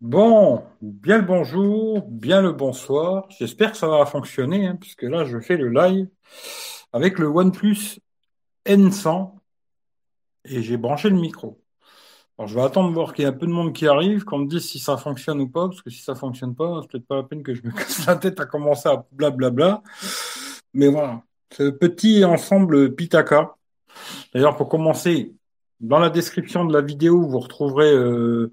Bon, bien le bonjour, bien le bonsoir. J'espère que ça va fonctionner, hein, puisque là, je fais le live avec le OnePlus N100 et j'ai branché le micro. Alors, je vais attendre de voir qu'il y a un peu de monde qui arrive, qu'on me dise si ça fonctionne ou pas, parce que si ça fonctionne pas, c'est peut-être pas la peine que je me casse la tête à commencer à blablabla. Mais voilà, ce petit ensemble Pitaka. D'ailleurs, pour commencer, dans la description de la vidéo, vous retrouverez euh,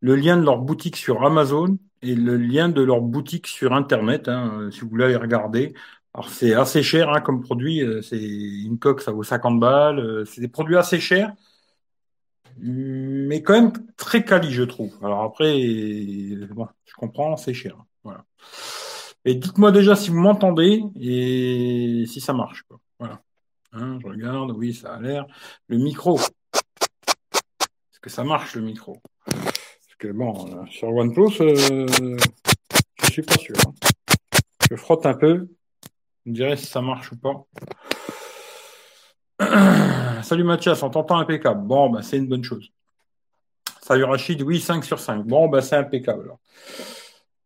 le lien de leur boutique sur Amazon et le lien de leur boutique sur Internet, hein, si vous voulez aller regarder. Alors c'est assez cher hein, comme produit, euh, c'est une coque, ça vaut 50 balles, euh, c'est des produits assez chers, mais quand même très quali, je trouve. Alors après, bon, je comprends, c'est cher. Voilà. Et dites-moi déjà si vous m'entendez et si ça marche. Voilà. Hein, je regarde, oui, ça a l'air. Le micro. Est-ce que ça marche le micro? Que bon, euh, sur OnePlus, euh, je suis pas sûr. Hein. Je frotte un peu. On dirait si ça marche ou pas. Salut Mathias, on t'entend impeccable. Bon, bah, c'est une bonne chose. Salut Rachid, oui, 5 sur 5. Bon, bah, c'est impeccable.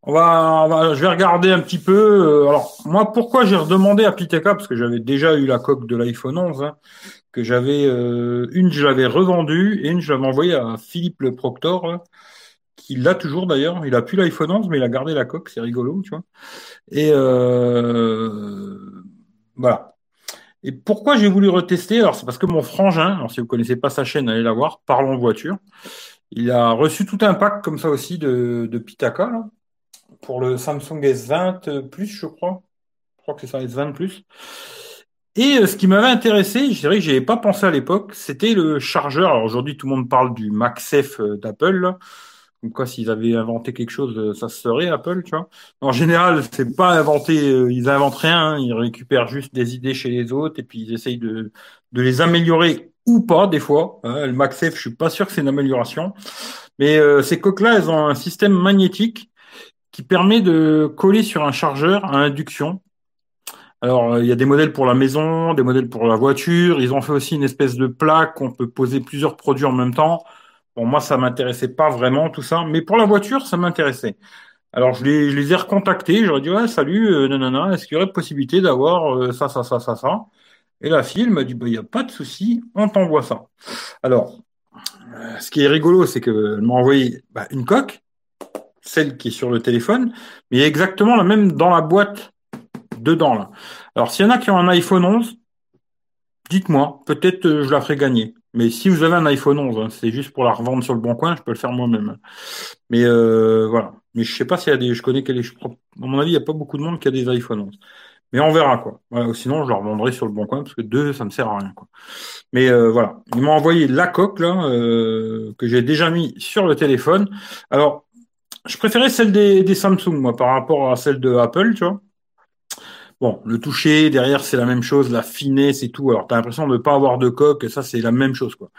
On va, je vais regarder un petit peu. Euh, alors, moi, pourquoi j'ai redemandé à Piteka Parce que j'avais déjà eu la coque de l'iPhone 11, hein, que j'avais, une, je l'avais revendue, et une, je l'avais envoyée à Philippe le Proctor, il l'a toujours d'ailleurs. Il a plus l'iPhone 11, mais il a gardé la coque. C'est rigolo, tu vois. Et euh, voilà. Et pourquoi j'ai voulu retester? Alors, c'est parce que mon frangin, alors si vous connaissez pas sa chaîne, allez la voir, Parlons voiture. Il a reçu tout un pack comme ça aussi de, de Pitaka pour le Samsung S20 Plus, je crois. Je crois que c'est ça, S20 Plus. Et euh, ce qui m'avait intéressé, je dirais que j'avais pas pensé à l'époque, c'était le chargeur. Alors aujourd'hui, tout le monde parle du MagSafe euh, d'Apple. Comme quoi, s'ils avaient inventé quelque chose, euh, ça serait Apple, tu vois. En général, c'est pas inventé, euh, ils inventent rien, hein. ils récupèrent juste des idées chez les autres et puis ils essayent de, de les améliorer ou pas des fois. Hein. Le MagSafe, je suis pas sûr que c'est une amélioration, mais euh, ces coques-là, elles ont un système magnétique qui permet de coller sur un chargeur à induction. Alors, il y a des modèles pour la maison, des modèles pour la voiture. Ils ont fait aussi une espèce de plaque qu'on peut poser plusieurs produits en même temps. Bon, moi, ça m'intéressait pas vraiment tout ça, mais pour la voiture, ça m'intéressait. Alors, je les, ai recontactés, j'aurais dit, ouais, salut, euh, nanana, est-ce qu'il y aurait possibilité d'avoir euh, ça, ça, ça, ça, ça? Et la fille, m'a dit, bah, il n'y a pas de souci, on t'envoie ça. Alors, euh, ce qui est rigolo, c'est qu'elle m'a envoyé bah, une coque, celle qui est sur le téléphone, mais exactement la même dans la boîte dedans, là. Alors, s'il y en a qui ont un iPhone 11, dites-moi, peut-être euh, je la ferai gagner. Mais si vous avez un iPhone 11, hein, c'est juste pour la revendre sur le bon coin, je peux le faire moi-même. Mais euh, voilà. Mais je sais pas s'il y a des. Je connais quel est. À mon avis, il n'y a pas beaucoup de monde qui a des iPhone 11. Mais on verra quoi. Voilà, sinon, je la revendrai sur le bon coin parce que deux, ça me sert à rien quoi. Mais euh, voilà, ils m'ont envoyé la coque là euh, que j'ai déjà mis sur le téléphone. Alors, je préférais celle des, des Samsung moi par rapport à celle de Apple, tu vois. Bon, le toucher, derrière, c'est la même chose, la finesse et tout. Alors, tu l'impression de ne pas avoir de coque, ça, c'est la même chose. quoi.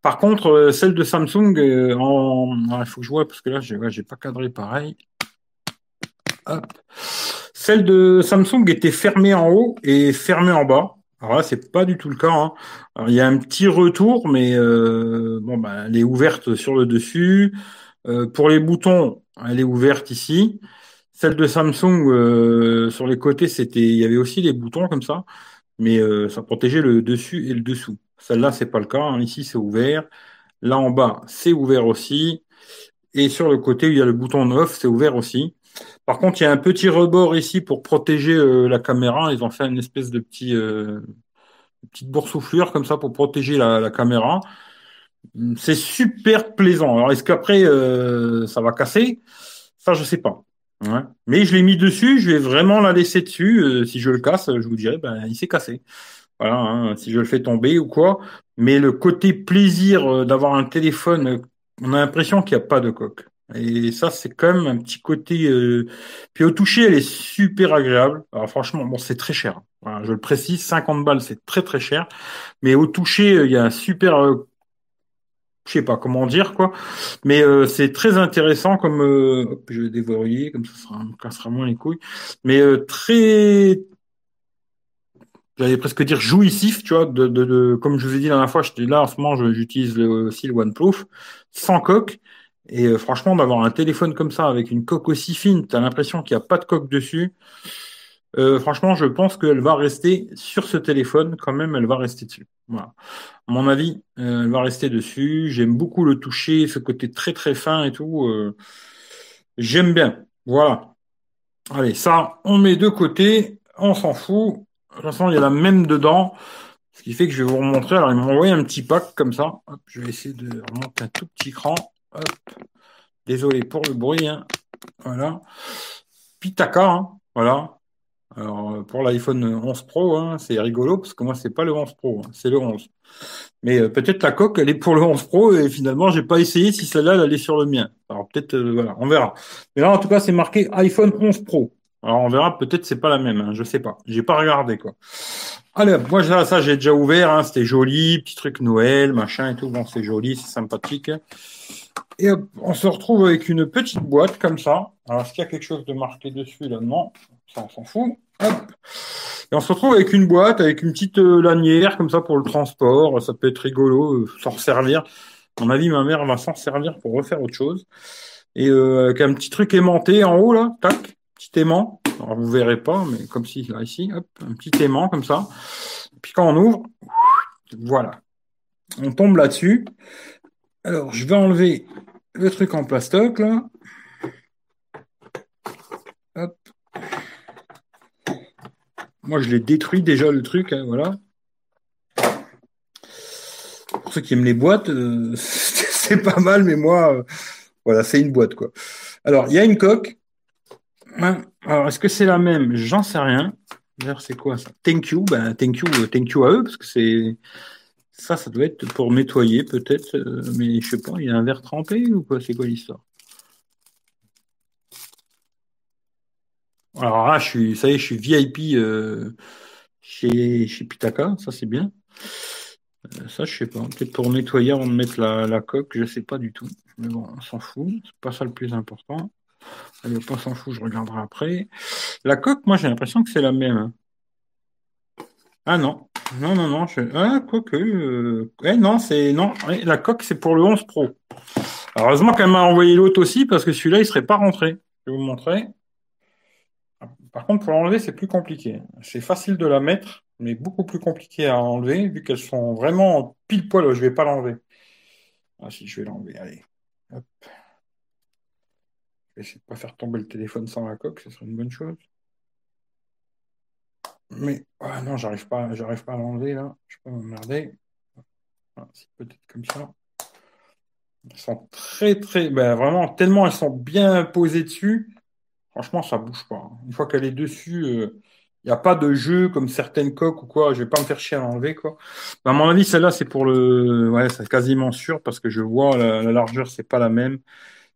Par contre, euh, celle de Samsung, euh, en... il faut que je vois, parce que là, j'ai ouais, pas cadré pareil. Hop. Celle de Samsung était fermée en haut et fermée en bas. Alors là, c'est pas du tout le cas. Hein. Alors, il y a un petit retour, mais euh, bon, bah, elle est ouverte sur le dessus. pour les boutons, elle est ouverte ici. Celle de Samsung, euh, sur les côtés, c'était, il y avait aussi des boutons comme ça, mais euh, ça protégeait le dessus et le dessous. Celle-là, c'est pas le cas. Hein. Ici, c'est ouvert. Là en bas, c'est ouvert aussi. Et sur le côté, il y a le bouton off, c'est ouvert aussi. Par contre, il y a un petit rebord ici pour protéger euh, la caméra. Ils ont fait une espèce de petit, petite boursouflure comme ça pour protéger la, la caméra. C'est super plaisant. Alors, est-ce qu'après, ça va casser? Ça, je sais pas. Mais je l'ai mis dessus, je vais vraiment la laisser dessus. Euh, si je le casse, je vous dirai, ben, il s'est cassé. Voilà, hein, si je le fais tomber ou quoi. Mais le côté plaisir euh, d'avoir un téléphone, euh, on a l'impression qu'il n'y a pas de coque. Et ça, c'est quand même un petit côté. Puis au toucher, elle est super agréable. Alors franchement, bon, c'est très cher. Je le précise, 50 balles, c'est très très cher. Mais au toucher, il y a un super je sais pas comment dire quoi, mais euh, c'est très intéressant comme euh, hop, je vais déverrouiller comme ça, ça me cassera moins les couilles, mais euh, très j'allais presque dire jouissif, tu vois, de, de, comme je vous ai dit la dernière fois, j'étais là en ce moment, j'utilise aussi le OnePlus sans coque. Et euh, franchement, d'avoir un téléphone comme ça avec une coque aussi fine, tu as l'impression qu'il n'y a pas de coque dessus. Euh, franchement, je pense qu'elle va rester sur ce téléphone quand même, elle va rester dessus. Voilà. À mon avis, euh, elle va rester dessus. J'aime beaucoup le toucher, ce côté très très fin et tout. J'aime bien. Voilà. Allez, ça, on met de côté, on s'en fout. De toute façon, il y a la même dedans. Ce qui fait que je vais vous remontrer. Alors, ils m'ont envoyé un petit pack comme ça. je vais essayer de remonter un tout petit cran. Désolé pour le bruit. Hein. Voilà. Pitaka, hein. voilà. Alors, pour l'iPhone 11 Pro, hein, c'est rigolo parce que moi, c'est pas le 11 Pro, c'est le 11. Mais euh, peut-être la coque, elle est pour le 11 Pro et finalement, j'ai pas essayé si celle-là, elle allait sur le mien. Alors peut-être, euh, voilà, on verra. Mais là, en tout cas, c'est marqué iPhone 11 Pro. Alors on verra, peut-être c'est pas la même, hein, je sais pas. J'ai pas regardé quoi. Allez, moi ça, j'ai déjà ouvert, hein, c'était joli, petit truc Noël, machin et tout. Bon, c'est joli, c'est sympathique. Et on se retrouve avec une petite boîte comme ça. Alors, est-ce qu'il y a quelque chose de marqué dessus là? Non, on s'en fout. Et on se retrouve avec une boîte, avec une petite euh, lanière comme ça pour le transport. Ça peut être rigolo, euh, s'en servir. À mon avis, ma mère va s'en servir pour refaire autre chose. Et euh, avec un petit truc aimanté en haut là, tac, petit aimant. Alors vous verrez pas, mais comme si là ici, hop, un petit aimant comme ça. Puis quand on ouvre, voilà, on tombe là-dessus. Alors je vais enlever le truc en plastoc là. Hop. Moi je l'ai détruit déjà le truc, hein, voilà. Pour ceux qui aiment les boîtes, euh, c'est pas mal, mais moi, euh, voilà, c'est une boîte quoi. Alors il y a une coque. Hein, alors, est-ce que c'est la même? J'en sais rien. D'ailleurs, c'est quoi ça? Thank you. Ben, thank you, euh, thank you à eux, parce que c'est. Ça, ça doit être pour nettoyer, peut-être. Mais je sais pas, il y a un verre trempé ou quoi? C'est quoi l'histoire? Alors là, je suis, ça y est, je suis VIP euh, chez, Pitaka, ça c'est bien. ça, je sais pas. Peut-être pour nettoyer, on met la, la coque, je sais pas du tout. Mais bon, on s'en fout, c'est pas ça le plus important. Allez, pas s'en fout, je regarderai après. La coque, moi, j'ai l'impression que c'est la même. Hein. Ah non, non, non, non. Je... Ah, quoique. Euh... Eh, non, c'est. Non, la coque, c'est pour le 11 Pro. heureusement qu'elle m'a envoyé l'autre aussi, parce que celui-là, il serait pas rentré. Je vais vous montrer. Par contre, pour l'enlever, c'est plus compliqué. C'est facile de la mettre, mais beaucoup plus compliqué à enlever, vu qu'elles sont vraiment pile poil. Je vais pas l'enlever. Ah si, je vais l'enlever. Allez. Hop. Je vais essayer de pas faire tomber le téléphone sans la coque, ce serait une bonne chose. Mais ah non, j'arrive pas, j'arrive pas à l'enlever là. Je peux m'emmerder. c'est peut-être comme ça. Elles sont très très, ben, vraiment tellement elles sont bien posées dessus. Franchement, ça bouge pas. Une fois qu'elle est dessus, il euh, n'y a pas de jeu comme certaines coques ou quoi. Je vais pas me faire chier à l'enlever quoi. À mon avis, celle-là c'est pour le, ouais, c'est quasiment sûr parce que je vois la, la largeur c'est pas la même.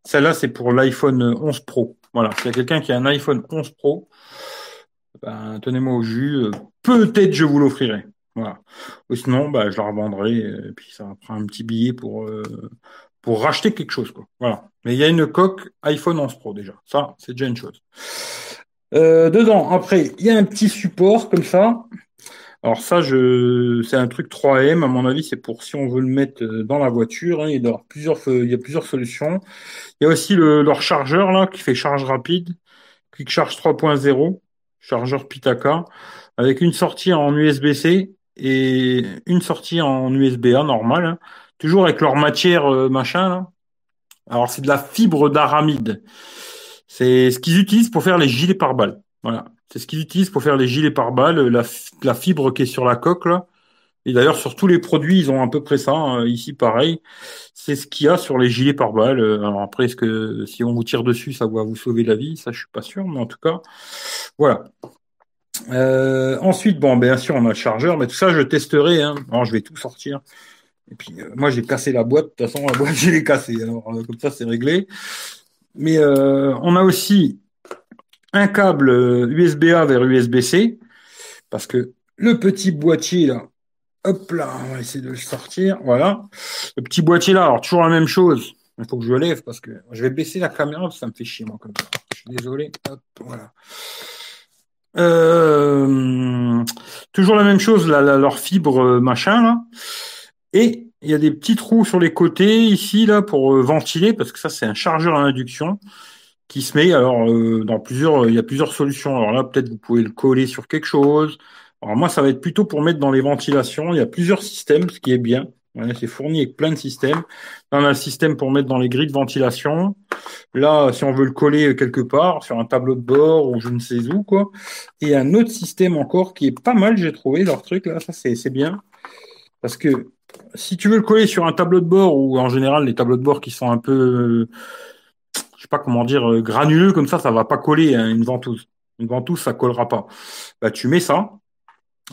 Celle-là, c'est pour l'iPhone 11 Pro. Voilà, s'il y a quelqu'un qui a un iPhone 11 Pro, ben, tenez-moi au jus. Peut-être je vous l'offrirai. Voilà. Ou sinon, ben, je la revendrai. Et puis ça prend un petit billet pour, euh, pour racheter quelque chose. Quoi. Voilà. Mais il y a une coque iPhone 11 Pro déjà. Ça, c'est déjà une chose. Euh, dedans, après, il y a un petit support comme ça. Alors ça, je, c'est un truc 3M. À mon avis, c'est pour si on veut le mettre euh, dans la voiture. Hein, il, y a plusieurs, il y a plusieurs solutions. Il y a aussi le, leur chargeur là qui fait charge rapide, Quick Charge 3.0, chargeur Pitaka, avec une sortie en USB-C et une sortie en USB-A normal. Hein. Toujours avec leur matière euh, machin. Là. Alors c'est de la fibre d'aramide. C'est ce qu'ils utilisent pour faire les gilets pare-balles. Voilà. C'est ce qu'ils utilisent pour faire les gilets pare-balles, la, fibre qui est sur la coque là. Et d'ailleurs, sur tous les produits, ils ont à peu près ça. Hein. Ici, pareil. C'est ce qu'il y a sur les gilets pare-balles. Alors après, est-ce que si on vous tire dessus, ça va vous sauver la vie? Ça, je suis pas sûr, mais en tout cas, voilà. Euh, ensuite, bon, bien sûr, on a le chargeur, mais tout ça, je testerai. Hein. Alors, je vais tout sortir. Et puis, euh, moi, j'ai cassé la boîte. De toute façon, la boîte, je l'ai cassée. Alors, euh, comme ça, c'est réglé. Mais on a aussi un câble USB-A vers USB-C, parce que le petit boîtier là, hop là, on va essayer de le sortir, voilà. Le petit boîtier là, alors toujours la même chose. Il faut que je le lève parce que je vais baisser la caméra, ça me fait chier moi comme ça. Je suis désolé. Hop, voilà. Euh, toujours la même chose, là, leur fibre machin là. Et il y a des petits trous sur les côtés ici là pour euh, ventiler parce que ça c'est un chargeur à induction qui se met alors euh, dans plusieurs il y a plusieurs solutions. Alors là peut-être vous pouvez le coller sur quelque chose. Alors moi ça va être plutôt pour mettre dans les ventilations, il y a plusieurs systèmes ce qui est bien. c'est fourni avec plein de systèmes. Là, on a le système pour mettre dans les grilles de ventilation. Là, si on veut le coller quelque part, sur un tableau de bord ou je ne sais où, quoi. Et un autre système encore qui est pas mal, j'ai trouvé leur truc là, ça c'est bien. Parce que si tu veux le coller sur un tableau de bord, ou en général les tableaux de bord qui sont un peu, je sais pas comment dire, euh, granuleux comme ça, ça va pas coller une ventouse. Une ventouse, ça collera pas. Bah, tu mets ça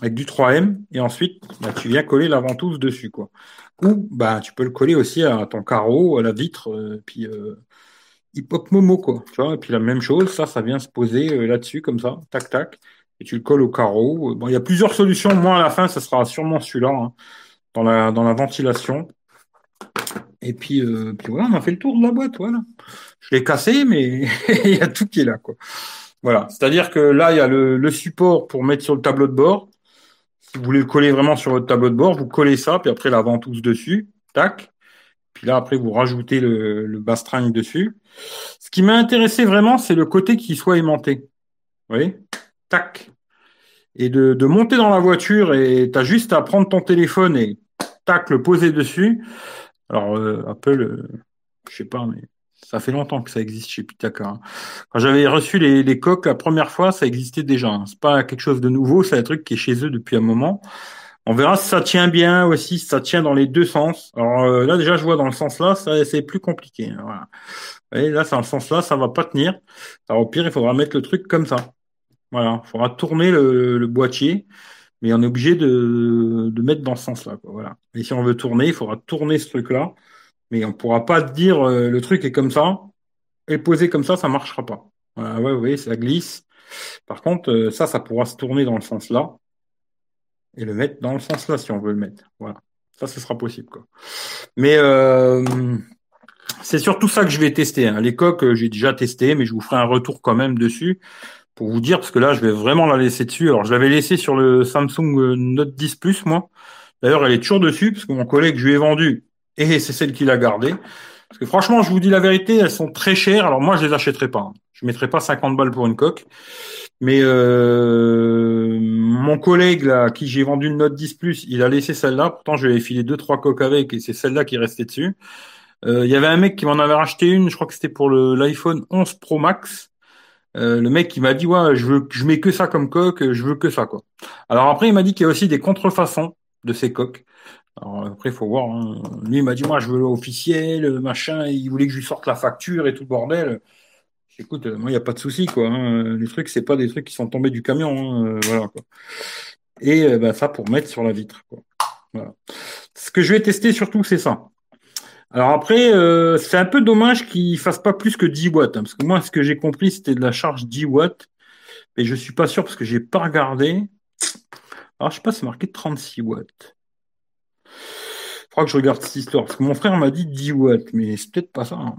avec du 3M et ensuite bah, tu viens coller la ventouse dessus quoi. Ou bah tu peux le coller aussi à ton carreau, à la vitre, euh, puis euh, hip hop momo quoi. Et puis la même chose, ça ça vient se poser euh, là-dessus comme ça, tac tac, et tu le colles au carreau. Bon, il y a plusieurs solutions. Moi à la fin, ça sera sûrement celui-là. Hein dans la, dans la ventilation. Et puis, euh, puis voilà, on a fait le tour de la boîte, voilà. Je l'ai cassé, mais il y a tout qui est là, quoi. Voilà. C'est-à-dire que là, il y a le, le, support pour mettre sur le tableau de bord. Si vous voulez le coller vraiment sur votre tableau de bord, vous collez ça, puis après la ventouse dessus, tac. Puis là, après, vous rajoutez le, le bastringue dessus. Ce qui m'a intéressé vraiment, c'est le côté qui soit aimanté. Vous voyez? Tac. Et de, de monter dans la voiture et tu as juste à prendre ton téléphone et tac, le poser dessus. Alors, euh, Apple, euh, je sais pas, mais ça fait longtemps que ça existe chez Pitaka. Hein. Quand j'avais reçu les, les, coques la première fois, ça existait déjà. Hein. C'est pas quelque chose de nouveau, c'est un truc qui est chez eux depuis un moment. On verra si ça tient bien aussi, si ça tient dans les deux sens. Alors euh, là déjà, je vois dans le sens là, c'est plus compliqué. Hein, voilà. Et là, c'est dans le sens là, ça va pas tenir. Alors au pire, il faudra mettre le truc comme ça. Voilà, il faudra tourner le, le boîtier mais on est obligé de, de mettre dans ce sens-là. Voilà. Et si on veut tourner, il faudra tourner ce truc-là, mais on pourra pas dire euh, le truc est comme ça et poser comme ça, ça marchera pas. Voilà, ouais, vous voyez, ça glisse. Par contre, euh, ça, ça pourra se tourner dans le sens-là et le mettre dans le sens-là si on veut le mettre. Voilà, ça, ce sera possible. Quoi. Mais euh, c'est surtout ça que je vais tester. Hein. Les coques, j'ai déjà testé, mais je vous ferai un retour quand même dessus pour vous dire, parce que là, je vais vraiment la laisser dessus. Alors, je l'avais laissée sur le Samsung euh, Note 10 Plus, moi. D'ailleurs, elle est toujours dessus, parce que mon collègue, je lui ai vendu, et c'est celle qui l'a gardée. Parce que franchement, je vous dis la vérité, elles sont très chères. Alors moi, je les achèterai pas. Je mettrai pas 50 balles pour une coque. Mais euh, mon collègue à qui j'ai vendu le Note 10 Plus, il a laissé celle-là. Pourtant, je lui ai filé deux trois coques avec, et c'est celle-là qui est restée dessus. Euh, il y avait un mec qui m'en avait racheté une. Je crois que c'était pour l'iPhone 11 Pro Max. Euh, le mec qui m'a dit ouais je veux je mets que ça comme coque je veux que ça quoi alors après il m'a dit qu'il y a aussi des contrefaçons de ces coques alors après il faut voir hein. lui il m'a dit moi je veux l'officiel machin il voulait que je lui sorte la facture et tout le bordel écoute moi il y a pas de souci quoi hein. les trucs c'est pas des trucs qui sont tombés du camion hein. voilà quoi et euh, bah, ça pour mettre sur la vitre quoi voilà. ce que je vais tester surtout c'est ça alors après, euh, c'est un peu dommage qu'il fasse pas plus que 10 watts, hein, parce que moi, ce que j'ai compris, c'était de la charge 10 watts, mais je suis pas sûr parce que j'ai pas regardé. Alors je sais pas, c'est marqué 36 watts. Il faudra que je regarde cette histoire, parce que mon frère m'a dit 10 watts, mais c'est peut-être pas ça. Hein.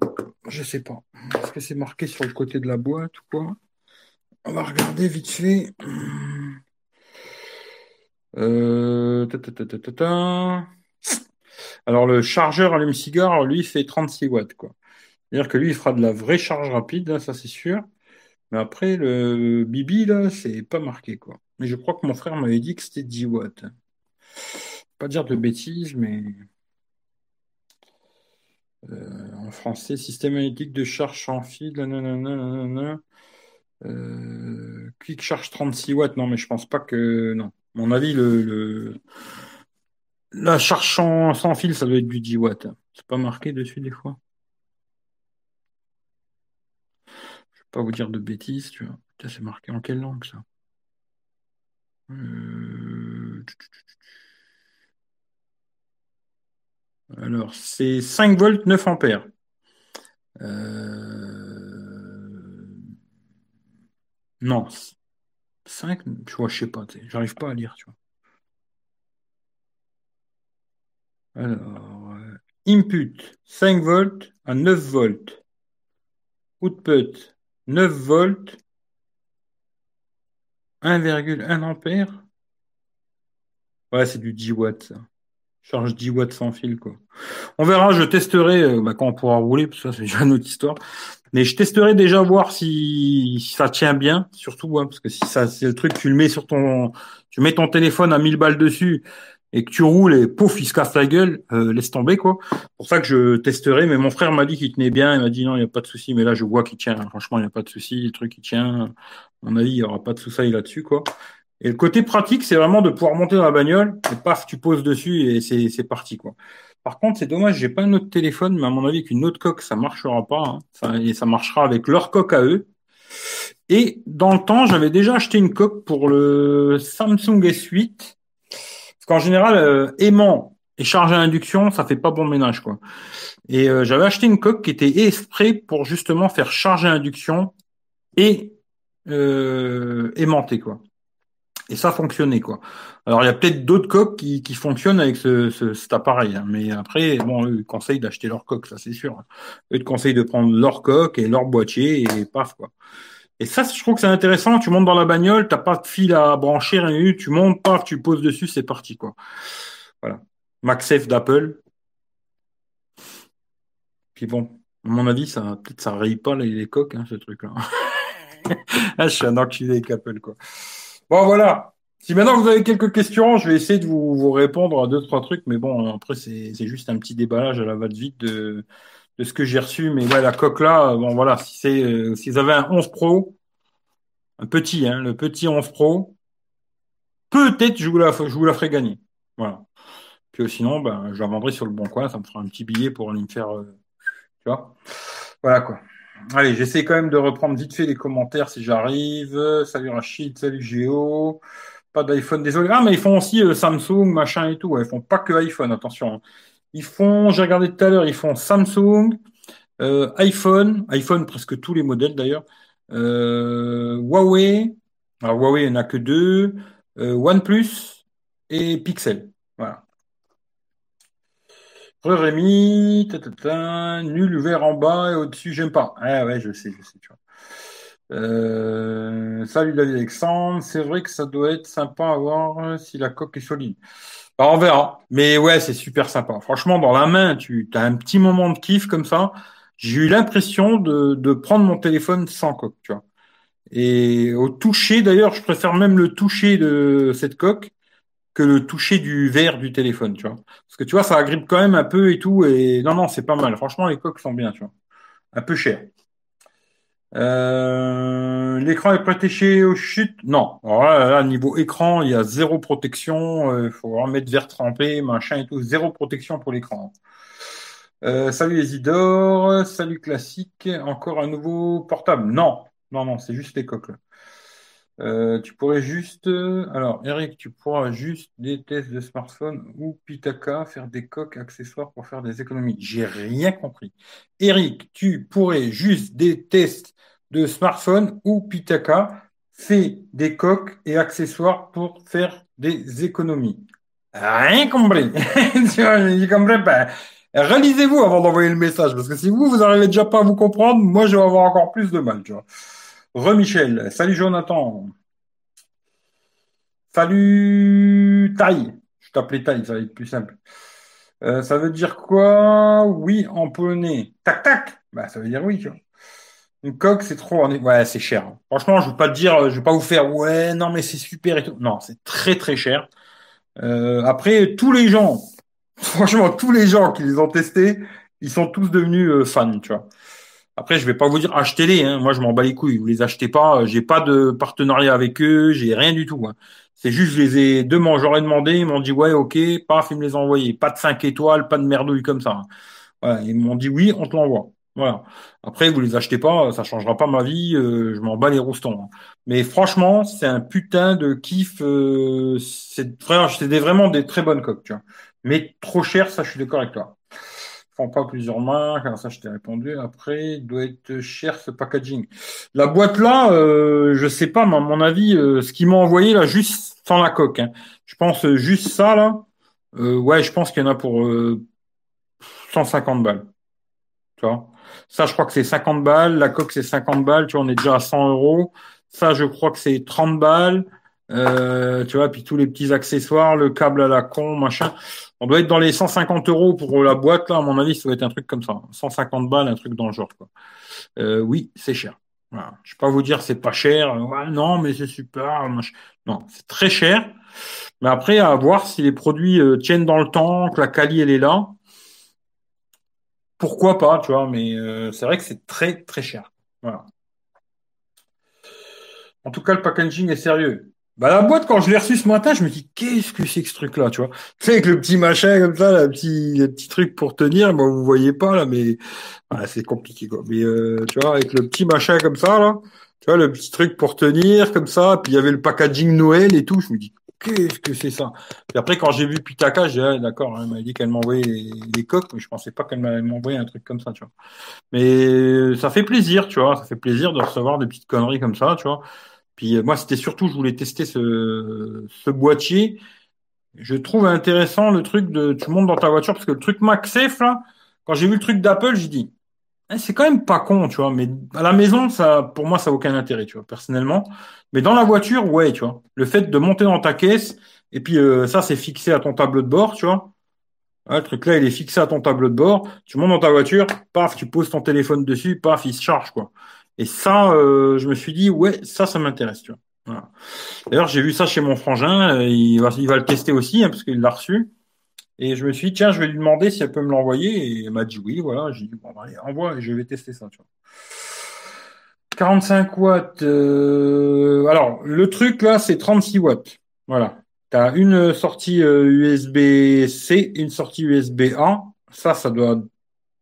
Je sais pas. Est-ce que c'est marqué sur le côté de la boîte ou quoi? On va regarder vite fait. Euh... alors le chargeur allume-cigare, lui, fait 36 watts. C'est-à-dire que lui, il fera de la vraie charge rapide, ça c'est sûr. Mais après, le Bibi, là, c'est pas marqué, quoi. Mais je crois que mon frère m'avait dit que c'était 10 watts. Pas dire de bêtises, mais. Euh, en français, système analytique de charge sans fil, nanana, euh, quick charge 36 watts. Non, mais je pense pas que. Non. Mon avis, le, la charge sans, fil, ça doit être du 10 watts. C'est pas marqué dessus des fois. Je vais pas vous dire de bêtises, tu vois. c'est marqué en quelle langue ça? Euh, Alors, c'est 5 volts, 9 ampères. Euh, non. 5, je vois, je sais pas, j'arrive pas à lire, tu vois. Alors, euh, input 5 volts à 9 volts. Output 9 volts 1,1 ampère. Ouais, c'est du 10 watts. Charge 10 watts sans fil, quoi. On verra, je testerai euh, bah, quand on pourra rouler, parce que ça, c'est déjà une autre histoire. Mais je testerai déjà voir si, ça tient bien, surtout, parce que si ça, c'est le truc, tu le mets sur ton, tu mets ton téléphone à 1000 balles dessus et que tu roules et pouf, il se casse la gueule, euh, laisse tomber, quoi. Pour ça que je testerai, mais mon frère m'a dit qu'il tenait bien, il m'a dit non, il n'y a pas de souci, mais là, je vois qu'il tient. Franchement, il n'y a pas de souci, le truc, il tient. À mon avis, il n'y aura pas de souci là-dessus, quoi. Et le côté pratique, c'est vraiment de pouvoir monter dans la bagnole, et paf, tu poses dessus et c'est, parti, quoi. Par contre, c'est dommage, j'ai pas un autre téléphone, mais à mon avis, qu'une autre coque, ça marchera pas. Hein. Ça, et ça marchera avec leur coque à eux. Et dans le temps, j'avais déjà acheté une coque pour le Samsung S8. Parce qu'en général, euh, aimant et charge à induction, ça fait pas bon ménage, quoi. Et euh, j'avais acheté une coque qui était exprès pour justement faire charge à induction et euh, aimanter, quoi. Et ça fonctionnait, quoi. Alors, il y a peut-être d'autres coques qui, qui fonctionnent avec ce, cet appareil. Hein. Mais après, bon, eux, ils conseillent d'acheter leur coque, ça c'est sûr. Hein. Eux, ils conseillent de prendre leur coque et leur boîtier et paf, quoi. Et ça, je trouve que c'est intéressant. Tu montes dans la bagnole, t'as pas de fil à brancher, rien tu montes, paf, tu poses dessus, c'est parti, quoi. Voilà. MagSafe d'Apple. Puis bon, à mon avis, ça, peut-être ça raye pas les, les coques, hein, ce truc-là. ah, je suis un enculé avec Apple, quoi. Bon, voilà. Si maintenant vous avez quelques questions, je vais essayer de vous, répondre à deux, trois trucs. Mais bon, après, c'est juste un petit déballage à la va-vite de, de ce que j'ai reçu. Mais ouais, la coque là, bon, voilà. Si c'est, euh, si vous avez un 11 Pro, un petit, hein, le petit 11 Pro, peut-être je vous la, je vous la ferai gagner. Voilà. Puis sinon, ben, je la vendrai sur le bon coin. Ça me fera un petit billet pour aller me faire, euh, tu vois. Voilà, quoi. Allez, j'essaie quand même de reprendre vite fait les commentaires si j'arrive. Salut Rachid, salut Géo. Pas d'iPhone, désolé. Ah, mais ils font aussi euh, Samsung, machin et tout. Ils font pas que iPhone, attention. Ils font, j'ai regardé tout à l'heure, ils font Samsung, euh, iPhone, iPhone presque tous les modèles d'ailleurs. Euh, Huawei, alors Huawei il n'y en a que deux, OnePlus et Pixel. Voilà. Rémi, nul vert en bas et au-dessus, j'aime pas. Ah ouais, je sais, je sais, tu vois. Euh, salut David Alexandre, c'est vrai que ça doit être sympa à voir euh, si la coque est solide. Bah, on verra. Mais ouais, c'est super sympa. Franchement, dans la main, tu as un petit moment de kiff comme ça. J'ai eu l'impression de, de prendre mon téléphone sans coque, tu vois. Et au toucher, d'ailleurs, je préfère même le toucher de cette coque que le toucher du verre du téléphone, tu vois. Parce que tu vois, ça agrippe quand même un peu et tout. Et non, non, c'est pas mal. Franchement, les coques sont bien, tu vois. Un peu cher. Euh, l'écran est protégé aux chutes? Non. Alors là, niveau écran, il y a zéro protection. Il euh, faut vraiment mettre verre trempé, machin et tout. Zéro protection pour l'écran. Euh, salut Isidore, salut classique. Encore un nouveau portable? Non, non, non, c'est juste les coques. Là. Euh, tu pourrais juste, euh, alors Eric, tu pourras juste des tests de smartphone ou Pitaka faire des coques accessoires pour faire des économies. J'ai rien compris. Eric, tu pourrais juste des tests de smartphone ou Pitaka faire des coques et accessoires pour faire des économies. Rien compris. Je comprends pas. Relisez-vous avant d'envoyer le message parce que si vous, vous n'arrivez déjà pas à vous comprendre, moi, je vais avoir encore plus de mal, tu vois. Re-Michel. Salut Jonathan. Salut Taille. Je t'appelais Taille, ça va être plus simple. Euh, ça veut dire quoi? Oui en polonais. Tac tac. Bah ça veut dire oui. Tu vois. Une coque, c'est trop. Ouais, c'est cher. Franchement, je veux pas te dire, je vais pas vous faire. Ouais, non mais c'est super et. Non, c'est très très cher. Euh, après, tous les gens, franchement, tous les gens qui les ont testés, ils sont tous devenus euh, fans, tu vois. Après, je vais pas vous dire achetez-les. Hein. Moi, je m'en bats les couilles. Vous les achetez pas. J'ai pas de partenariat avec eux. J'ai rien du tout. Hein. C'est juste, je les ai deux j'aurais demandé. Ils m'ont dit ouais, ok. Paf, ils me les ont envoyés. Pas de 5 étoiles, pas de merdouille comme ça. Hein. Voilà. Ils m'ont dit oui, on te l'envoie. Voilà. Après, vous les achetez pas, ça changera pas ma vie. Euh, je m'en bats les roustons. Hein. Mais franchement, c'est un putain de kiff. Euh, c'est vraiment des très bonnes coques. Mais trop cher, ça, je suis d'accord avec toi pas plusieurs. Alors ça, je t'ai répondu. Après, il doit être cher ce packaging. La boîte là, euh, je sais pas, mais à mon avis, euh, ce qu'ils m'ont envoyé là, juste sans la coque. Hein. Je pense euh, juste ça là. Euh, ouais, je pense qu'il y en a pour 150 balles. Tu vois? Ça, je crois que c'est 50 balles. La coque, c'est 50 balles. Tu vois, on est déjà à 100 euros. Ça, je crois que c'est 30 balles. Euh, tu vois, puis tous les petits accessoires, le câble à la con, machin. On doit être dans les 150 euros pour la boîte, là, à mon avis, ça doit être un truc comme ça. 150 balles, un truc dans le genre, quoi. Euh, oui, c'est cher. Voilà. Je vais pas vous dire c'est pas cher. Ouais, non, mais c'est super. Non, c'est très cher. Mais après, à voir si les produits euh, tiennent dans le temps, que la qualité elle est là. Pourquoi pas, tu vois, mais euh, c'est vrai que c'est très très cher. Voilà. En tout cas, le packaging est sérieux. Bah, la boîte, quand je l'ai reçue ce matin, je me dis, qu'est-ce que c'est que ce truc-là, tu vois? Tu sais, avec le petit machin comme ça, le petit, le petit truc pour tenir, bon, vous voyez pas, là, mais, ah, c'est compliqué, quoi. Mais, euh, tu vois, avec le petit machin comme ça, là, tu vois, le petit truc pour tenir, comme ça, puis il y avait le packaging Noël et tout, je me dis, qu'est-ce que c'est ça? Puis après, quand j'ai vu Pitaka, j'ai dit, ah, d'accord, hein, elle m'a dit qu'elle m'envoyait les, coques, mais je pensais pas qu'elle m'envoyer un truc comme ça, tu vois. Mais, ça fait plaisir, tu vois, ça fait plaisir de recevoir des petites conneries comme ça, tu vois. Puis euh, moi, c'était surtout, je voulais tester ce, ce boîtier. Je trouve intéressant le truc de tu montes dans ta voiture parce que le truc MagSafe là, quand j'ai vu le truc d'Apple, j'ai dit eh, c'est quand même pas con, tu vois. Mais à la maison, ça, pour moi, ça n'a aucun intérêt, tu vois, personnellement. Mais dans la voiture, ouais, tu vois. Le fait de monter dans ta caisse et puis euh, ça, c'est fixé à ton tableau de bord, tu vois. le truc là, il est fixé à ton tableau de bord. Tu montes dans ta voiture, paf, tu poses ton téléphone dessus, paf, il se charge, quoi. Et ça, euh, je me suis dit, ouais, ça, ça m'intéresse, tu vois. D'ailleurs, j'ai vu ça chez mon frangin, euh, il va, il va le tester aussi, hein, parce qu'il l'a reçu. Et je me suis dit, tiens, je vais lui demander si elle peut me l'envoyer. Et elle m'a dit oui, voilà. J'ai dit, bon, allez, envoie et je vais tester ça, tu vois. 45 watts. Euh... Alors, le truc là, c'est 36 watts. Voilà. Tu as une sortie USB-C, une sortie USB-A. Ça, ça doit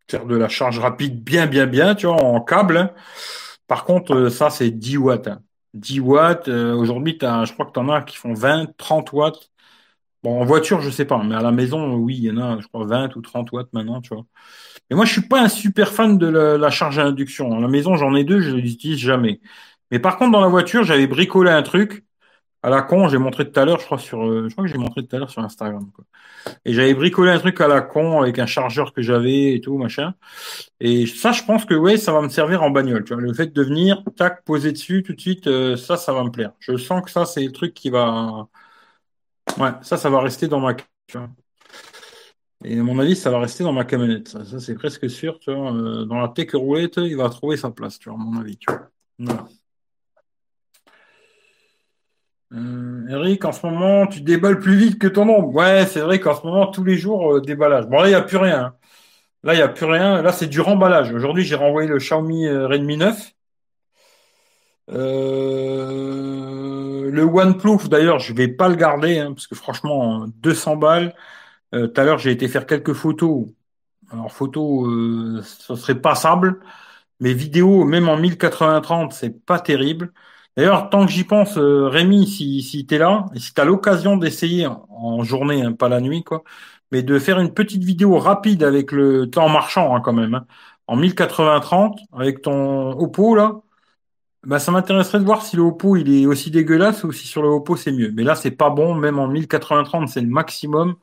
faire de la charge rapide bien, bien, bien, tu vois, en câble. Par contre, euh, ça, c'est 10 watts. 10 hein. watts. Euh, aujourd'hui, je crois que tu en as qui font 20, 30 watts. Bon, en voiture, je sais pas, mais à la maison, oui, il y en a, je crois, 20 ou 30 watts maintenant, tu vois. Mais moi, je suis pas un super fan de la, charge à induction. À la maison, j'en ai deux, je les utilise jamais. Mais par contre, dans la voiture, j'avais bricolé un truc à la con, j'ai montré tout à l'heure, je crois sur, euh, je crois que j'ai montré tout à l'heure sur Instagram. Et j'avais bricolé un truc à la con avec un chargeur que j'avais et tout machin. Et ça, je pense que ouais, ça va me servir en bagnole. Tu vois, le fait de venir, tac, poser dessus tout de suite, euh, ça, ça va me plaire. Je sens que ça, c'est le truc qui va, ouais, ça, ça va rester dans ma, tu. Et à mon avis, ça va rester dans ma camionnette. Ça, c'est presque sûr. Tu vois, euh, dans la tech roulette, il va trouver sa place. Tu vois, à mon avis. Voilà. Euh, Eric, en ce moment, tu déballes plus vite que ton ombre. Ouais, c'est vrai qu'en ce moment, tous les jours, euh, déballage. Bon, là, il n'y a plus rien. Hein. Là, il n'y a plus rien. Là, c'est du remballage. Aujourd'hui, j'ai renvoyé le Xiaomi euh, Redmi 9. Euh, le OnePlus, d'ailleurs, je vais pas le garder, hein, parce que franchement, 200 balles. tout à l'heure, j'ai été faire quelques photos. Alors, photos, ce serait passable. Mais vidéo, même en 1080-30, c'est pas terrible. D'ailleurs, tant que j'y pense, euh, Rémi, si, si tu là, et si tu as l'occasion d'essayer en, journée, hein, pas la nuit, quoi, mais de faire une petite vidéo rapide avec le temps marchant hein, quand même, hein, en 1080-30, avec ton Oppo, là, bah, ça m'intéresserait de voir si le Oppo il est aussi dégueulasse ou si sur le Oppo c'est mieux. Mais là, c'est pas bon, même en 1080-30, c'est le maximum.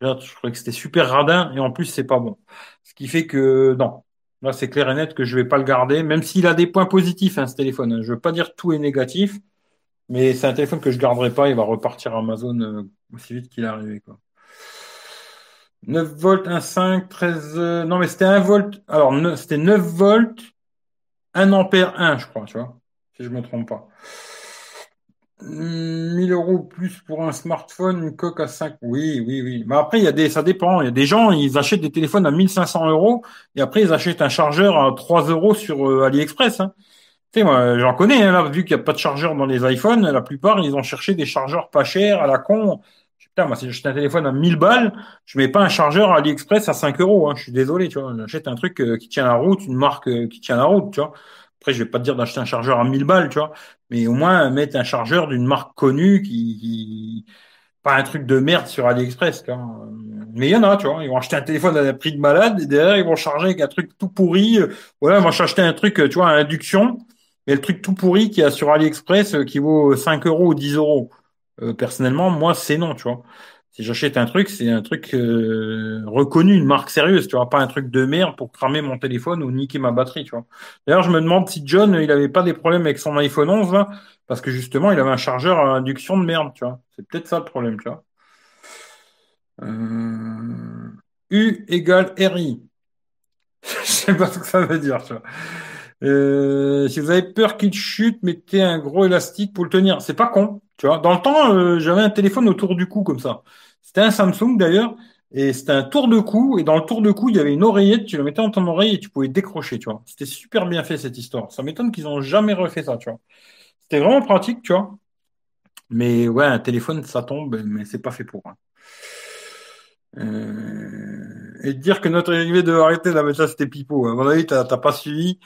Je croyais que c'était super radin et en plus, c'est pas bon. Ce qui fait que, non, Là, c'est clair et net que je vais pas le garder, même s'il a des points positifs, hein, ce téléphone. Je veux pas dire tout est négatif, mais c'est un téléphone que je garderai pas. Il va repartir à Amazon euh, aussi vite qu'il est arrivé. Quoi. 9 volts, 1,5, 13... non, mais c'était 1 volt. Alors, c'était 9 volts, 1 ampère 1, je crois, tu vois, si je me trompe pas. 1000 euros plus pour un smartphone, une coque à 5. Oui, oui, oui. Mais après, il y a des, ça dépend. Il y a des gens, ils achètent des téléphones à 1500 euros et après, ils achètent un chargeur à 3 euros sur euh, AliExpress. Hein. Tu sais, moi, j'en connais, hein, là, vu qu'il n'y a pas de chargeur dans les iPhones, la plupart, ils ont cherché des chargeurs pas chers à la con. Putain, moi, si j'achète un téléphone à 1000 balles, je mets pas un chargeur AliExpress à 5 euros. Hein. Je suis désolé, tu vois. J'achète un truc euh, qui tient la route, une marque euh, qui tient la route, tu vois. Après, je vais pas te dire d'acheter un chargeur à 1000 balles, tu vois, mais au moins mettre un chargeur d'une marque connue qui, pas un truc de merde sur AliExpress, tu. Mais il y en a, tu vois, ils vont acheter un téléphone à un prix de malade et derrière ils vont charger avec un truc tout pourri. Voilà, moi j'ai acheté un truc, tu vois, à induction, et le truc tout pourri qui a sur AliExpress euh, qui vaut 5 euros ou 10 euros. Euh, personnellement, moi c'est non, tu vois. Si j'achète un truc, c'est un truc euh, reconnu, une marque sérieuse, tu vois, pas un truc de merde pour cramer mon téléphone ou niquer ma batterie, tu vois. D'ailleurs, je me demande si John, il avait pas des problèmes avec son iPhone 11 là, parce que justement, il avait un chargeur à induction de merde. C'est peut-être ça le problème, tu vois. Euh, U égale RI. Je sais pas ce que ça veut dire, tu vois. Euh, si vous avez peur qu'il chute, mettez un gros élastique pour le tenir. C'est pas con, tu vois. Dans le temps, j'avais un téléphone autour du cou comme ça. C'était un Samsung d'ailleurs, et c'était un tour de cou. Et dans le tour de cou, il y avait une oreillette. Tu la mettais dans ton oreille et tu pouvais décrocher, tu vois. C'était super bien fait cette histoire. Ça m'étonne qu'ils ont jamais refait ça, tu vois. C'était vraiment pratique, tu vois. Mais ouais, un téléphone, ça tombe, mais c'est pas fait pour. Hein. Euh, et dire que notre arrivée de arrêter là, mais ça c'était pipeau. À mon avis, t'as pas suivi.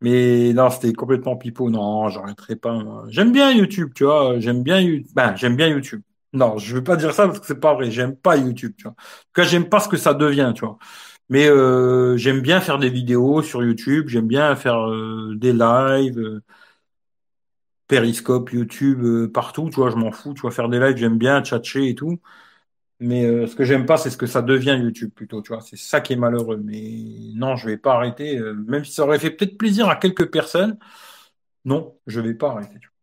Mais non, c'était complètement pipeau. Non, j'arrêterai pas. J'aime bien YouTube, tu vois. J'aime bien, ben, j'aime bien YouTube. Non, je veux pas dire ça parce que c'est pas vrai. J'aime pas YouTube, tu vois. En tout cas, j'aime pas ce que ça devient, tu vois. Mais euh, j'aime bien faire des vidéos sur YouTube. J'aime bien faire euh, des lives, euh, Periscope, YouTube, euh, partout. Tu vois, je m'en fous. Tu vois, faire des lives, j'aime bien tchatcher et tout. Mais ce que j'aime pas, c'est ce que ça devient YouTube plutôt, tu vois. C'est ça qui est malheureux. Mais non, je vais pas arrêter. Même si ça aurait fait peut-être plaisir à quelques personnes, non, je vais pas arrêter. Tu vois.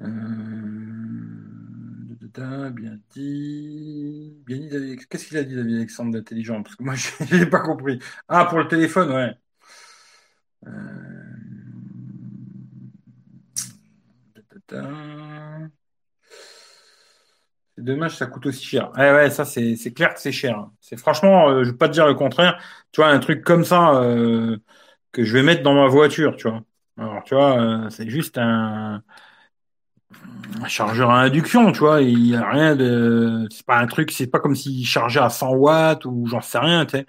Euh... Bien dit. Qu'est-ce qu'il a dit, David Alexandre, d'intelligent? Parce que moi, je n'ai pas compris. Ah, pour le téléphone, ouais. Euh... C'est dommage, ça coûte aussi cher. Ouais, ouais, ça, c'est, clair que c'est cher. C'est franchement, euh, je vais pas te dire le contraire. Tu vois, un truc comme ça que je vais mettre dans ma voiture, tu vois. Alors, tu vois, c'est juste un, un chargeur à induction, tu vois. Il y a rien de, c'est pas un truc, c'est pas comme s'il chargeait à 100 watts ou j'en sais rien, tu sais.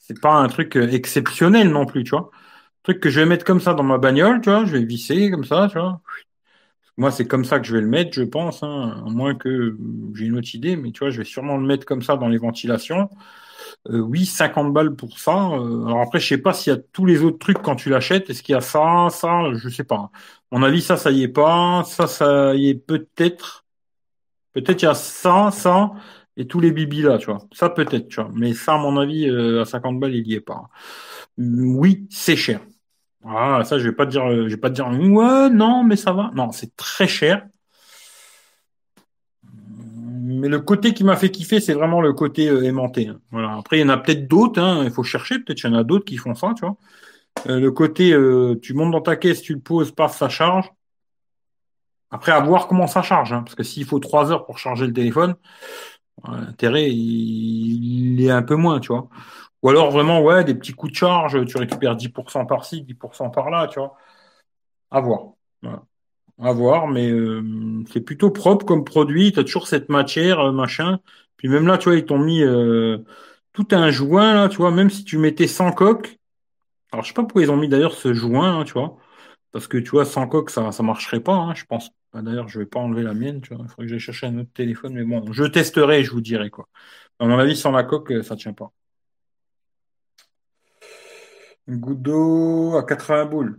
C'est pas un truc exceptionnel non plus, tu vois. Un truc que je vais mettre comme ça dans ma bagnole, tu vois. Je vais visser comme ça, tu vois. Moi, c'est comme ça que je vais le mettre, je pense, hein, à moins que j'ai une autre idée, mais tu vois, je vais sûrement le mettre comme ça dans les ventilations. Euh, oui, 50 balles pour ça. Euh, alors après, je sais pas s'il y a tous les autres trucs quand tu l'achètes. Est-ce qu'il y a ça, ça, je sais pas. Mon avis, ça, ça y est pas. Ça, ça y est peut-être. Peut-être il y a ça, ça et tous les bibis là, tu vois. Ça peut-être, tu vois. Mais ça, à mon avis, euh, à 50 balles, il y est pas. Oui, c'est cher. Ah, ça, je vais pas te dire, je vais pas te dire, ouais, non, mais ça va. Non, c'est très cher. Mais le côté qui m'a fait kiffer, c'est vraiment le côté euh, aimanté. Hein. Voilà. Après, il y en a peut-être d'autres, hein. il faut chercher, peut-être qu'il y en a d'autres qui font ça, tu vois. Euh, le côté, euh, tu montes dans ta caisse, tu le poses, paf, ça charge. Après, à voir comment ça charge, hein, parce que s'il faut trois heures pour charger le téléphone, l'intérêt, il, il, est un peu moins, tu vois. Ou alors vraiment, ouais, des petits coups de charge, tu récupères 10% par-ci, 10% par-là, tu vois. À voir. À voir, mais euh, c'est plutôt propre comme produit. Tu as toujours cette matière, euh, machin. Puis même là, tu vois, ils t'ont mis euh, tout un joint, là, tu vois, même si tu mettais sans coque. Alors, je sais pas pourquoi ils ont mis d'ailleurs ce joint, hein, tu vois. Parce que, tu vois, sans coque, ça ça marcherait pas, hein, je pense. Bah, d'ailleurs, je vais pas enlever la mienne, tu vois. Il faudrait que j'aille chercher un autre téléphone, mais bon, je testerai et je vous dirai, quoi. À mon avis, sans la coque, ça tient pas. D'eau à 80 boules.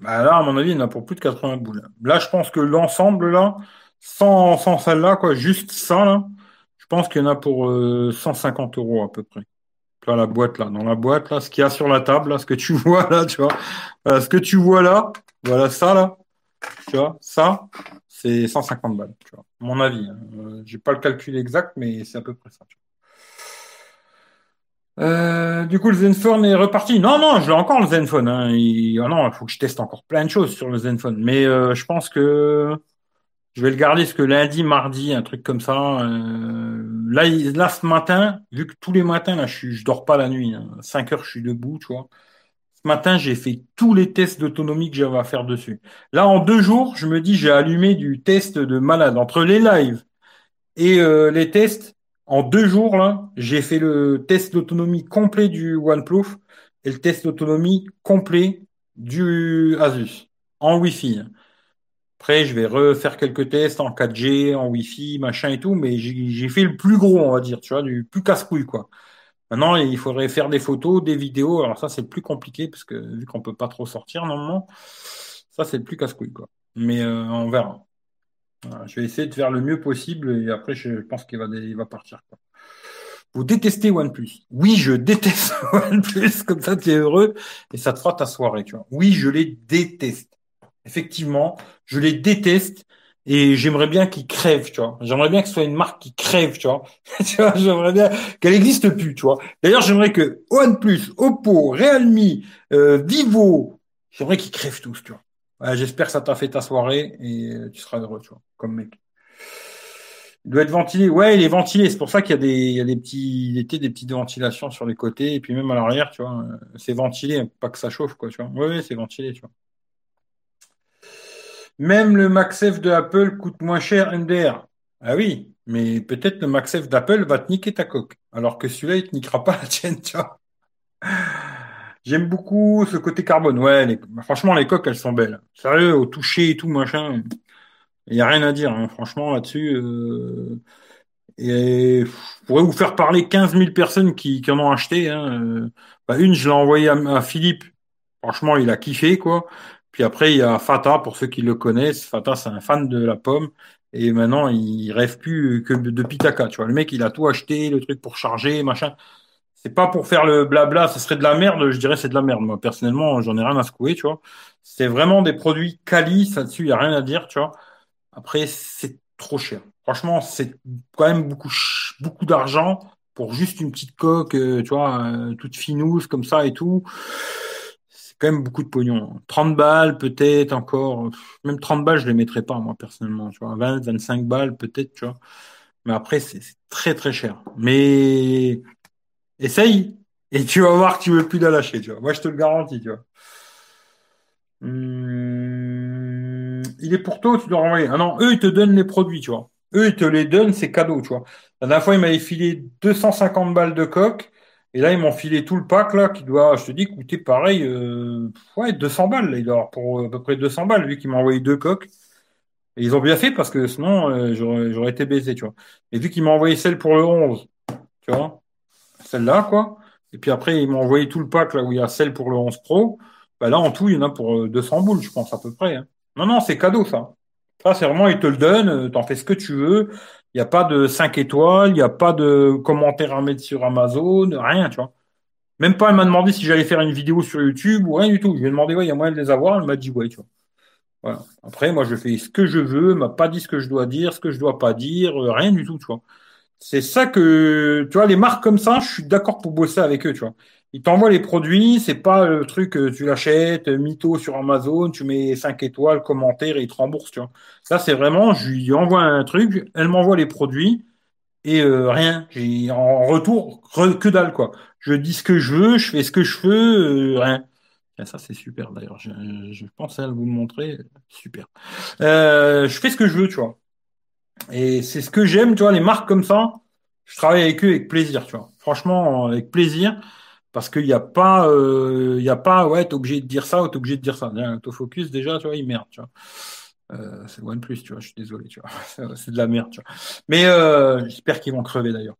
Bah là, à mon avis, il y en a pour plus de 80 boules. Là, je pense que l'ensemble, là, sans, sans celle-là, quoi, juste ça, là, je pense qu'il y en a pour 150 euh, euros à peu près. Là, la boîte, là, dans la boîte, là, ce qu'il y a sur la table, là, ce que tu vois, là, tu vois. ce que tu vois là, voilà ça, là, tu vois, ça, c'est 150 balles, tu vois. Mon avis. Hein. Euh, j'ai pas le calcul exact, mais c'est à peu près ça. Euh, du coup, le Zenfone est reparti. Non, non, je l'ai encore le Zenfone. Hein. Il... Oh non, faut que je teste encore plein de choses sur le Zenfone. Mais euh, je pense que je vais le garder ce que lundi, mardi, un truc comme ça. Euh... Là, là, ce matin, vu que tous les matins, là, je, je dors pas la nuit. Hein. 5 heures, je suis debout, tu vois. Ce matin, j'ai fait tous les tests d'autonomie que j'avais à faire dessus. Là, en deux jours, je me dis, j'ai allumé du test de malade. Entre les lives et euh, les tests, en deux jours, là, j'ai fait le test d'autonomie complet du OnePlus et le test d'autonomie complet du Asus en Wi-Fi. Après, je vais refaire quelques tests en 4G, en Wi-Fi, machin et tout, mais j'ai fait le plus gros, on va dire, tu vois, du plus casse-couille, quoi. Maintenant, il faudrait faire des photos, des vidéos. Alors ça, c'est plus compliqué parce que vu qu'on peut pas trop sortir normalement, ça c'est le plus casse-couille, quoi. Mais euh, on verra. je vais essayer de faire le mieux possible et après, je pense qu'il va, va partir. Vous détestez OnePlus. Oui, je déteste OnePlus. Comme ça, tu es heureux et ça te fera ta soirée. Tu vois. Oui, je les déteste. Effectivement, je les déteste et j'aimerais bien qu'ils crèvent, tu vois. J'aimerais bien que ce soit une marque qui crève, tu vois. tu vois, j'aimerais bien qu'elle n'existe plus, tu vois. D'ailleurs, j'aimerais que OnePlus, Oppo, Realme, euh, Vivo, j'aimerais qu'ils crèvent tous, tu vois. J'espère que ça t'a fait ta soirée et euh, tu seras heureux, tu vois, comme mec. Il doit être ventilé. Ouais, il est ventilé. C'est pour ça qu'il y a des, il y a des petits, des, des petites ventilations sur les côtés et puis même à l'arrière, tu vois. C'est ventilé, pas que ça chauffe, quoi, tu vois. Ouais, c'est ventilé, tu vois. Même le MagSafe de Apple coûte moins cher MDR. Ah oui, mais peut-être le MagSafe d'Apple va te niquer ta coque, alors que celui-là, il te niquera pas la tienne, tu vois. J'aime beaucoup ce côté carbone. Ouais, franchement, les coques, elles sont belles. Sérieux, au toucher et tout, machin. Il n'y a rien à dire, hein. franchement, là-dessus. Euh... Et je pourrais vous faire parler 15 000 personnes qui, en ont acheté. Hein. Bah, une, je l'ai envoyée à, Philippe. Franchement, il a kiffé, quoi. Puis après, il y a Fata, pour ceux qui le connaissent. Fata, c'est un fan de la pomme. Et maintenant, il rêve plus que de Pitaka. Tu vois, le mec, il a tout acheté, le truc pour charger, machin. C'est pas pour faire le blabla, ce serait de la merde. Je dirais c'est de la merde. Moi, personnellement, j'en ai rien à secouer, tu vois. C'est vraiment des produits quali, ça dessus, il y a rien à dire, tu vois. Après, c'est trop cher. Franchement, c'est quand même beaucoup, beaucoup d'argent pour juste une petite coque, euh, tu vois, euh, toute finousse comme ça et tout. Beaucoup de pognon. 30 balles, peut-être encore. Même 30 balles, je les mettrais pas, moi, personnellement. Tu vois, 20, 25 balles, peut-être, tu vois. Mais après, c'est très, très cher. Mais essaye. Et tu vas voir que tu veux plus la lâcher, tu vois. Moi, je te le garantis, tu vois. Hum, il est pour toi, tu dois renvoyer? Ah non, eux, ils te donnent les produits, tu vois. Eux, ils te les donnent, c'est cadeau, tu vois. La dernière fois, ils m'avaient filé 250 balles de coque. Et là, ils m'ont filé tout le pack, là, qui doit, je te dis, coûter pareil, euh, ouais, 200 balles. Là, il doit avoir pour euh, à peu près 200 balles, vu qu'ils m'ont envoyé deux coques. Et ils ont bien fait parce que sinon, euh, j'aurais été baisé, tu vois. Et vu qu'ils m'ont envoyé celle pour le 11, tu vois, celle-là, quoi. Et puis après, ils m'ont envoyé tout le pack, là, où il y a celle pour le 11 Pro. Bah là, en tout, il y en a pour 200 euh, boules, je pense, à peu près. Hein. Non, non, c'est cadeau, ça. Ça, c'est vraiment, ils te le donnent, t'en fais ce que tu veux. Il n'y a pas de 5 étoiles, il n'y a pas de commentaires à mettre sur Amazon, rien, tu vois. Même pas, elle m'a demandé si j'allais faire une vidéo sur YouTube ou rien du tout. Je lui ai demandé, ouais, il y a moyen de les avoir. Elle m'a dit, ouais, tu vois. Voilà. Après, moi, je fais ce que je veux, m'a pas dit ce que je dois dire, ce que je dois pas dire, euh, rien du tout, tu vois. C'est ça que, tu vois, les marques comme ça, je suis d'accord pour bosser avec eux, tu vois. Ils t'envoient les produits, c'est pas le truc, tu l'achètes, mytho sur Amazon, tu mets 5 étoiles, commentaire et ils te remboursent, tu vois. Ça, c'est vraiment, je lui envoie un truc, elle m'envoie les produits et euh, rien. J'ai en retour que dalle, quoi. Je dis ce que je veux, je fais ce que je veux, euh, rien. ça, c'est super d'ailleurs. Je, pense à vous le montrer. Super. Euh, je fais ce que je veux, tu vois. Et c'est ce que j'aime, tu vois, les marques comme ça. Je travaille avec eux avec plaisir, tu vois. Franchement, avec plaisir. Parce qu'il n'y a pas, euh, il y a pas, ouais, t'es obligé de dire ça ou t'es obligé de dire ça. L'autofocus, déjà, tu vois, il merde, tu vois. Euh, c'est OnePlus, tu vois, je suis désolé, tu vois. c'est de la merde, tu vois. Mais euh, j'espère qu'ils vont crever d'ailleurs.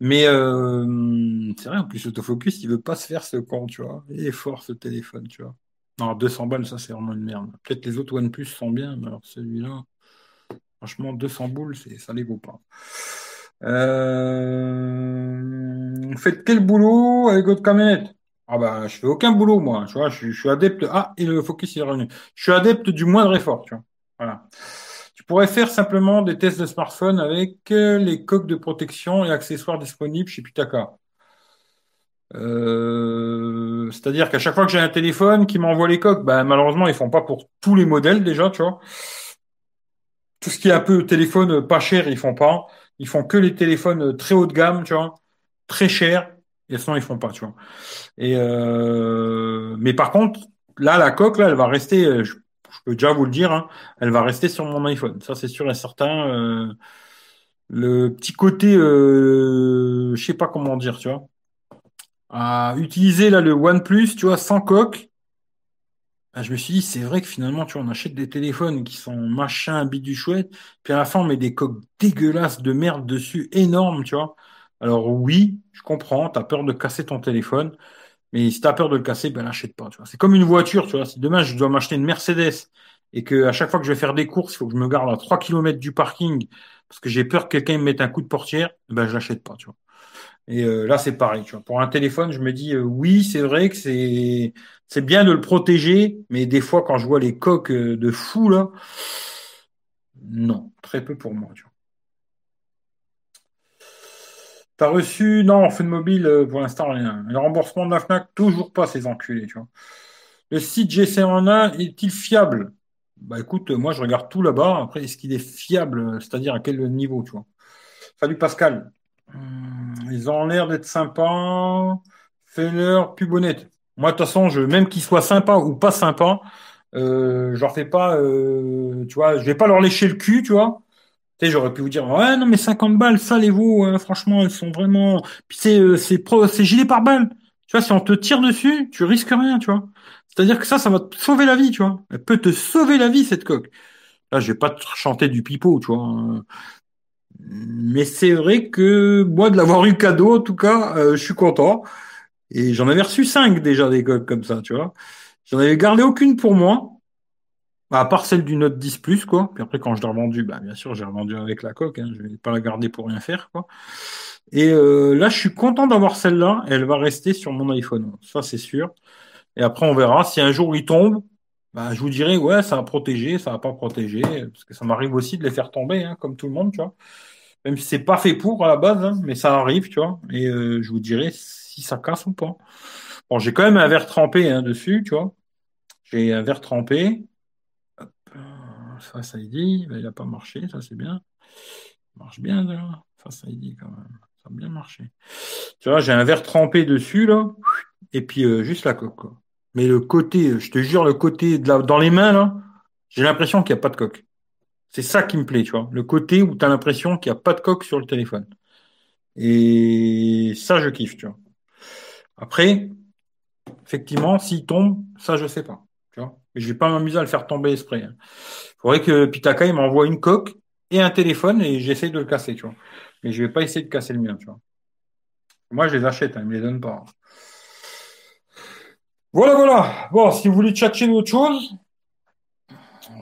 Mais euh, c'est vrai, en plus, l'autofocus, il veut pas se faire ce con, tu vois. Il est fort ce téléphone, tu vois. Non, 200 balles, ça, c'est vraiment une merde. Peut-être les autres OnePlus sont bien, mais alors celui-là, franchement, 200 boules, ça les vaut pas. Euh... Faites quel boulot avec votre camionnette? Ah bah je fais aucun boulot moi, tu vois, je, suis adepte. Ah, et le focus est revenu. Je suis adepte du moindre effort, tu vois. Voilà. Tu pourrais faire simplement des tests de smartphone avec euh, les coques de protection et accessoires disponibles chez Pitaka. Euh, c'est-à-dire qu'à chaque fois que j'ai un téléphone qui m'envoie les coques, bah, malheureusement, ils font pas pour tous les modèles déjà, tu vois. Tout ce qui est un peu téléphone pas cher, ils font pas. Ils font que les téléphones très haut de gamme, tu vois, très chers, et sinon ils font pas, tu vois. Et euh... mais par contre, là, la coque, là, elle va rester. Je, peux déjà vous le dire, hein, elle va rester sur mon iPhone. Ça, c'est sûr et certain. Euh... Le petit côté, euh... je sais pas comment dire, tu vois. À utiliser là le OnePlus, tu vois, sans coque, ah, je me suis dit, c'est vrai que finalement, tu vois, on achète des téléphones qui sont machin, du chouette, puis à la fin, on met des coques dégueulasses de merde dessus, énormes, tu vois. Alors oui, je comprends, tu as peur de casser ton téléphone, mais si tu as peur de le casser, ben l'achète pas, tu. C'est comme une voiture, tu vois. Si demain, je dois m'acheter une Mercedes et que à chaque fois que je vais faire des courses, il faut que je me garde à 3 km du parking parce que j'ai peur que quelqu'un me mette un coup de portière, ben je l'achète pas, tu. Et euh, là, c'est pareil. Tu vois. Pour un téléphone, je me dis euh, oui, c'est vrai que c'est bien de le protéger, mais des fois, quand je vois les coques euh, de fou là, non, très peu pour moi. Tu vois. T'as reçu Non, en de mobile, pour l'instant, rien. Le remboursement de la FNAC, toujours pas ces enculés. Le site GC1A est-il fiable? Bah écoute, moi je regarde tout là-bas. Après, est-ce qu'il est fiable C'est-à-dire à quel niveau, tu vois? Salut Pascal. Hum, ils ont l'air d'être sympas. Fais-leur bonnette. Moi, de toute façon, je, même qu'ils soient sympas ou pas sympas, euh, je leur fais pas, euh, tu vois, je vais pas leur lécher le cul, tu vois. Tu sais, j'aurais pu vous dire, ouais, non, mais 50 balles, ça, les veaux, hein, franchement, elles sont vraiment, puis c'est, euh, c'est pro, c'est gilet par balle. Tu vois, si on te tire dessus, tu risques rien, tu vois. C'est-à-dire que ça, ça va te sauver la vie, tu vois. Elle peut te sauver la vie, cette coque. Là, je vais pas te chanter du pipeau, tu vois. Mais c'est vrai que moi, de l'avoir eu cadeau, en tout cas, euh, je suis content. Et j'en avais reçu cinq déjà des coques comme ça, tu vois. J'en avais gardé aucune pour moi, à part celle du Note 10 Plus, quoi. Puis après, quand je l'ai revendu, bah, bien sûr, j'ai revendu avec la coque. Hein. Je vais pas la garder pour rien faire, quoi. Et euh, là, je suis content d'avoir celle-là. Elle va rester sur mon iPhone. Ça, c'est sûr. Et après, on verra. Si un jour il tombe, bah, je vous dirai, ouais, ça a protégé, ça a pas protégé. Parce que ça m'arrive aussi de les faire tomber, hein, comme tout le monde, tu vois. Même si c'est pas fait pour à la base, hein, mais ça arrive, tu vois. Et euh, je vous dirai si ça casse ou pas. Bon, j'ai quand même un verre trempé hein, dessus, tu vois. J'ai un verre trempé. Hop, ça, ça y dit. il n'a pas marché, ça c'est bien. Ça marche bien, là. Ça, ça y dit quand même. Ça a bien marché. Tu vois, j'ai un verre trempé dessus, là. Et puis euh, juste la coque, quoi. Mais le côté, je te jure, le côté de la, dans les mains, j'ai l'impression qu'il n'y a pas de coque. C'est ça qui me plaît, tu vois. Le côté où tu as l'impression qu'il n'y a pas de coque sur le téléphone. Et ça, je kiffe, tu vois. Après, effectivement, s'il tombe, ça, je sais pas. Tu vois. Je vais pas m'amuser à le faire tomber esprit. Il hein. faudrait que Pitaka, il m'envoie une coque et un téléphone et j'essaie de le casser, tu vois. Mais je vais pas essayer de casser le mien, tu vois. Moi, je les achète, hein, ils me les donnent pas. Voilà, voilà. Bon, si vous voulez tchatcher d'autres choses,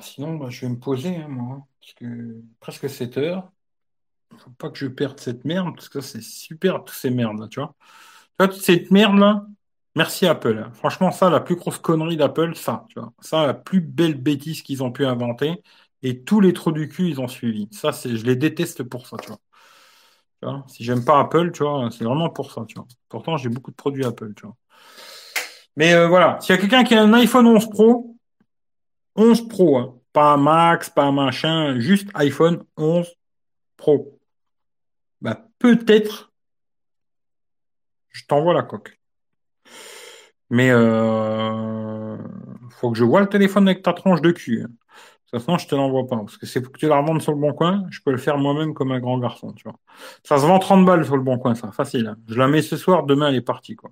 sinon, bah, je vais me poser, hein, moi, hein, parce que presque 7 heures. Faut pas que je perde cette merde, parce que c'est super, toutes ces merdes, là, tu vois. Tu vois, cette merde, là, merci Apple. Hein. Franchement, ça, la plus grosse connerie d'Apple, ça, tu vois. Ça, la plus belle bêtise qu'ils ont pu inventer. Et tous les trous du cul, ils ont suivi. Ça, c'est, je les déteste pour ça, tu vois. Tu vois si j'aime pas Apple, tu vois, c'est vraiment pour ça, tu vois. Pourtant, j'ai beaucoup de produits Apple, tu vois. Mais euh, voilà, s'il y a quelqu'un qui a un iPhone 11 Pro, 11 Pro, hein, pas Max, pas machin, juste iPhone 11 Pro, bah, peut-être je t'envoie la coque. Mais euh, faut que je vois le téléphone avec ta tronche de cul. Hein. De toute je te l'envoie pas. Parce que c'est pour que tu la revendes sur le bon coin. Je peux le faire moi-même comme un grand garçon, tu vois. Ça se vend 30 balles sur le bon coin, ça. Facile. Hein. Je la mets ce soir, demain elle est partie, quoi.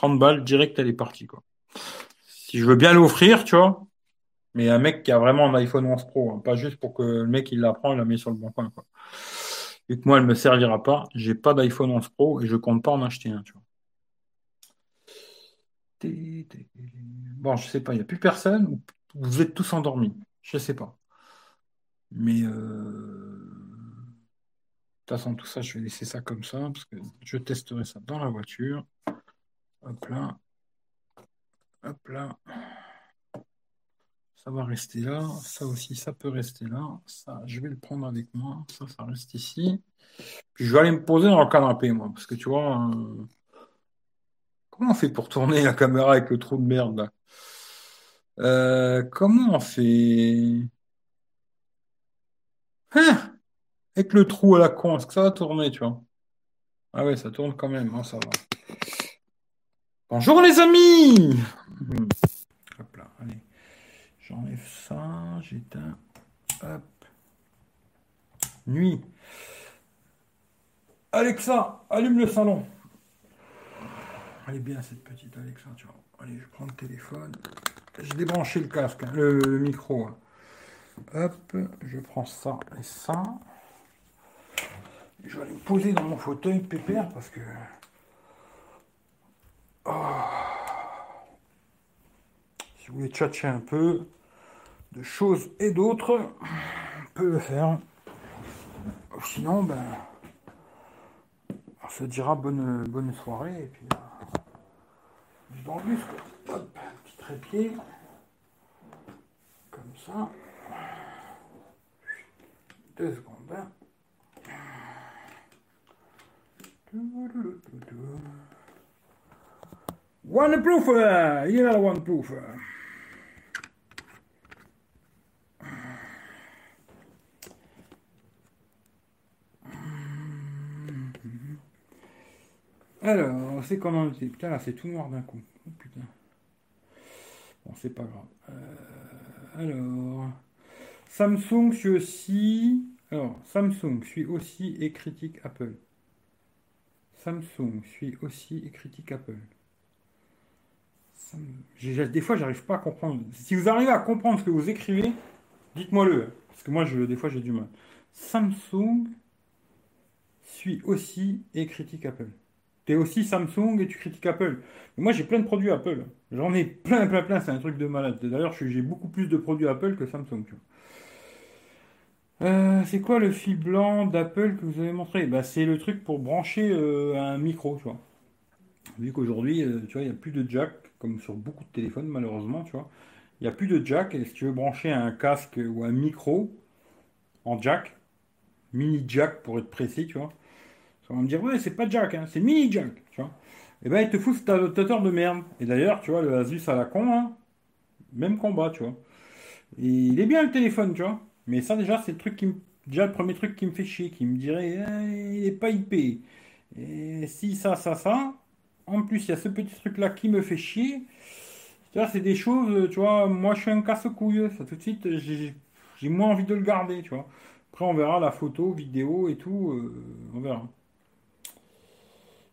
30 balles, direct, elle est partie, quoi. Si je veux bien l'offrir, tu vois. Mais un mec qui a vraiment un iPhone 11 Pro, hein. pas juste pour que le mec il la prend, la met sur le bon coin, quoi. Vu que moi, elle ne me servira pas, j'ai pas d'iPhone 11 Pro et je compte pas en acheter un, tu vois. Bon, je sais pas, il n'y a plus personne ou vous êtes tous endormis? Je sais pas. Mais euh, de toute façon, tout ça, je vais laisser ça comme ça parce que je testerai ça dans la voiture. Hop là. Hop là. Ça va rester là. Ça aussi, ça peut rester là. Ça, je vais le prendre avec moi. Ça, ça reste ici. Puis je vais aller me poser dans le canapé, moi. Parce que tu vois, euh, comment on fait pour tourner la caméra avec le trou de merde là? Euh, Comment on fait? Hein? Avec le trou à la con, est-ce que ça va tourner, tu vois? Ah ouais, ça tourne quand même, hein, ça va. Bonjour les amis Hop là, allez. J'enlève ça, j'éteins. Hop. Nuit. Alexa, allume le salon. Elle est bien cette petite Alexa, tu vois. Allez, je prends le téléphone. J'ai débranché le casque, hein, le, micro. Hein. Hop, je prends ça et ça. Je vais aller me poser dans mon fauteuil pépère parce que. Si vous voulez tchatcher un peu de choses et d'autres, on peut le faire. Sinon, ben, on se dira bonne, bonne soirée et puis dans le bus, petit trépied. Comme ça. Deux secondes. Hein. Waterproof Il est là le waterproof Alors, c'est comment on était Putain, là, c'est tout noir d'un coup. Oh, putain. Bon, c'est pas grave. Euh, alors, Samsung suit aussi. Alors, Samsung suit aussi et critique Apple. Samsung suit aussi et critique Apple. Des fois, j'arrive pas à comprendre. Si vous arrivez à comprendre ce que vous écrivez, dites-moi-le. Parce que moi, je, des fois, j'ai du mal. Samsung suit aussi et critique Apple. Tu es aussi Samsung et tu critiques Apple. moi, j'ai plein de produits Apple. J'en ai plein, plein, plein. C'est un truc de malade. D'ailleurs, j'ai beaucoup plus de produits Apple que Samsung. Euh, c'est quoi le fil blanc d'Apple que vous avez montré? Bah, C'est le truc pour brancher euh, un micro, tu vois. Vu qu'aujourd'hui, euh, tu vois, il n'y a plus de jack, comme sur beaucoup de téléphones, malheureusement, tu vois. Il n'y a plus de jack, et si tu veux brancher un casque ou un micro en jack, mini jack pour être précis, tu vois, ça va me dire, ouais, c'est pas jack, hein, c'est mini jack, tu vois. Et eh ben, il te fout cet adaptateur de merde. Et d'ailleurs, tu vois, le Asus à la con, hein, même combat, tu vois. Il est bien le téléphone, tu vois. Mais ça, déjà, c'est le truc qui me... Déjà, le premier truc qui me fait chier, qui me dirait, eh, il est pas IP. Et si ça, ça, ça. En plus, il y a ce petit truc-là qui me fait chier. C'est des choses, tu vois, moi je suis un casse-couille. Ça tout de suite, j'ai moins envie de le garder, tu vois. Après, on verra la photo, vidéo et tout. Euh, on verra.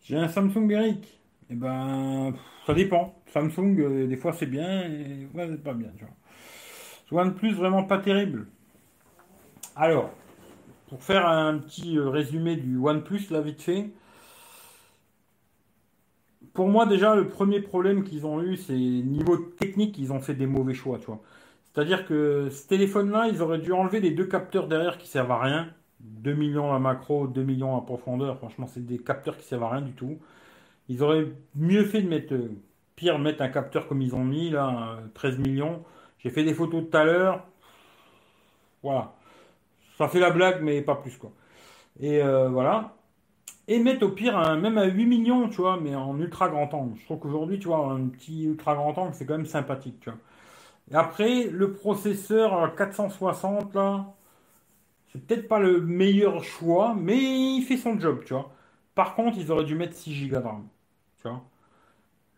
J'ai un Samsung Eric. Et eh ben, ça dépend. Samsung, euh, des fois c'est bien, et pas bien, tu vois. Soit plus, vraiment pas terrible. Alors, pour faire un petit euh, résumé du OnePlus, là, vite fait. Pour moi, déjà, le premier problème qu'ils ont eu, c'est niveau technique, ils ont fait des mauvais choix, tu vois. C'est-à-dire que ce téléphone-là, ils auraient dû enlever les deux capteurs derrière qui servent à rien. 2 millions à macro, 2 millions à profondeur. Franchement, c'est des capteurs qui servent à rien du tout. Ils auraient mieux fait de mettre, euh, pire, mettre un capteur comme ils ont mis, là, 13 euh, millions. J'ai fait des photos tout à l'heure. Voilà. Ça fait la blague, mais pas plus, quoi. Et euh, voilà. Et mettre au pire, même à 8 millions, tu vois, mais en ultra grand angle. Je trouve qu'aujourd'hui, tu vois, un petit ultra grand angle, c'est quand même sympathique, tu vois. Après, le processeur 460, là, c'est peut-être pas le meilleur choix, mais il fait son job, tu vois. Par contre, ils auraient dû mettre 6 Go de RAM.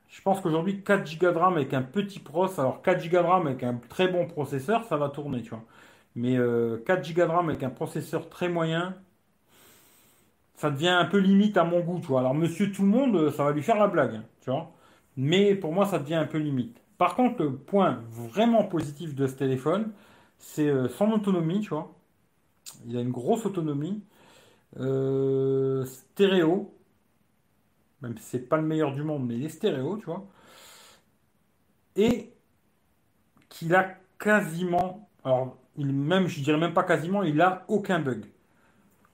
Je pense qu'aujourd'hui, 4 Go de RAM avec un petit pros, alors 4 Go de RAM avec un très bon processeur, ça va tourner, tu vois. Mais 4 euh, Go de RAM avec un processeur très moyen, ça devient un peu limite à mon goût, tu vois. Alors, monsieur tout le monde, ça va lui faire la blague, tu vois. Mais pour moi, ça devient un peu limite. Par contre, le point vraiment positif de ce téléphone, c'est euh, son autonomie, tu vois. Il a une grosse autonomie. Euh, stéréo. Même si c'est pas le meilleur du monde, mais il est stéréo, tu vois. Et qu'il a quasiment, alors il même, je dirais même pas quasiment, il a aucun bug.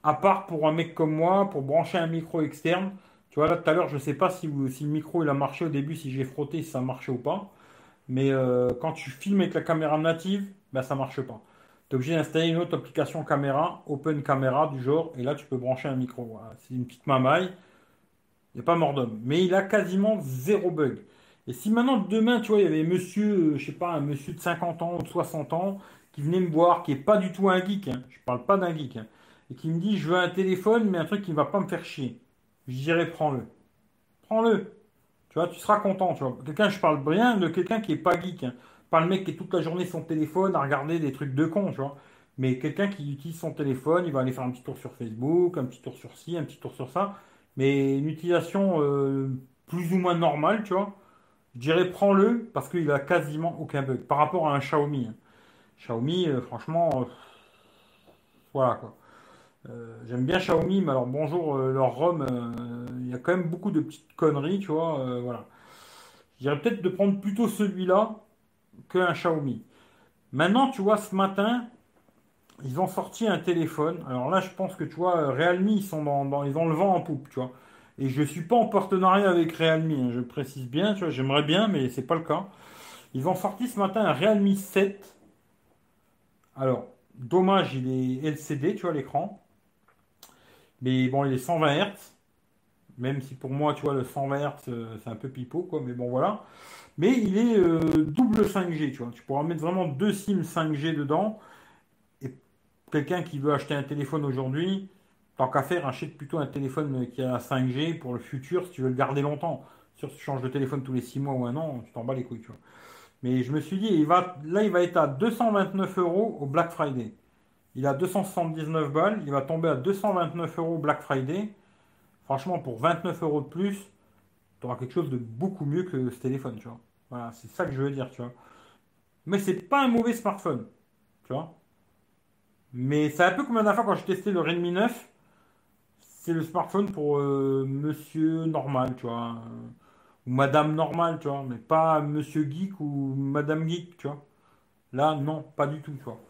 À part pour un mec comme moi, pour brancher un micro externe. Tu vois, là tout à l'heure, je sais pas si, le micro il a marché au début, si j'ai frotté, si ça marchait ou pas. Mais euh, quand tu filmes avec la caméra native, ben ça marche pas. Tu es obligé d'installer une autre application caméra, Open Camera du genre, et là tu peux brancher un micro. C'est une petite mamaille. Il n'y a pas mort d'homme. Mais il a quasiment zéro bug. Et si maintenant, demain, tu vois, il y avait monsieur, euh, je sais pas, un monsieur de 50 ans ou de 60 ans qui venait me voir, qui est pas du tout un geek, hein, je parle pas d'un geek, hein, et qui me dit, je veux un téléphone, mais un truc qui ne va pas me faire chier. Je dirais, prends-le. Prends-le. Tu vois, tu seras content. Quelqu'un, je parle bien de quelqu'un qui est pas geek. Hein. Pas le mec qui est toute la journée son téléphone à regarder des trucs de con, tu vois. Mais quelqu'un qui utilise son téléphone, il va aller faire un petit tour sur Facebook, un petit tour sur ci, un petit tour sur ça. Mais une utilisation euh, plus ou moins normale, tu vois. Je dirais prends-le parce qu'il a quasiment aucun bug par rapport à un Xiaomi. Hein. Xiaomi, euh, franchement, euh, voilà quoi. J'aime bien Xiaomi, mais alors bonjour leur ROM, il y a quand même beaucoup de petites conneries, tu vois. voilà. Je dirais peut-être de prendre plutôt celui-là qu'un Xiaomi. Maintenant, tu vois, ce matin, ils ont sorti un téléphone. Alors là, je pense que tu vois, Realme, ils sont dans, ils le vent en poupe, tu vois. Et je suis pas en partenariat avec Realme, hein, je précise bien, tu vois, j'aimerais bien, mais c'est pas le cas. Ils ont sorti ce matin un Realme 7. Alors, dommage, il est LCD, tu vois, l'écran. Mais bon, il est 120 Hz. Même si pour moi, tu vois, le 120 Hz, euh, c'est un peu pipeau, quoi. Mais bon, voilà. Mais il est euh, double 5G, tu vois. Tu pourras mettre vraiment deux SIM 5G dedans. Et quelqu'un qui veut acheter un téléphone aujourd'hui, tant qu'à faire, achète plutôt un téléphone qui a 5G pour le futur si tu veux le garder longtemps. Si tu changes de téléphone tous les 6 mois ou un an, tu t'en bats les couilles, tu. Mais je me suis dit, il va, là, il va être à 229 euros au Black Friday. Il a 279 balles, il va tomber à 229 euros Black Friday. Franchement, pour 29 euros de plus, tu auras quelque chose de beaucoup mieux que ce téléphone, tu vois. Voilà, c'est ça que je veux dire, tu vois. Mais c'est pas un mauvais smartphone, tu vois. Mais c'est un peu comme la dernière fois quand j'ai testé le Redmi 9. C'est le smartphone pour euh, monsieur normal, tu vois. Ou madame normale, tu vois. Mais pas monsieur geek ou madame geek, tu vois. Là, non, pas du tout, tu vois.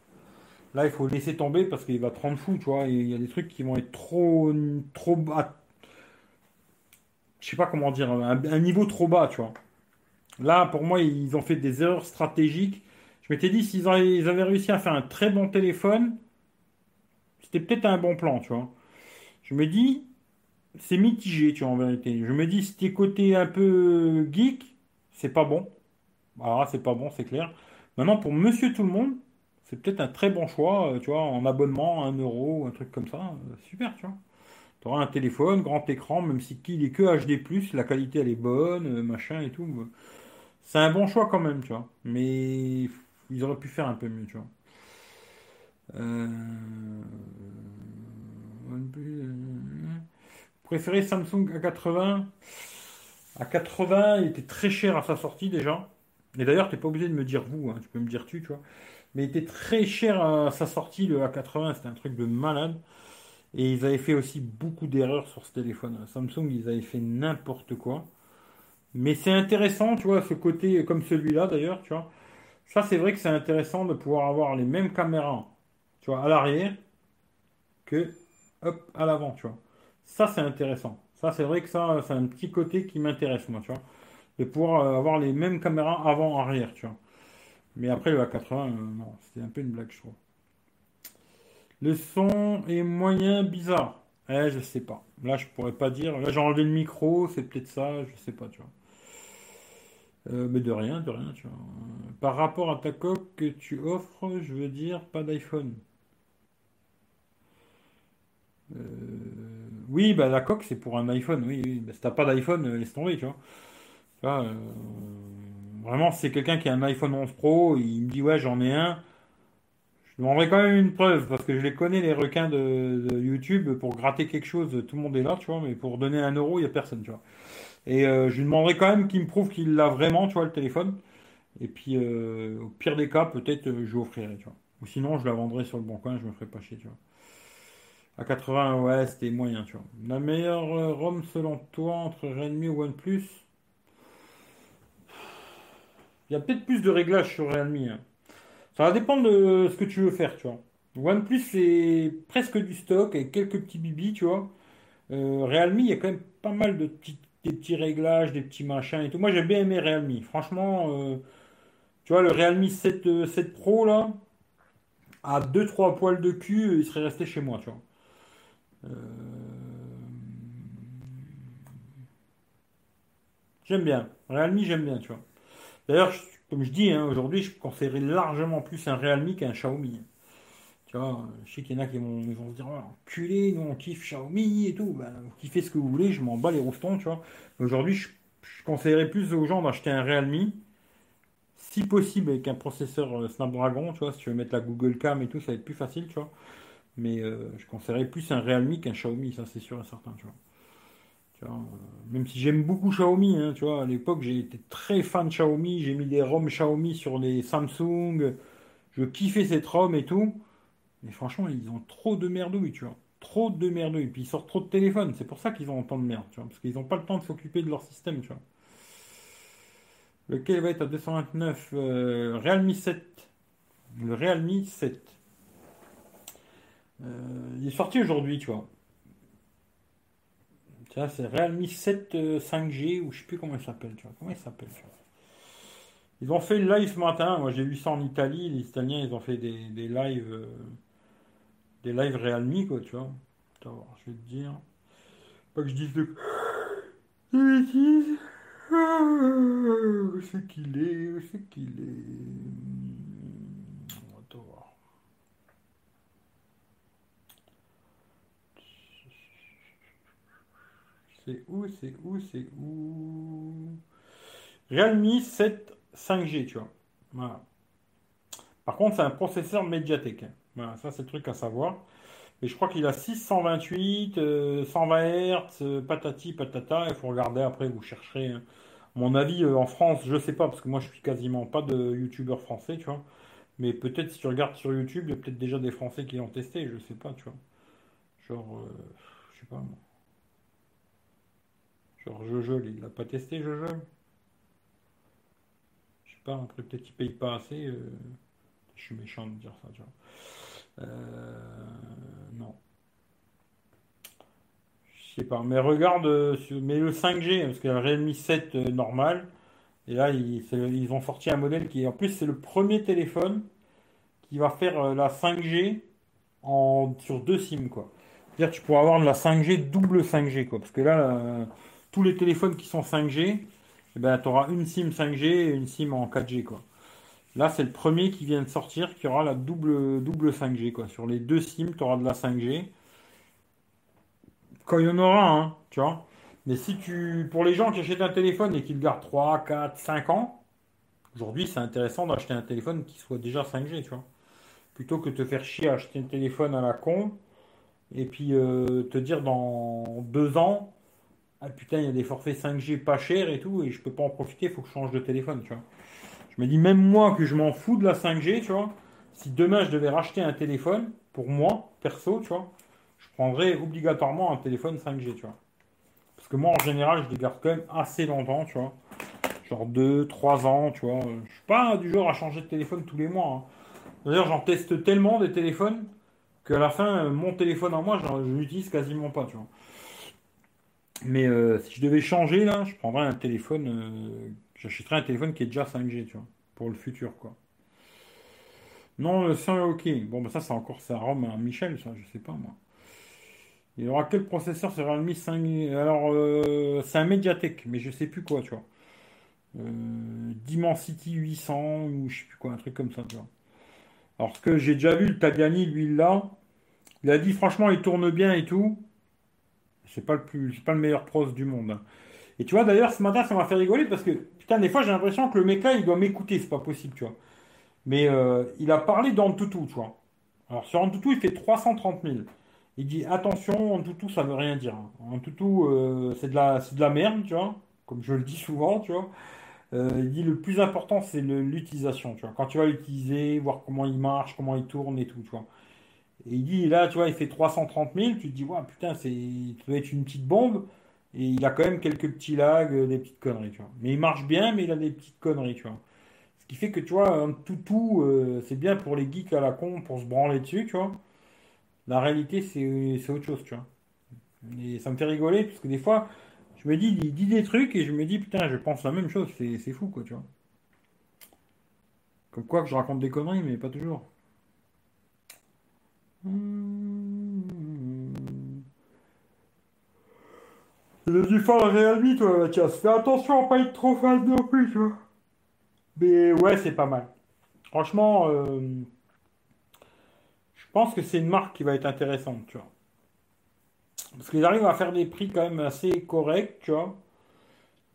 Là, il faut laisser tomber parce qu'il va te rendre fou, tu vois. Il y a des trucs qui vont être trop, trop bas. Je sais pas comment dire, un niveau trop bas, tu vois. Là, pour moi, ils ont fait des erreurs stratégiques. Je m'étais dit, s'ils avaient réussi à faire un très bon téléphone, c'était peut-être un bon plan, tu vois. Je me dis, c'est mitigé, tu vois, en vérité. Je me dis, si t'es côté un peu geek, c'est pas bon. Ah, c'est pas bon, c'est clair. Maintenant, pour monsieur tout le monde, c'est peut-être un très bon choix, euh, tu vois, en abonnement, un euro, un truc comme ça. Euh, super, tu vois. Tu auras un téléphone, grand écran, même si il est que HD+, la qualité elle est bonne, euh, machin et tout. C'est un bon choix quand même, tu vois. Mais ils auraient pu faire un peu mieux, tu vois. Euh... Préféré Samsung A80 À 80, il était très cher à sa sortie déjà. Et d'ailleurs, tu n'es pas obligé de me dire vous, hein, tu peux me dire tu, tu vois. Mais était très cher à sa sortie, le A80, c'était un truc de malade. Et ils avaient fait aussi beaucoup d'erreurs sur ce téléphone. Samsung, ils avaient fait n'importe quoi. Mais c'est intéressant, tu vois, ce côté, comme celui-là d'ailleurs, tu vois. Ça, c'est vrai que c'est intéressant de pouvoir avoir les mêmes caméras, tu vois, à l'arrière que, hop, à l'avant, tu vois. Ça, c'est intéressant. Ça, c'est vrai que ça, c'est un petit côté qui m'intéresse, moi, tu vois. De pouvoir euh, avoir les mêmes caméras avant-arrière, tu vois. Mais après, le A80, euh, non, c'était un peu une blague, je trouve. Le son est moyen bizarre. Eh, je sais pas. Là, je pourrais pas dire. Là, j'ai enlevé le micro, c'est peut-être ça, je sais pas, tu vois. Euh, mais de rien, de rien, tu vois. Par rapport à ta coque que tu offres, je veux dire, pas d'iPhone. Euh, oui, bah la coque c'est pour un iPhone, oui. oui. Si t'as pas d'iPhone, euh, laisse tomber, tu vois. Vraiment, c'est quelqu'un qui a un iPhone 11 Pro, il me dit ouais, j'en ai un. Je demanderai quand même une preuve parce que je les connais les requins de, YouTube pour gratter quelque chose, tout le monde est là, tu vois. Mais pour donner un euro, il y a personne, tu vois. Et euh, je lui demanderai quand même qu'il me prouve qu'il l'a vraiment, tu vois, le téléphone. Et puis, euh, au pire des cas, peut-être euh, je lui offrirai, tu vois. Ou sinon, je la vendrai sur le bon coin, je me ferai pas chier, tu vois. À 80, ouais, c'était moyen, tu vois. La meilleure ROM selon toi entre Redmi et OnePlus? Il y a peut-être plus de réglages sur Realme. Hein. Ça va dépendre de ce que tu veux faire, tu vois. OnePlus, c'est presque du stock avec quelques petits bibis, tu vois. Realme, il y a quand même pas mal de petites des petits réglages, des petits machins et tout. Moi, j'ai bien aimé Realme. Franchement, euh, tu vois, le Realme 7, 7 euh, Pro, là, à 2-3 poils de cul, il serait resté chez moi, tu vois. Euh, j'aime bien. Realme, j'aime bien, tu vois. D'ailleurs, comme je dis, hein, aujourd'hui, je conseillerais largement plus un Realme qu'un Xiaomi. Tu vois, je sais qu'il y en a qui vont, se dire, oh, enculé, nous on kiffe Xiaomi et tout. Ben, vous kiffez ce que vous voulez, je m'en bats les roustons. Aujourd'hui, je, conseillerais plus aux gens d'acheter un Realme, si possible avec un processeur euh, Snapdragon, tu vois. Si tu veux mettre la Google Cam et tout, ça va être plus facile, tu vois. Mais euh, je conseillerais plus un Realme qu'un Xiaomi, ça c'est sûr et certain, tu vois. Euh, même si j'aime beaucoup Xiaomi, hein, tu vois, à l'époque j'ai été très fan de Xiaomi, j'ai mis des ROM Xiaomi sur les Samsung, je kiffais cette ROM et tout. Mais franchement, ils ont trop de merdouilles, tu vois. Trop de merdouilles. Puis ils sortent trop de téléphones. C'est pour ça qu'ils ont autant de merde, tu vois. Parce qu'ils n'ont pas le temps de s'occuper de leur système, tu vois. Lequel va être à 229 euh, Realme 7. Le Realme 7. Euh, il est sorti aujourd'hui, tu vois. C'est Realme 7 5G, ou je sais plus comment il s'appelle, tu vois. Comment il s'appelle, Ils ont fait le live ce matin. Moi, j'ai vu ça en Italie. Les Italiens, ils ont fait des, des lives. Euh, des lives Realme, quoi, tu vois. Je vais te dire. Pas que je dise de. c'est qu'il est? C'est qu'il est Attends voir. C'est où C'est où C'est où Realme 7 5G, tu vois. Voilà. Par contre, c'est un processeur Mediatek. Voilà, ça c'est le truc à savoir. Et je crois qu'il a 628, 120 Hz, patati patata. Il faut regarder après, vous chercherez. Hein. Mon avis, euh, en France, je sais pas, parce que moi je suis quasiment pas de youtubeur français, tu vois. Mais peut-être si tu regardes sur YouTube, il y a peut-être déjà des Français qui l'ont testé, je sais pas, tu vois. Genre, euh, je sais pas moi. Genre Jojo, il l'a pas testé, Jojo Je sais pas, après peut-être il paye pas assez. Euh, je suis méchant de dire ça, tu vois. non. Je sais pas, mais regarde, euh, mais le 5G, parce qu'il y a le Realme 7 euh, normal, et là, ils, ils, ont sorti un modèle qui, en plus, c'est le premier téléphone qui va faire euh, la 5G en, sur deux SIM, quoi. C'est-à-dire tu pourras avoir de la 5G double 5G, quoi. Parce que là, tous les téléphones qui sont 5G, eh ben, tu auras une SIM 5G et une SIM en 4G, quoi. Là, c'est le premier qui vient de sortir qui aura la double, double 5G, quoi. Sur les deux SIM, tu auras de la 5G quand il y en aura un, tu vois. Mais si tu, pour les gens qui achètent un téléphone et qui le gardent 3, 4, 5 ans, aujourd'hui c'est intéressant d'acheter un téléphone qui soit déjà 5G, tu vois. Plutôt que de te faire chier à acheter un téléphone à la con et puis euh, te dire dans 2 ans, ah putain, il y a des forfaits 5G pas chers et tout, et je peux pas en profiter, faut que je change de téléphone, tu vois. Je me dis, même moi que je m'en fous de la 5G, tu vois, si demain je devais racheter un téléphone, pour moi, perso, tu vois, prendrais obligatoirement un téléphone 5G, tu vois. Parce que moi, en général, je les garde quand même assez longtemps, tu vois. Genre 2, 3 ans, tu vois. Je suis pas du genre à changer de téléphone tous les mois. Hein. D'ailleurs, j'en teste tellement des téléphones qu'à la fin, mon téléphone en moi, je l'utilise quasiment pas, tu vois. Mais euh, si je devais changer, là, je prendrais un téléphone... Euh, j'achèterais un téléphone qui est déjà 5G, tu vois. Pour le futur, quoi. Non, c'est ok. Bon, bah ça, c'est encore ça Rome à Michel, ça, je sais pas, moi. Il y aura quel processeur sur Realme 5 Alors, euh, c'est un Mediatek, mais je sais plus quoi, tu vois. Dimensity 800 ou je sais plus quoi, un truc comme ça, tu vois. Alors, ce que j'ai déjà vu, le Tagliani, lui, là, il a dit franchement, il tourne bien et tout. C'est pas le plus, pas le meilleur pros du monde. Hein. Et tu vois, d'ailleurs, ce matin, ça m'a fait rigoler parce que, putain, des fois, j'ai l'impression que le mec là, il doit m'écouter, c'est pas possible, tu vois. Mais euh, il a parlé d'Antutu, tu vois. Alors, sur Antutu, il fait 330 000. Il dit attention, en toutou, ça veut rien dire. En toutou, euh, c'est de la, de la merde, tu vois, comme je le dis souvent, tu vois. Euh, il dit le plus important, c'est l'utilisation, tu vois. Quand tu vas l'utiliser, voir comment il marche, comment il tourne et tout, tu vois. Et il dit là, tu vois, il fait 330 000, tu te dis, ouais, putain, ça doit être une petite bombe. Et il a quand même quelques petits lags, euh, des petites conneries, tu vois. Mais il marche bien, mais il a des petites conneries, tu vois. Ce qui fait que, tu vois, un toutou, c'est bien pour les geeks à la con, pour se branler dessus, tu vois. La réalité, c'est autre chose, tu vois. Et ça me fait rigoler, parce que des fois, je me dis, il dit des trucs et je me dis, putain, je pense la même chose, c'est fou, quoi, tu vois. Comme quoi que je raconte des conneries, mais pas toujours. Il a dû faire la toi, Mathias. Fais attention à pas être trop fan non plus, tu vois. Mais ouais, c'est pas mal. Franchement, euh, je pense que c'est une marque qui va être intéressante, tu vois. Parce qu'ils arrivent à faire des prix quand même assez corrects, tu vois.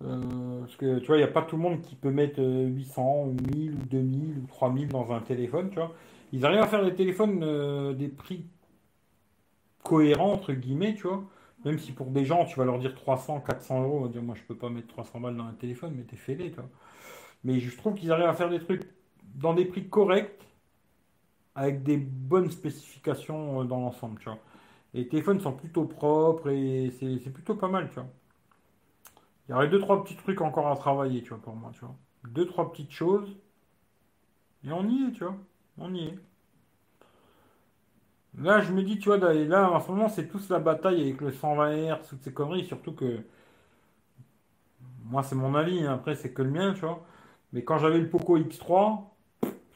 Euh, parce que tu vois, il n'y a pas tout le monde qui peut mettre 800 euh, ou 1000 ou 2000 ou 3000 dans un téléphone, tu vois. Ils arrivent à faire des téléphones euh, des prix cohérents, entre guillemets, tu vois. Même si pour des gens, tu vas leur dire 300, 400 euros, on va dire, moi je peux pas mettre 300 balles dans un téléphone, mais t'es fêlé, tu vois. Mais je trouve qu'ils arrivent à faire des trucs dans des prix corrects avec des bonnes spécifications euh, dans l'ensemble, tu vois. les téléphones sont plutôt propres et c'est plutôt pas mal, tu vois. Il y aurait deux, trois petits trucs encore à travailler, tu vois, pour moi, tu vois. deux, trois petites choses. Et on y est, tu vois. On y est. Là, je me dis, tu vois, là, en ce moment, c'est tous la bataille avec le 120 Hz, toutes ces conneries, surtout que. Moi, c'est mon avis, hein, après, c'est que le mien, tu vois. Mais quand j'avais le Poco X3,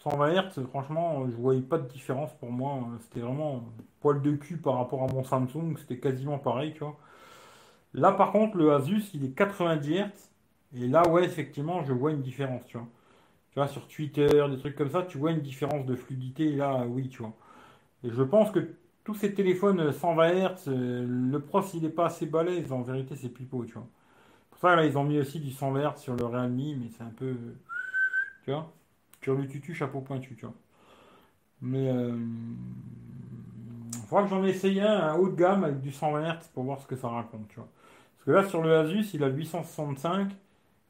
120 Hz, franchement, je voyais pas de différence pour moi. C'était vraiment poil de cul par rapport à mon Samsung, c'était quasiment pareil, tu vois. Là, par contre, le Asus, il est 90 Hz. Et là, ouais, effectivement, je vois une différence, tu vois. Tu vois, sur Twitter, des trucs comme ça, tu vois une différence de fluidité. Là, oui, tu vois. Et je pense que tous ces téléphones 120 Hz, le pros, il n'est pas assez balèze. En vérité, c'est pipeau, tu vois. Pour ça, là, ils ont mis aussi du 120 Hz sur le Realme, mais c'est un peu. Tu vois Sur le tutu, chapeau pointu, tu vois. Mais. Euh... Il que j'en essaye un, un haut de gamme avec du 120 Hz pour voir ce que ça raconte, tu vois. Parce que là, sur le Asus, il a 865.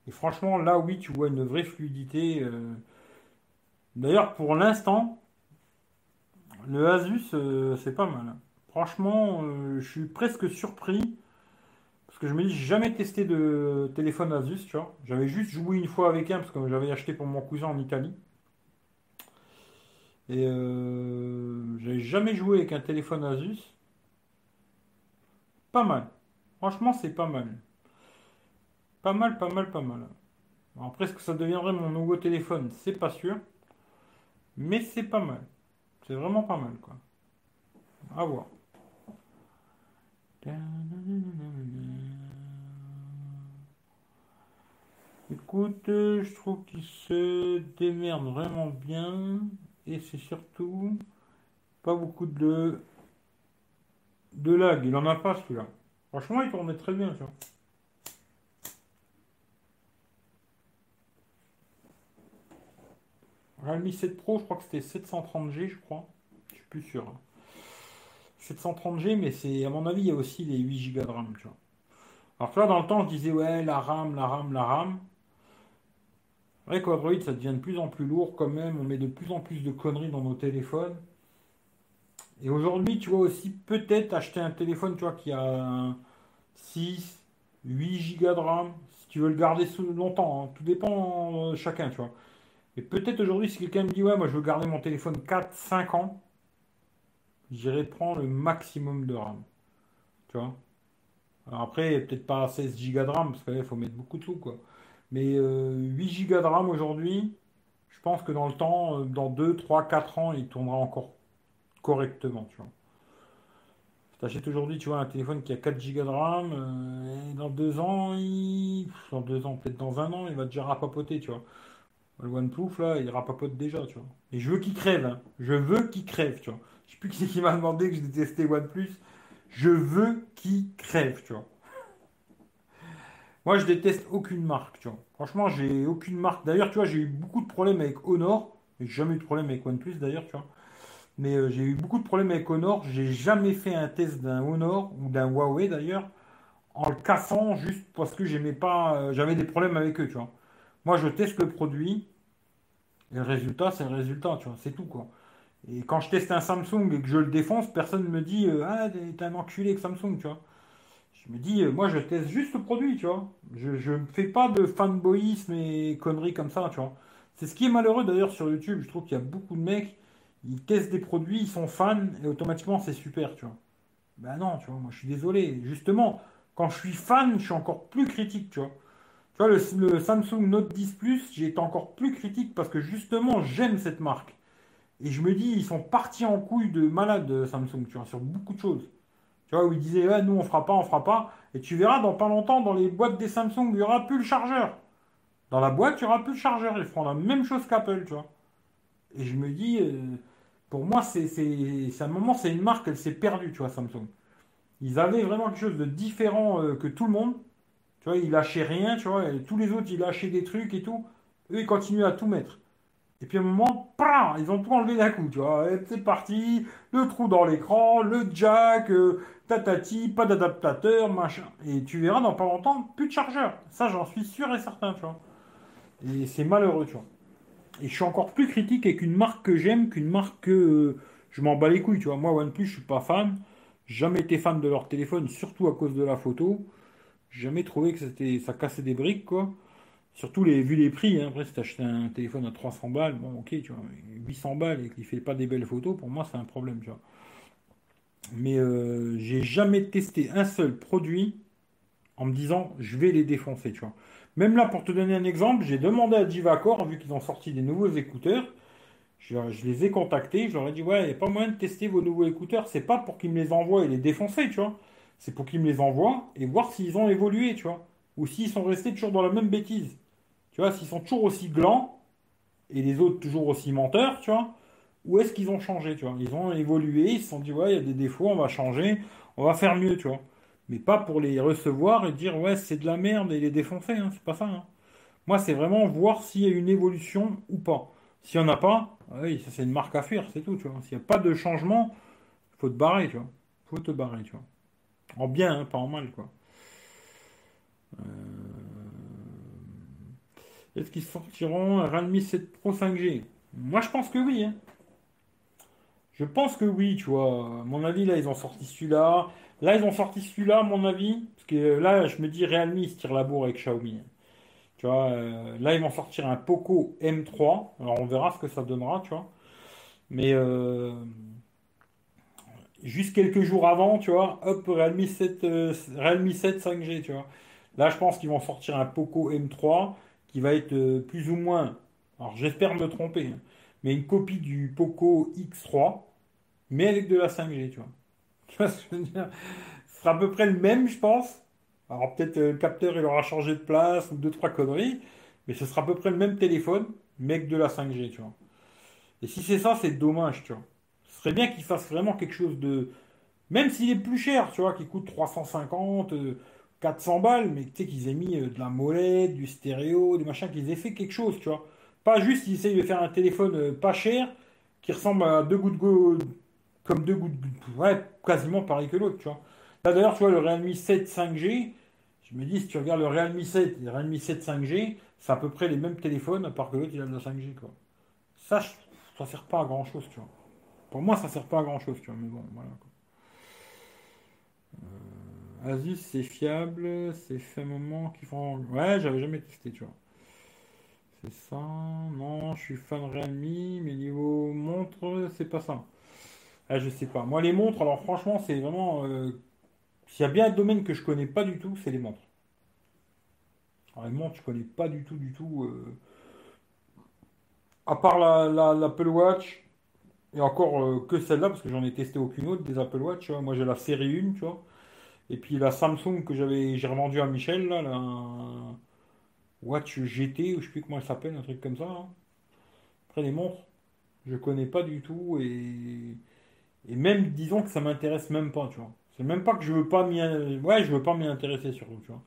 Et franchement, là, oui, tu vois une vraie fluidité. Euh. D'ailleurs, pour l'instant, le Asus, euh, c'est pas mal. Franchement, euh, je suis presque surpris. Parce que je me dis, jamais testé de téléphone Asus, tu vois. J'avais juste joué une fois avec un, parce que j'avais acheté pour mon cousin en Italie. Et j'avais jamais joué avec un téléphone Asus. Pas mal. Franchement, c'est pas mal. Pas mal, pas mal, pas mal. après, est-ce que ça deviendrait mon nouveau téléphone? C'est pas sûr. Mais c'est pas mal. C'est vraiment pas mal, quoi. À voir. Écoute, je trouve qu'il se démerde vraiment bien. Et c'est surtout pas beaucoup de, de lag. Il en a pas celui-là. Franchement, il tournait très bien, tu vois. Realme 7 Pro, je crois que c'était 730G, je crois. Je suis plus sûr. 730G, hein. mais c'est à mon avis, il y a aussi les 8 Go de RAM. Alors tu vois, dans le temps, je disais ouais, la RAM, la RAM, la RAM. Ouais, Android, ça devient de plus en plus lourd quand même. On met de plus en plus de conneries dans nos téléphones. Et aujourd'hui, tu vois aussi peut-être acheter un téléphone, tu vois, qui a 6, 8 Go de RAM. Si tu veux le garder longtemps, hein. tout dépend de chacun, tu vois. Et peut-être aujourd'hui, si quelqu'un me dit, ouais, moi je veux garder mon téléphone 4, 5 ans, j'irai prendre le maximum de RAM. Tu vois? Alors après, peut-être pas 16 Go de RAM, parce qu'il faut mettre beaucoup de sous, quoi. Mais 8 euh, Go de RAM aujourd'hui, je pense que dans le temps, euh, dans 2, 3, 4 ans, il tournera encore correctement, tu vois. T'achètes aujourd'hui, tu vois, un téléphone qui a 4 Go de RAM, euh, et dans 2 ans, il... dans 2 ans, peut-être dans un an, il va déjà rapapoter, tu vois. Le OnePlus, là, il rapapote déjà, tu vois. Et je veux qu'il crève, hein. Je veux qu'il crève, tu vois. Je sais plus qui m'a demandé que je détestais OnePlus. Je veux qu'il crève, tu vois. Moi, je déteste aucune marque, tu vois. Franchement, j'ai aucune marque. D'ailleurs, tu vois, j'ai eu beaucoup de problèmes avec Honor. J'ai jamais eu de problème avec OnePlus, d'ailleurs, tu vois. Mais euh, j'ai eu beaucoup de problèmes avec Honor. J'ai jamais fait un test d'un Honor ou d'un Huawei, d'ailleurs, en le cassant juste parce que j'aimais pas. Euh, j'avais des problèmes avec eux, tu vois. Moi, je teste le produit. Et le résultat, c'est le résultat, tu vois. C'est tout, quoi. Et quand je teste un Samsung et que je le défonce, personne ne me dit euh, Ah, t'es un enculé avec Samsung, tu vois. Je me dis, euh, moi, je teste juste le produit, tu vois. Je ne fais pas de fanboyisme et conneries comme ça, tu vois. C'est ce qui est malheureux d'ailleurs sur YouTube. Je trouve qu'il y a beaucoup de mecs, ils testent des produits, ils sont fans et automatiquement c'est super, tu vois. Ben non, tu vois, moi je suis désolé. Justement, quand je suis fan, je suis encore plus critique, tu vois. Tu vois, le, Samsung Note 10 Plus, j'ai été encore plus critique parce que justement, j'aime cette marque. Et je me dis, ils sont partis en couille de malade, Samsung, tu vois, sur beaucoup de choses. Tu vois, où ils disaient, nous, on fera pas, on fera pas. Et tu verras, dans pas longtemps, dans les boîtes des Samsung, il n'y aura plus le chargeur. Dans la boîte, il n'y aura plus le chargeur. Ils feront la même chose qu'Apple, tu vois. Et je me dis, euh, pour moi, c'est, c'est, un moment, c'est une marque, elle s'est perdue, tu vois, Samsung. Ils avaient vraiment quelque chose de différent euh, que tout le monde. Tu vois, ils lâchaient rien, tu vois. tous les autres, ils lâchaient des trucs et tout. Eux, ils continuaient à tout mettre. Et puis à un moment, ils ont tout enlevé d'un coup, tu vois. C'est parti, le trou dans l'écran, le jack, euh, tatati, pas d'adaptateur, machin. Et tu verras dans pas longtemps, plus de chargeur. Ça, j'en suis sûr et certain, tu. Et c'est malheureux, tu vois. Et je suis encore plus critique avec une marque que j'aime qu'une marque que euh, je m'en bats les couilles, tu vois. Moi, OnePlus, je suis pas fan. Jamais été fan de leur téléphone, surtout à cause de la photo jamais trouvé que c'était ça cassait des briques, quoi. Surtout les, vu les prix, hein. après si t'achètes un téléphone à 300 balles, bon ok, tu vois, 800 balles et qu'il fait pas des belles photos, pour moi c'est un problème, tu vois. Mais euh, j'ai jamais testé un seul produit en me disant je vais les défoncer, tu vois. Même là, pour te donner un exemple, j'ai demandé à Divacor, vu qu'ils ont sorti des nouveaux écouteurs, je, les ai contactés, je leur ai dit ouais, il n'y a pas moyen de tester vos nouveaux écouteurs, c'est pas pour qu'ils me les envoient et les défoncer, tu vois. C'est pour qu'ils me les envoient et voir s'ils ont évolué, tu vois. Ou s'ils sont restés toujours dans la même bêtise. Tu vois, s'ils sont toujours aussi glands et les autres toujours aussi menteurs, tu vois. Ou est-ce qu'ils ont changé, tu vois Ils ont évolué, ils se sont dit ouais, il y a des défauts, on va changer, on va faire mieux, tu vois mais pas pour les recevoir et dire ouais c'est de la merde et les défoncer, hein, c'est pas ça. Hein. Moi c'est vraiment voir s'il y a une évolution ou pas. S'il n'y en a pas, oui, ça c'est une marque à faire, c'est tout, tu vois. S'il n'y a pas de changement, faut te barrer, tu vois. Faut te barrer, tu vois. En bien, hein, pas en mal, quoi. Euh, est-ce qu'ils sortiront un Realme 7 Pro 5G Moi je pense que oui. Hein. Je pense que oui, tu vois. Mon avis, là, ils ont sorti celui-là. Là, ils ont sorti celui-là, mon avis. Parce que là, je me dis, Realme, ils se tirent la bourre avec Xiaomi. Tu vois, euh, là, ils vont sortir un Poco M3. Alors, on verra ce que ça donnera, tu vois. Mais euh, juste quelques jours avant, tu vois, hop, Realme 7, euh, Realme 7 5G, tu vois. Là, je pense qu'ils vont sortir un Poco M3 qui va être plus ou moins, alors j'espère me tromper, hein, mais une copie du Poco X3, mais avec de la 5G, tu vois. Tu vois ce que je veux dire? Ce sera à peu près le même, je pense. Alors peut-être euh, le capteur, il aura changé de place ou deux, trois conneries, mais ce sera à peu près le même téléphone, mais avec de la 5G, tu vois. Et si c'est ça, c'est dommage, tu vois. Bien qu'il fasse vraiment quelque chose de... Même s'il est plus cher, tu vois, qui coûte 350, 400 euh, balles, mais tu sais qu'ils aient mis euh, de la molette, du stéréo, des machins, qu'ils aient fait quelque chose, tu vois. Pas juste qu'ils essayent de faire un téléphone pas cher, qui ressemble à deux gouttes de comme deux gouttes, ouais, quasiment pareil que l'autre, tu vois. Là d'ailleurs, tu vois, le Realme 7 5G, je me dis, si tu regardes le Realme 7 et le Realme 7 5G, c'est à peu près les mêmes téléphones, à part que l'autre, il a de la 5G, quoi. Ça, ça sert pas à grand chose, tu vois. Pour moi, ça sert pas à grand chose, tu vois, mais bon, voilà, quoi. Euh, Asus, c'est fiable, c'est fait moment qu'ils font. Ouais, j'avais jamais testé, tu vois. C'est ça. Non, je suis fan Realme, mais niveau montre, c'est pas ça. Ah, je sais pas. Moi, les montres, alors franchement, c'est vraiment. Euh, s'il y a bien un domaine que je connais pas du tout, c'est les montres. Les montres, je connais pas du tout, du tout. Euh, à part l'Apple Watch, et encore euh, que celle-là, parce que j'en ai testé aucune autre des Apple Watch. Moi, j'ai la série 1, tu vois. Et puis la Samsung que j'avais, j'ai revendu à Michel, là, la Watch GT, ou je sais plus comment elle s'appelle, un truc comme ça. Après, les montres, je connais pas du tout et. Et même, disons que ça m'intéresse même pas, tu vois. C'est même pas que je veux pas m'y... Ouais, je veux pas m'y intéresser surtout, tu vois.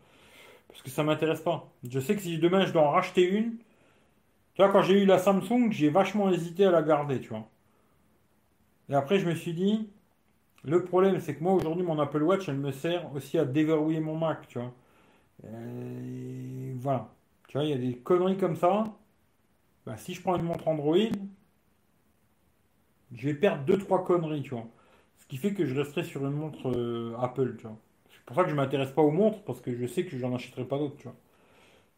Parce que ça m'intéresse pas. Je sais que si demain je dois en racheter une, tu vois, quand j'ai eu la Samsung, j'ai vachement hésité à la garder, tu vois. Et après, je me suis dit, le problème, c'est que moi, aujourd'hui, mon Apple Watch, elle me sert aussi à déverrouiller mon Mac, tu vois. Et voilà. Tu vois, il y a des conneries comme ça. Bah, si je prends une montre Android, je vais perdre 2-3 conneries, tu vois. Ce qui fait que je resterai sur une montre euh, Apple, tu vois. C'est pour ça que je m'intéresse pas aux montres, parce que je sais que j'en achèterai pas d'autres, tu vois.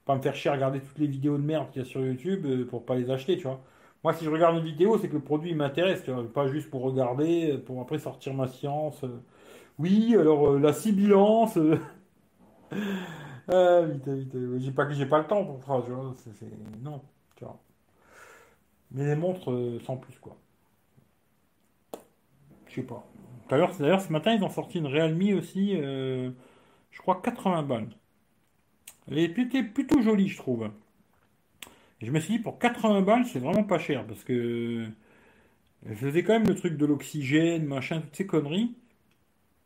Pas me faire chier à regarder toutes les vidéos de merde qu'il y a sur YouTube euh, pour pas les acheter, tu vois. Moi, si je regarde une vidéo, c'est que le produit m'intéresse. Pas juste pour regarder, euh, pour après sortir ma science. Oui, alors la sibilance. ah, vite, vite. J'ai pas, pas le temps pour ça, tu vois. Non, tu vois. Mais les montres, sans plus, quoi. Je sais pas. D'ailleurs, ce matin, ils ont sorti une Realme aussi, euh, je crois 80 balles. Elle était plutôt jolie, je trouve. Et je me suis dit, pour 80 balles, c'est vraiment pas cher, parce que je faisais quand même le truc de l'oxygène, machin, toutes ces conneries.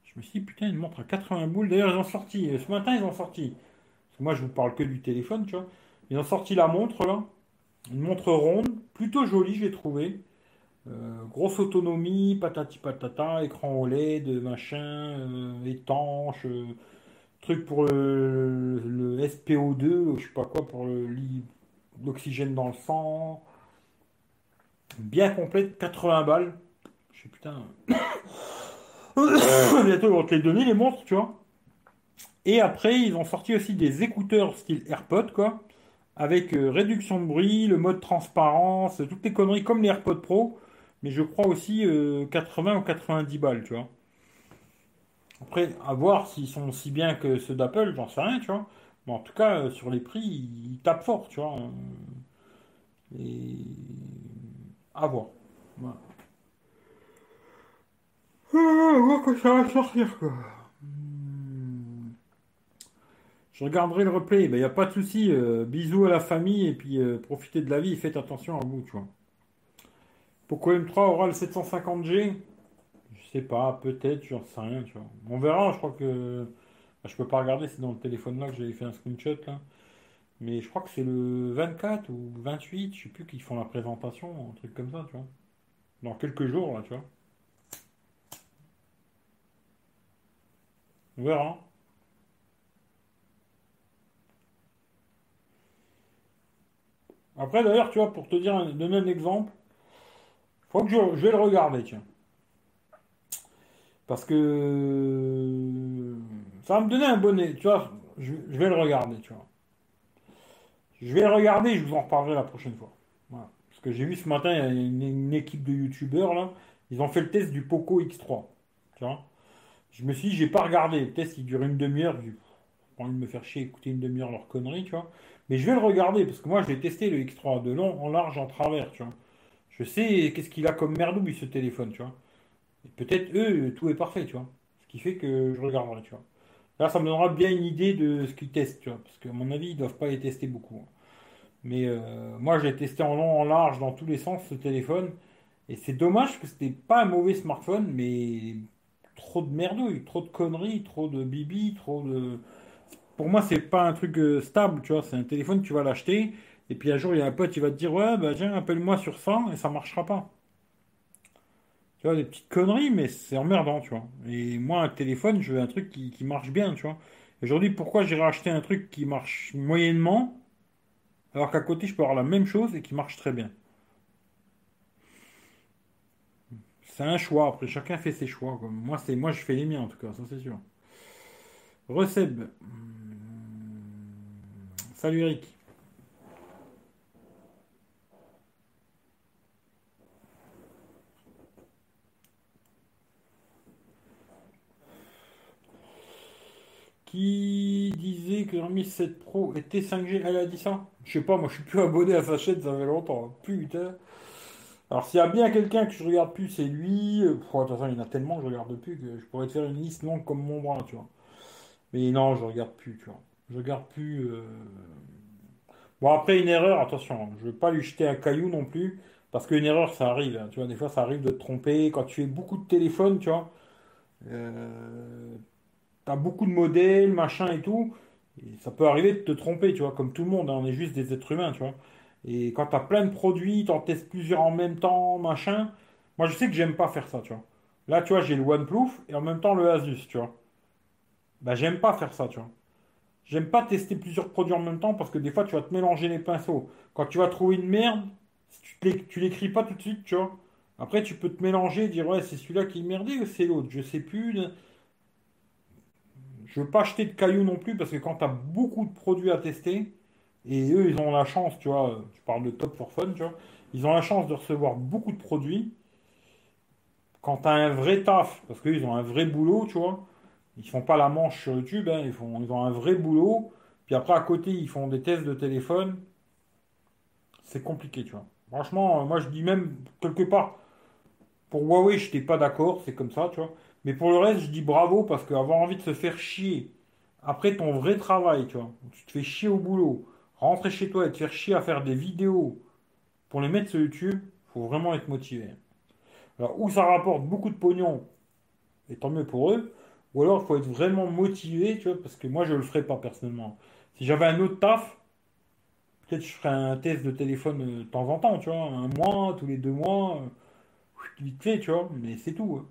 Je me suis dit, putain, une montre à 80 boules. D'ailleurs, ils ont sorti, ce matin, ils ont sorti. Parce que moi, je vous parle que du téléphone, tu vois. Ils ont sorti la montre, là. Une montre ronde, plutôt jolie, j'ai trouvé. Euh, grosse autonomie, patati patata, écran OLED, machin, euh, étanche, euh, truc pour le, SPO2, je sais pas quoi, pour l'oxygène dans le sang. Bien complète, 80 balles. Je sais putain. Bientôt ils vont te les donner les montres, tu vois. Et après, ils ont sorti aussi des écouteurs style AirPod, quoi. avec euh, réduction de bruit, le mode transparence, toutes les conneries comme les AirPods Pro, mais je crois aussi 80 ou 90 balles, tu vois. Après, à voir s'ils sont aussi bien que ceux d'Apple, j'en sais rien, tu vois. Mais en tout cas, sur les prix, ils tapent fort, tu vois. Et à voir. Voilà. Ah, on voit ça va sortir, quoi. Hmm. Je regarderai le replay. Il ben, n'y a pas de souci. Euh, bisous à la famille et puis euh, profitez de la vie et faites attention à vous, tu vois. Pourquoi M3 aura le 750G Je sais pas, peut-être, j'en sais rien, tu vois. On verra, je crois que. Je peux pas regarder, c'est dans le téléphone là que j'avais fait un screenshot là. Mais je crois que c'est le 24 ou 28, je sais plus, qu'ils font la présentation, un truc comme ça, tu vois. Dans quelques jours, là, tu vois. On verra. Après, d'ailleurs, tu vois, pour te dire, donner un exemple, faut que je, vais le regarder, tiens. Parce que ça va me donner un bonnet, tu vois, je, vais le regarder, tu vois. Je vais le regarder je vous en reparlerai la prochaine fois. Parce que j'ai vu ce matin, il y a une, équipe de youtubeurs, là, ils ont fait le test du Poco X3. Tu vois je me suis dit, j'ai pas regardé. Le test, il dure une demi-heure. J'ai pas envie de me faire chier, écouter une demi-heure leur connerie, tu vois. Mais je vais le regarder parce que moi, je vais tester le X3 de long, en large, en travers, tu vois. Je sais qu'est-ce qu'il a comme merdouille ce téléphone, tu vois. Peut-être eux, tout est parfait, tu vois. Ce qui fait que je regarderai, tu vois. Là, ça me donnera bien une idée de ce qu'ils testent, tu vois. Parce qu'à mon avis, ils doivent pas les tester beaucoup. Hein. Mais euh, moi, j'ai testé en long, en large, dans tous les sens, ce téléphone. Et c'est dommage que c'était pas un mauvais smartphone, mais trop de merdouille, trop de conneries, trop de bibi, trop de. Pour moi, c'est pas un truc euh, stable, tu vois. C'est un téléphone, tu vas l'acheter, et puis un jour, il y a un pote, qui va te dire Ouais, bah viens, appelle-moi sur ça, et ça marchera pas. Tu vois, des petites conneries, mais c'est emmerdant, tu vois. Et moi, un téléphone, je veux un truc qui, marche bien, tu vois. Aujourd'hui, pourquoi j'irai acheter un truc qui marche moyennement, alors qu'à côté, je peux avoir la même chose et qui marche très bien? C'est un choix. Après, chacun fait ses choix. Moi, c'est moi, je fais les miens en tout cas, ça c'est sûr. Receb. Salut Eric. Qui disait que le 7 Pro était 5G Elle a dit ça Je sais pas, moi je suis plus abonné à sa chaîne, ça fait longtemps. Putain. Alors s'il y a bien quelqu'un que je regarde plus, c'est lui. toute façon, il y en a tellement que je regarde plus que je pourrais te faire une liste longue comme mon bras, tu vois. Mais non, je regarde plus, tu vois. Je regarde plus. Euh. Bon après une erreur, attention, je veux pas lui jeter un caillou non plus, parce qu'une erreur ça arrive, hein, tu vois. Des fois ça arrive de te tromper quand tu fais beaucoup de téléphones, tu vois. Euh... T'as beaucoup de modèles, machin et tout. Ça peut arriver de te tromper, tu vois, comme tout le monde, hein, on est juste des êtres humains, tu vois. Et quand tu as plein de produits, tu en testes plusieurs en même temps, machin. Moi, je sais que j'aime pas faire ça, tu vois. Là, tu vois, j'ai le OnePlus et en même temps le Asus, tu vois. Bah, j'aime pas faire ça, tu vois. J'aime pas tester plusieurs produits en même temps parce que des fois, tu vas te mélanger les pinceaux. Quand tu vas trouver une merde, tu l'écris pas tout de suite, tu vois. Après, tu peux te mélanger et dire, ouais, c'est celui-là qui est merdé ou c'est l'autre? Je sais plus. Je veux pas acheter de cailloux non plus parce que quand tu as beaucoup de produits à tester, et eux, ils ont la chance, tu vois, tu parles de Top for Fun, tu vois, ils ont la chance de recevoir beaucoup de produits. Quand tu as un vrai taf, parce qu'ils ont un vrai boulot, tu vois, ils font pas la manche sur YouTube, hein, ils, font, ils ont un vrai boulot. Puis après, à côté, ils font des tests de téléphone. C'est compliqué, tu vois. Franchement, moi, je dis même, quelque part, pour Huawei, je n'étais pas d'accord, c'est comme ça, tu vois. Mais pour le reste, je dis bravo, parce qu'avoir envie de se faire chier après ton vrai travail, tu vois, tu te fais chier au boulot, rentrer chez toi et te faire chier à faire des vidéos pour les mettre sur YouTube, faut vraiment être motivé. Alors, ou ça rapporte beaucoup de pognon, et tant mieux pour eux, ou alors il faut être vraiment motivé, tu vois, parce que moi je le ferais pas personnellement. Si j'avais un autre taf, peut-être je ferais un test de téléphone euh, de temps en temps, tu vois, un mois, tous les deux mois, euh, vite fait, tu vois, mais c'est tout. Hein.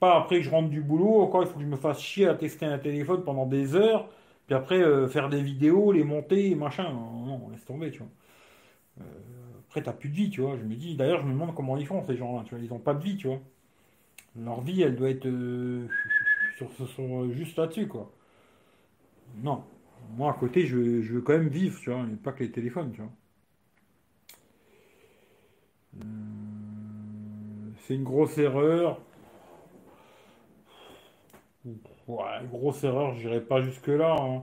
Je pas, après que je rentre du boulot, encore il faut que je me fasse chier à tester un téléphone pendant des heures, puis après, euh, faire des vidéos, les monter, machin. Non, laisse tomber, tu vois. Euh, après, t'as plus de vie, tu vois. Je me dis, d'ailleurs, je me demande comment ils font, ces gens-là, tu vois. Ils ont pas de vie, tu vois. Leur vie, elle doit être euh, sur, sur, juste là-dessus, quoi. Non. moi, à côté, je, veux quand même vivre, tu vois, et pas que les téléphones, tu vois. C'est une grosse erreur. Ouais, grosse erreur, je n'irai pas jusque-là. Hein.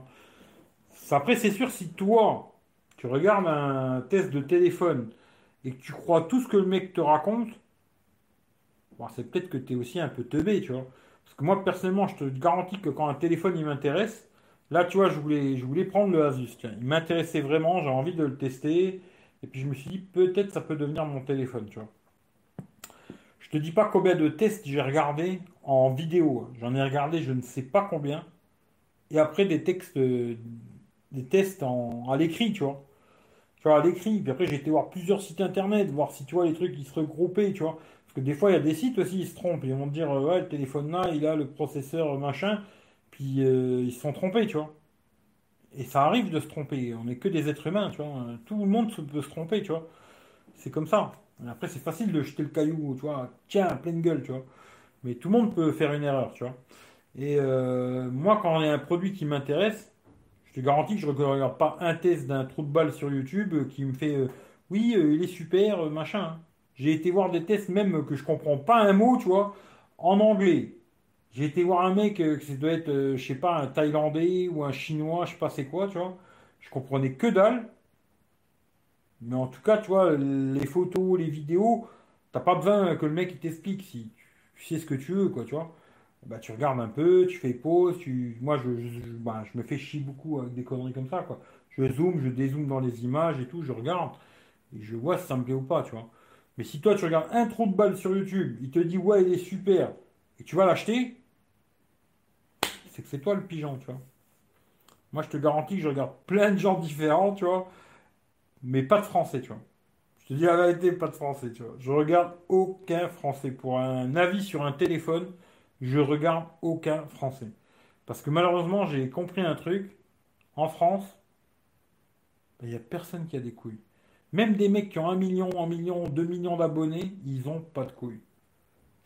Après, c'est sûr, si toi, tu regardes un test de téléphone et que tu crois tout ce que le mec te raconte, c'est peut-être que tu es aussi un peu teubé, tu vois. Parce que moi, personnellement, je te garantis que quand un téléphone il m'intéresse, là, tu vois, je voulais, je voulais prendre le Asus. Il m'intéressait vraiment, j'ai envie de le tester. Et puis je me suis dit, peut-être ça peut devenir mon téléphone, tu vois. Je te dis pas combien de tests j'ai regardé en vidéo. J'en ai regardé je ne sais pas combien. Et après des textes, des tests en, à l'écrit, tu vois. Tu vois, à l'écrit. Puis après j'ai été voir plusieurs sites internet, voir si tu vois les trucs qui se regroupaient, tu vois. Parce que des fois il y a des sites aussi, ils se trompent. Ils vont te dire, ouais, le téléphone là, il a le processeur machin. Puis euh, ils se sont trompés, tu vois. Et ça arrive de se tromper. On n'est que des êtres humains, tu vois. Tout le monde peut se tromper, tu vois. C'est comme ça. Après, c'est facile de jeter le caillou, tu vois. Tiens, pleine gueule, tu vois. Mais tout le monde peut faire une erreur, tu vois. Et euh, moi, quand il y a un produit qui m'intéresse, je te garantis que je ne regarde pas un test d'un trou de balle sur YouTube qui me fait euh, oui, euh, il est super, machin. J'ai été voir des tests même que je comprends pas un mot, tu vois, en anglais. J'ai été voir un mec, que ça doit être, je sais pas, un Thaïlandais ou un Chinois, je sais pas c'est quoi, tu vois. Je comprenais que dalle. Mais en tout cas, tu vois, les photos, les vidéos, t'as pas besoin que le mec il t'explique si tu sais ce que tu veux, quoi, tu vois. Bah, tu regardes un peu, tu fais pause, tu... moi je, bah, je me fais chier beaucoup avec des conneries comme ça, quoi. Je zoome, je dézoome dans les images et tout, je regarde et je vois si ça me plaît ou pas, tu vois. Mais si toi tu regardes un trou de balle sur YouTube, il te dit ouais il est super, et tu vas l'acheter, c'est que c'est toi le pigeon, tu vois. Moi, je te garantis que je regarde plein de gens différents, tu vois, mais pas de français, tu vois. Je te dis la vérité, pas de français, tu vois. Je regarde aucun français. Pour un avis sur un téléphone, je regarde aucun français. Parce que malheureusement, j'ai compris un truc. En France, il n'y a personne qui a des couilles. Même des mecs qui ont un million, un million, deux millions d'abonnés, ils n'ont pas de couilles.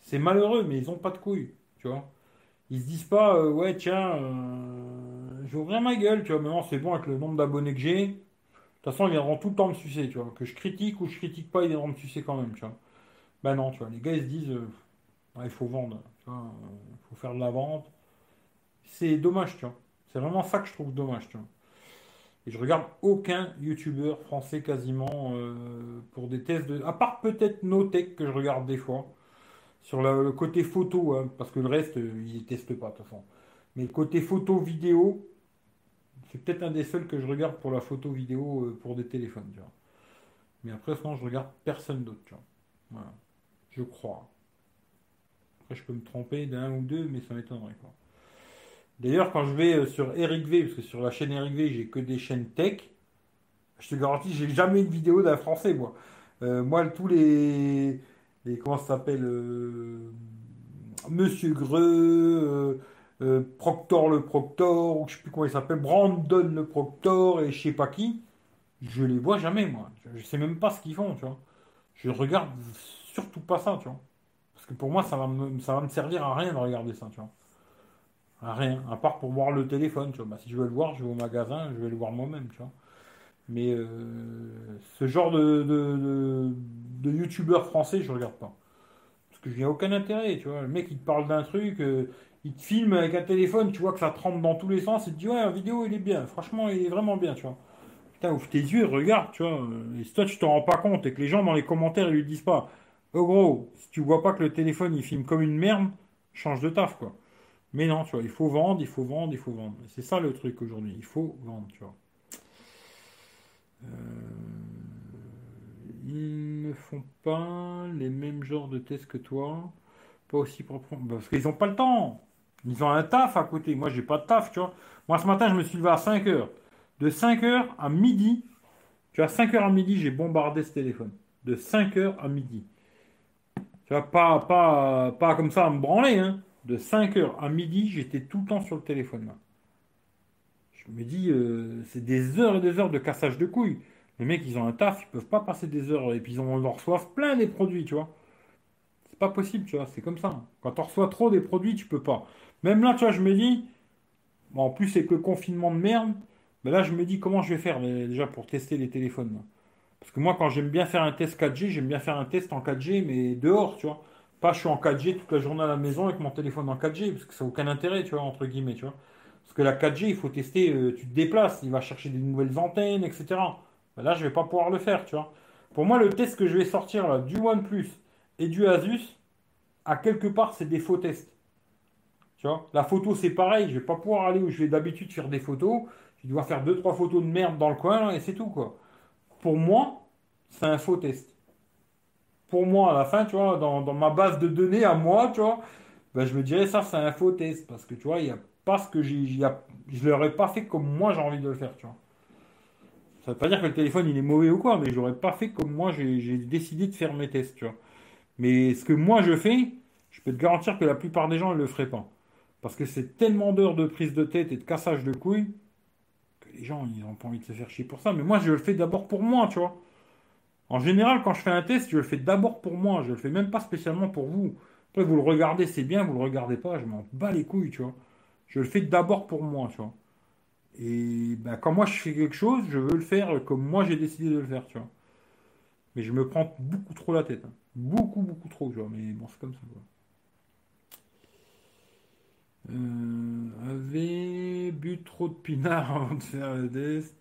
C'est malheureux, mais ils n'ont pas de couilles, tu vois. Ils se disent pas, euh, ouais, tiens, euh, ouvrir ma gueule, tu vois. Maintenant, c'est bon avec le nombre d'abonnés que j'ai. De toute façon, ils viendront tout le temps me sucer, tu vois. Que je critique ou je critique pas, ils viendront me sucer quand même, tu vois. Ben non, tu vois. Les gars, ils se disent, euh, il faut vendre, vois. Il faut faire de la vente. C'est dommage, tu vois. C'est vraiment ça que je trouve dommage, tu vois. Et je regarde aucun youtubeur français quasiment pour des tests de. À part peut-être Notech que je regarde des fois sur le, côté photo, hein, parce que le reste, euh, ils testent pas de toute façon. Mais le côté photo vidéo, c'est peut-être un des seuls que je regarde pour la photo vidéo euh, pour des téléphones, tu vois. Mais après, sinon, je regarde personne d'autre, tu vois. Je crois. Après, je peux me tromper d'un ou deux, mais ça m'étonnerait, quoi. D'ailleurs, quand je vais euh, sur Eric V, parce que sur la chaîne Eric V, j'ai que des chaînes tech, je te garantis, j'ai jamais une vidéo d'un français, moi. moi, tous les comment ça s'appelle euh, Monsieur Greux, euh, Proctor le Proctor, ou je sais plus comment il s'appelle, Brandon le Proctor et je sais pas qui, je les vois jamais moi. Je sais même pas ce qu'ils font, tu vois. Je regarde surtout pas ça, tu vois. Parce que pour moi, ça va me, va me servir à rien de regarder ça, tu vois. À rien, à part pour voir le téléphone, tu vois. Bah, si je veux le voir, je vais au magasin, je vais le voir moi-même, tu vois. Mais euh, ce genre de, de, youtubeur français, je regarde pas. Parce que je n'ai aucun intérêt, tu vois. Le mec, il te parle d'un truc, euh, il te filme avec un téléphone, tu vois que ça trempe dans tous les sens, et te dit, ouais, la vidéo, il est bien. Franchement, il est vraiment bien, tu vois. Putain, ouvre tes yeux, regarde, tu vois. Et si toi, tu t'en rends pas compte, et que les gens dans les commentaires, ils lui disent pas, oh gros, si tu vois pas que le téléphone, il filme comme une merde, change de taf, quoi. Mais non, tu vois, il faut vendre, il faut vendre, il faut vendre. C'est ça le truc aujourd'hui, il faut vendre, tu vois. Euh, ils ne font pas les mêmes genres de tests que toi. Pas aussi propre. Parce qu'ils n'ont pas le temps. Ils ont un taf à côté. Moi, j'ai pas de taf, tu vois. Moi, ce matin, je me suis levé à 5 heures. De 5 heures à midi, tu vois, 5 heures à midi, j'ai bombardé ce téléphone. De 5 heures à midi. Tu vois, pas, pas, pas comme ça à me branler, hein. De 5 heures à midi, j'étais tout le temps sur le téléphone, là. Je me dis, euh, c'est des heures et des heures de cassage de couilles. Les mecs, ils ont un taf, ils peuvent pas passer des heures. Et puis, ils, en reçoivent plein des produits, tu vois. C'est pas possible, tu vois. C'est comme ça. Quand on reçoit trop des produits, tu peux pas. Même là, tu vois, je me dis, bon, en plus, c'est que le confinement de merde, Mais là, je me dis comment je vais faire déjà pour tester les téléphones. Parce que moi, quand j'aime bien faire un test 4G, j'aime bien faire un test en 4G, mais dehors, tu vois. Pas je suis en 4G toute la journée à la maison avec mon téléphone en 4G, parce que ça n'a aucun intérêt, tu vois, entre guillemets, tu vois. Parce que la 4G, il faut tester, euh, tu te déplaces, il va chercher des nouvelles antennes, etc. Ben là, je vais pas pouvoir le faire, tu vois. Pour moi, le test que je vais sortir du OnePlus et du Asus, à quelque part, c'est des faux tests. La photo, c'est pareil, je vais pas pouvoir aller où je vais d'habitude faire des photos. Je dois faire deux, trois photos de merde dans le coin, et c'est tout, quoi. Pour moi, c'est un faux test. Pour moi, à la fin, tu vois, dans, ma base de données à moi, tu vois, ben, je me dirais ça, c'est un faux test. Parce que, tu vois, il n'y a pas ce que j'ai. Je l'aurais pas fait comme moi j'ai envie de le faire, tu vois. Ça veut pas dire que le téléphone il est mauvais ou quoi, mais je l'aurais pas fait comme moi j'ai décidé de faire mes tests, tu vois. Mais ce que moi je fais, je peux te garantir que la plupart des gens ne le feraient pas. Parce que c'est tellement d'heures de prise de tête et de cassage de couilles que les gens ils n'ont pas envie de se faire chier pour ça. Mais moi je le fais d'abord pour moi, tu vois. En général, quand je fais un test, je le fais d'abord pour moi. Je le fais même pas spécialement pour vous. Après, vous le regardez, c'est bien, vous le regardez pas, je m'en bats les couilles, tu vois. Je le fais d'abord pour moi, tu vois. Et ben, quand moi je fais quelque chose, je veux le faire comme moi j'ai décidé de le faire, tu vois. Mais je me prends beaucoup trop la tête. Hein. Beaucoup, beaucoup trop, tu vois. Mais bon, c'est comme ça. Euh, bu trop de pinard avant de faire le test.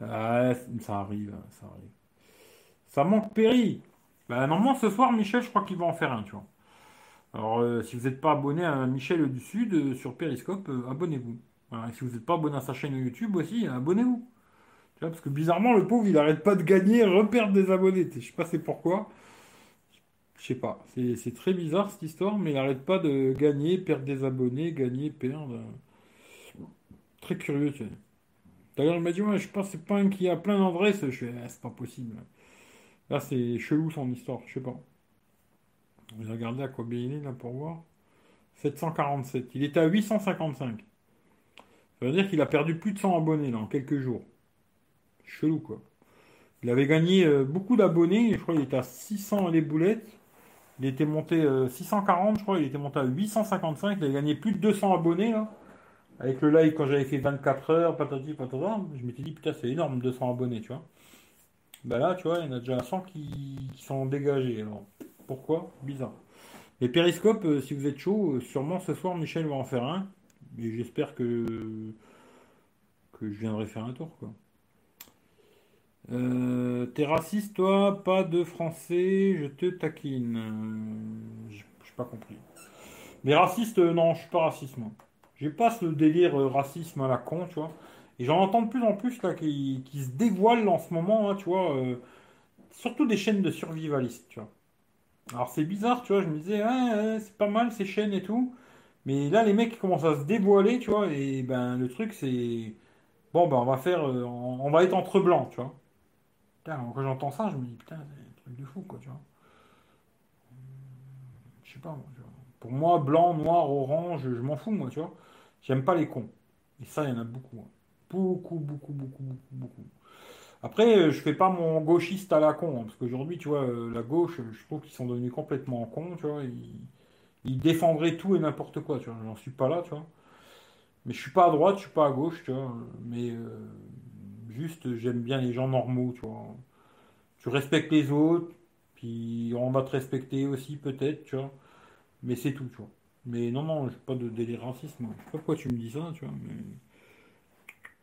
Ah, ça arrive, hein, ça arrive. Ça manque Péri. Bah, normalement, ce soir, Michel, je crois qu'il va en faire un, tu vois. Alors, euh, si vous n'êtes pas abonné à Michel du Sud euh, sur Periscope, abonnez-vous. et si vous n'êtes pas abonné à sa chaîne YouTube aussi, abonnez-vous. parce que bizarrement, le pauvre, il arrête pas de gagner, reperdre des abonnés. Je sais pas c'est pourquoi. Je sais pas. C'est très bizarre cette histoire, mais il n'arrête pas de gagner, perdre des abonnés, gagner, perdre. Très curieux, tu sais. D'ailleurs, il m'a dit, ouais, je pense que c'est pas un qui a plein d'adresses. Je fais, ah, c'est pas possible. Là, c'est chelou son histoire, je sais pas. Je vais regarder à combien il est là pour voir. 747. Il était à 855. Ça veut dire qu'il a perdu plus de 100 abonnés là en quelques jours. Chelou quoi. Il avait gagné euh, beaucoup d'abonnés, je crois qu'il était à 600 les boulettes. Il était monté 640, euh, je crois, il était monté à 855, il a gagné plus de 200 abonnés là. Avec le live quand j'avais fait 24 heures, patati patata, je m'étais dit putain c'est énorme 200 abonnés, tu vois. Ben là, tu vois, il y en a déjà 100 qui, sont dégagés. Alors, pourquoi? Bizarre. Les périscopes, euh, si vous êtes chaud, sûrement ce soir Michel va en faire un. Et j'espère que, que je viendrai faire un tour. Euh, T'es raciste, toi Pas de français, je te taquine. Euh, j'ai pas compris. Mais raciste, euh, non, je suis pas raciste, moi. J'ai pas ce délire racisme à la con, tu vois. Et j'en entends de plus en plus, là, qui, se dévoilent en ce moment, hein, tu vois. surtout des chaînes de survivalistes, tu vois. Alors c'est bizarre, tu vois, je me disais, c'est pas mal ces chaînes et tout. Mais là, les mecs commencent à se dévoiler, tu vois, et ben le truc c'est. Bon, ben on va faire. On, va être entre blancs, tu vois. Quand j'entends ça, je me dis, putain, c'est un truc de fou, quoi, tu vois. Je sais pas, Pour moi, blanc, noir, orange, je m'en fous, moi, tu vois. J'aime pas les cons. Et ça, il y en a beaucoup. Hein. Beaucoup, beaucoup, beaucoup, beaucoup, beaucoup. Après, je fais pas mon gauchiste à la con, hein, parce qu'aujourd'hui, tu vois, euh, la gauche, je trouve qu'ils sont devenus complètement cons, tu vois. Ils, défendraient tout et n'importe quoi, tu vois. J'en suis pas là, tu vois. Mais je suis pas à droite, je suis pas à gauche, tu vois. Mais euh, juste, j'aime bien les gens normaux, tu vois. Tu respectes les autres, puis on va te respecter aussi, peut-être, tu vois. Mais c'est tout, tu vois. Mais non, non, j'ai pas de délire raciste, moi. Je sais pas pourquoi tu me dis ça, tu vois, mais.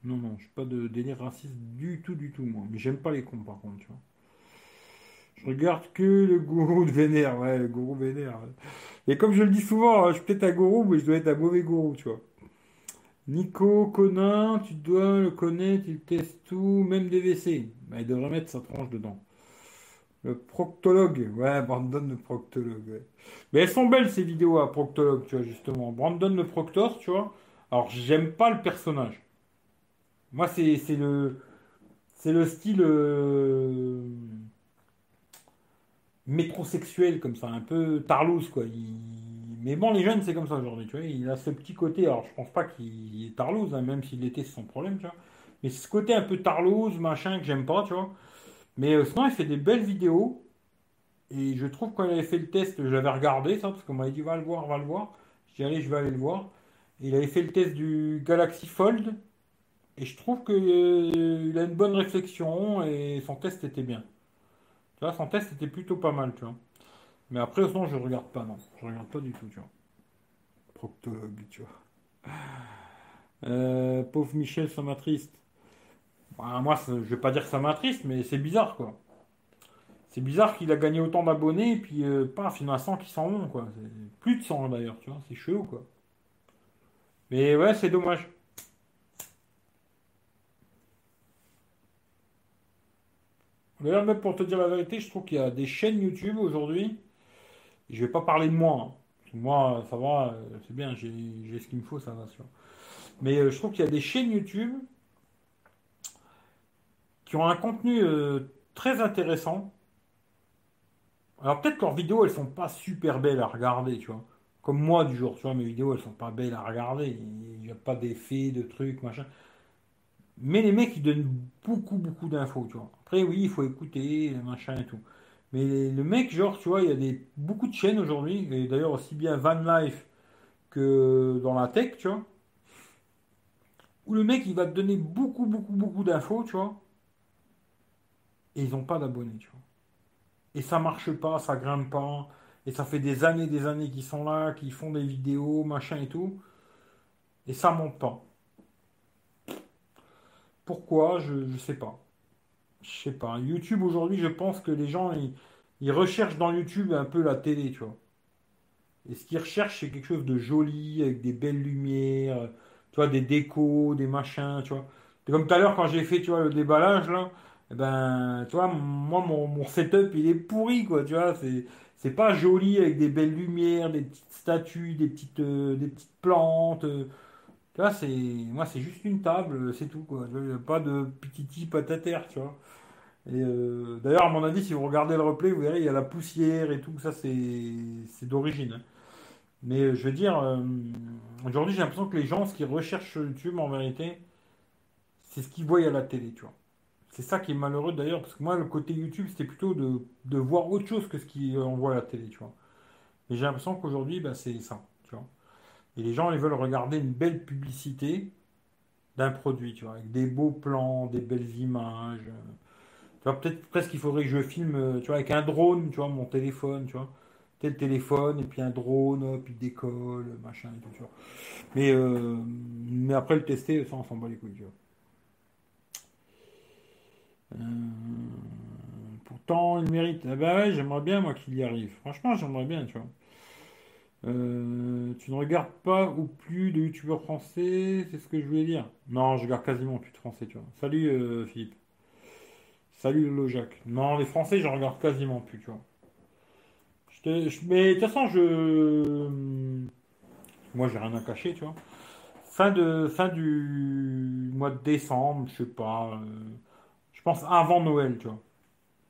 Non, non, je pas de délire raciste du tout, du tout, moi. Mais j'aime pas les cons, par contre, tu vois. Je regarde que le gourou de Vénère, ouais, le gourou Vénère. Et comme je le dis souvent, hein, je suis peut-être un gourou, mais je dois être un mauvais gourou, tu vois. Nico Conin, tu dois le connaître, il teste tout, même des WC. Bah, il devrait mettre sa tranche dedans. Le proctologue, ouais, Brandon le proctologue, Mais elles sont belles ces vidéos à proctologue, tu vois, justement. Brandon le proctor, tu vois. Alors, j'aime pas le personnage. Moi, c'est le. C'est le style. Euh, métrosexuel comme ça, un peu tarlouse quoi. Mais bon, les jeunes c'est comme ça aujourd'hui, tu vois. Il a ce petit côté, alors je pense pas qu'il est tarlouse, hein, même s'il était c'est son problème, tu vois. Mais ce côté un peu tarlouse, machin que j'aime pas, tu vois. Mais euh, sinon, il fait des belles vidéos. Et je trouve il avait fait le test, je l'avais regardé ça, parce qu'on m'avait dit va le voir, va le voir. Je dis allez, je vais aller le voir. Il avait fait le test du Galaxy Fold. Et je trouve qu'il a une bonne réflexion et son test était bien. Tu vois, son test était plutôt pas mal, tu vois. Mais après, sinon, je regarde pas, non. Je regarde pas du tout, tu vois. Proctologue, tu vois. Euh, pauvre Michel, ça m'attriste. Bah, moi, je vais pas dire que ça m'attriste, mais c'est bizarre, quoi. C'est bizarre qu'il a gagné autant d'abonnés, et puis, euh, paf, il y en a 100 qui s'en vont, quoi. Plus de 100, d'ailleurs, tu vois. C'est chelou, quoi. Mais ouais, c'est dommage. D'ailleurs, même pour te dire la vérité, je trouve qu'il y a des chaînes YouTube aujourd'hui. Je vais pas parler de moi. hein. Moi, ça va, euh, c'est bien, j'ai ce qu'il me faut, ça sûr. Mais euh, je trouve qu'il y a des chaînes YouTube qui ont un contenu euh, très intéressant. Alors peut-être que leurs vidéos, elles sont pas super belles à regarder, tu vois. Comme moi, du jour, tu vois, mes vidéos, elles sont pas belles à regarder. Il n'y a pas d'effets, de trucs, machin. Mais les mecs, ils donnent beaucoup, beaucoup d'infos, tu vois. Après, oui, il faut écouter, machin et tout. Mais le mec, genre, tu vois, il y a des, beaucoup de chaînes aujourd'hui, et d'ailleurs aussi bien Van Life que dans la tech, tu vois, où le mec, il va te donner beaucoup, beaucoup, beaucoup d'infos, tu vois, et ils n'ont pas d'abonnés, tu vois. Et ça marche pas, ça grimpe pas, et ça fait des années, des années qu'ils sont là, qu'ils font des vidéos, machin et tout, et ça monte pas. Pourquoi? Je, je sais pas. Je sais pas. YouTube aujourd'hui, je pense que les gens, ils, recherchent dans YouTube un peu la télé, tu vois. Et ce qu'ils recherchent, c'est quelque chose de joli, avec des belles lumières, tu vois, des décos, des machins, tu vois. Comme tout à l'heure, quand j'ai fait, tu vois, le déballage, là, eh ben, tu vois, moi, mon, mon setup, il est pourri, quoi, tu vois. C'est, pas joli avec des belles lumières, des petites statues, des petites, euh, plantes. euh. tu vois, c'est, moi, c'est juste une table, c'est tout, quoi. Pas de petiti patataire, tu vois. Et euh, d'ailleurs, à mon avis, si vous regardez le replay, vous verrez, il y a la poussière et tout, ça c'est d'origine. Mais euh, je veux dire, euh, aujourd'hui, j'ai l'impression que les gens, ce qu'ils recherchent sur YouTube, en vérité, c'est ce qu'ils voient à la télé, tu vois. C'est ça qui est malheureux d'ailleurs, parce que moi, le côté YouTube, c'était plutôt de, voir autre chose que ce qu'on voit à la télé, tu vois. Mais j'ai l'impression qu'aujourd'hui, bah, c'est ça, tu vois. Et les gens, ils veulent regarder une belle publicité d'un produit, tu vois, avec des beaux plans, des belles images. Peut-être presque qu'il faudrait que je filme, euh, tu vois, avec un drone, tu vois, mon téléphone, tu vois. Tel téléphone, et puis un drone, il décolle, machin et tout, euh, mais après le tester, ça, on s'en bat les couilles. Euh, pourtant, il mérite. Ah bah j'aimerais bien, moi, qu'il y arrive. Franchement, j'aimerais bien, tu vois. Tu ne regardes pas ou plus de youtubeurs français, c'est ce que je voulais dire. Non, je regarde quasiment plus de français, tu vois. Salut, Philippe. Salut, Lolo Jacques. Non, les français, j'en regarde quasiment plus, tu vois. Mais de toute façon, je... Moi, j'ai rien à cacher, tu vois. Fin de, fin du mois de décembre, je sais pas. euh, je pense avant Noël, tu vois.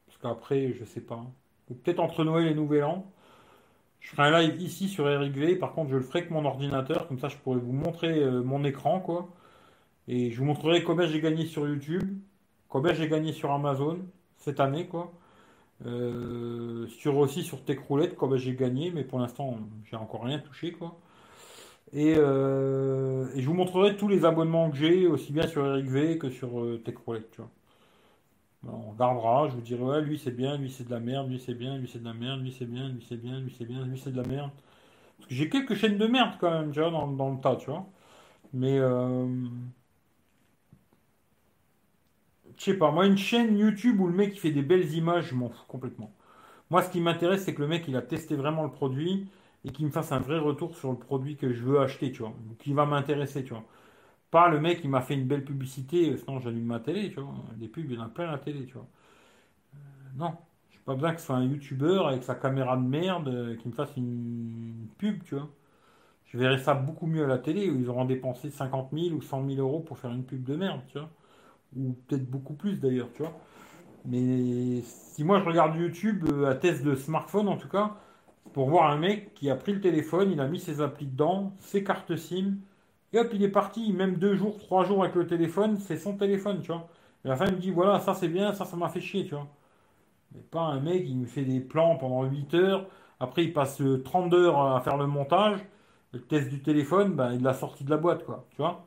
Parce qu'après, je sais pas. Ou peut-être entre Noël et Nouvel An. Je ferai un live ici sur Eric V. Par contre, je le ferai avec mon ordinateur. Comme ça, je pourrai vous montrer euh, mon écran, quoi. Et je vous montrerai combien j'ai gagné sur YouTube, combien j'ai gagné sur Amazon cette année, quoi. Euh, sur aussi sur Techroulette, combien j'ai gagné, mais pour l'instant, j'ai encore rien touché, quoi. Et, euh, et je vous montrerai tous les abonnements que j'ai, aussi bien sur Eric V que sur euh, tu vois. On regardera, je vous dirai, ouais, lui c'est bien, lui c'est de la merde, lui c'est bien, lui c'est de la merde, lui c'est bien, lui c'est bien, lui c'est bien, lui c'est de la merde. Parce que j'ai quelques chaînes de merde quand même, tu vois, dans, dans le tas, tu vois. Mais, euh, je sais pas, moi une chaîne YouTube où le mec il fait des belles images, je m'en fous complètement. Moi ce qui m'intéresse c'est que le mec il a testé vraiment le produit et qu'il me fasse un vrai retour sur le produit que je veux acheter, tu vois. Qui va m'intéresser, tu vois. Pas le mec qui m'a fait une belle publicité, euh, sinon j'allume ma télé, tu vois. Des pubs, il y en a plein à la télé, tu vois. Non, j'ai pas besoin que ce soit un YouTuber avec sa caméra de merde euh, qui me fasse une pub, tu vois. Je verrais ça beaucoup mieux à la télé où ils auront dépensé 50 000 ou 100 000 euros pour faire une pub de merde, tu vois. Ou peut-être beaucoup plus d'ailleurs, tu vois. Mais si moi je regarde YouTube euh, à test de smartphone en tout cas, pour voir un mec qui a pris le téléphone, il a mis ses applis dedans, ses cartes SIM, et hop, il est parti, même deux jours, trois jours avec le téléphone, c'est son téléphone, tu vois. Et à la fin, il me dit, voilà, ça c'est bien, ça, ça m'a fait chier, tu vois. Mais pas un mec, il me fait des plans pendant 8 heures, après il passe euh, 32 heures à faire le montage, le test du téléphone, ben, il l'a sorti de la boîte, quoi, tu vois.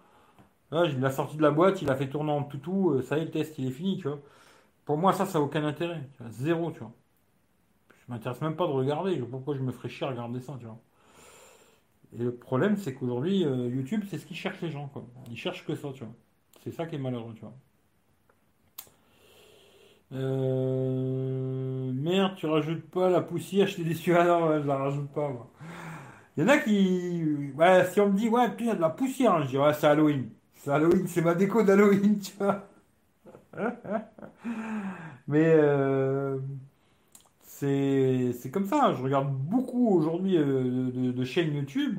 Il a sorti de la boîte, il a fait tourner en toutou, euh, ça y est, le test, il est fini, tu vois. Pour moi, ça, ça n'a aucun intérêt. Tu vois. Zéro, tu vois. Je m'intéresse même pas de regarder. Pourquoi je me ferais chier à regarder ça, tu vois. Et le problème, c'est qu'aujourd'hui, euh, YouTube, c'est ce qu'ils cherchent les gens, quoi. Ils cherchent que ça, tu vois. C'est ça qui est malheureux, tu vois. Euh, Merde, tu rajoutes pas la poussière, je t'ai déçu. Ah non, je la rajoute pas, moi. Il y en a qui. Ouais, si on me dit, ouais, puis il y a de la poussière, hein, je dis, ouais, c'est Halloween. Halloween, c'est ma déco d'Halloween, tu vois. Mais euh, c'est comme ça. Je regarde beaucoup aujourd'hui euh, de, chaînes YouTube.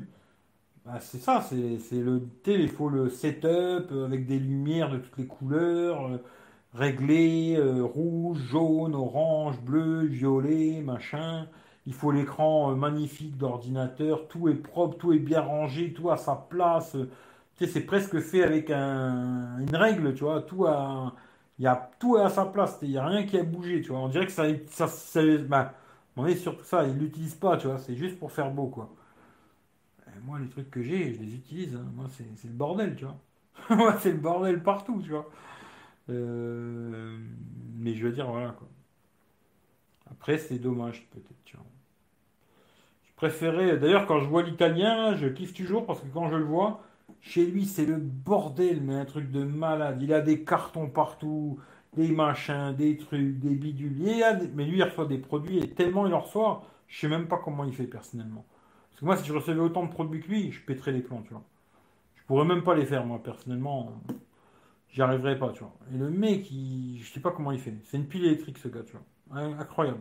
Bah, c'est ça, c'est le, sais, il faut le setup euh, avec des lumières de toutes les couleurs, réglées, rouge, jaune, orange, bleu, violet, machin. Il faut l'écran magnifique d'ordinateur, tout est propre, tout est bien rangé, tout à sa place. C'est presque fait avec un, une règle, tu vois, tout il y a tout à sa place, il n'y a rien qui a bougé, tu vois. On dirait que ça, ça, ça- bah, on est sur tout ça, ils l'utilisent pas, tu vois, c'est juste pour faire beau, quoi. Moi, les trucs que j'ai, je les utilise. hein. Moi, c'est le bordel, tu vois. C'est le bordel partout, tu vois. Euh, mais je veux dire, voilà, quoi. Après, c'est dommage, peut-être, tu vois. Je préférais, d'ailleurs, quand je vois l'italien, je kiffe toujours parce que quand je le vois, chez lui, c'est le bordel, mais un truc de malade. Il a des cartons partout, des machins, des trucs, des bidules. Mais lui, il reçoit des produits et tellement il en reçoit, je sais même pas comment il fait personnellement. Parce que moi, si je recevais autant de produits que lui, je pèterais les plombs, tu vois. Je pourrais même pas les faire, moi, personnellement. J'y arriverais pas, tu vois. Et le mec, il... je sais pas comment il fait. C'est une pile électrique, ce gars, tu vois. Incroyable.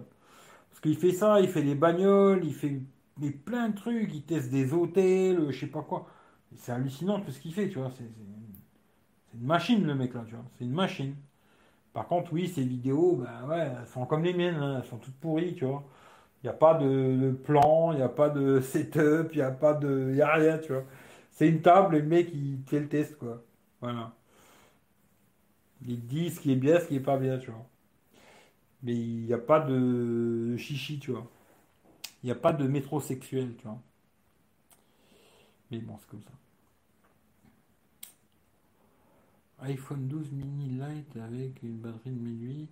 Parce qu'il fait ça, il fait des bagnoles, il fait plein de trucs, il teste des hôtels, je sais pas quoi. C'est hallucinant tout ce qu'il fait, tu vois. C'est une machine, le mec, là, tu vois. C'est une machine. Par contre, oui, ces vidéos, bah ouais, elles sont comme les miennes, hein, elles sont toutes pourries, tu vois. Il n'y a pas de, plan, il n'y a pas de setup, il n'y a pas de... A rien, tu vois. C'est une table, et le mec, il fait le test, quoi. Voilà. Il dit ce qui est bien, ce qui est pas bien, tu vois. Mais il n'y a pas de, chichi, tu vois. Il n'y a pas de métrosexuel, tu vois. Mais bon, c'est comme ça. iPhone 12 mini Lite avec une batterie de 1008.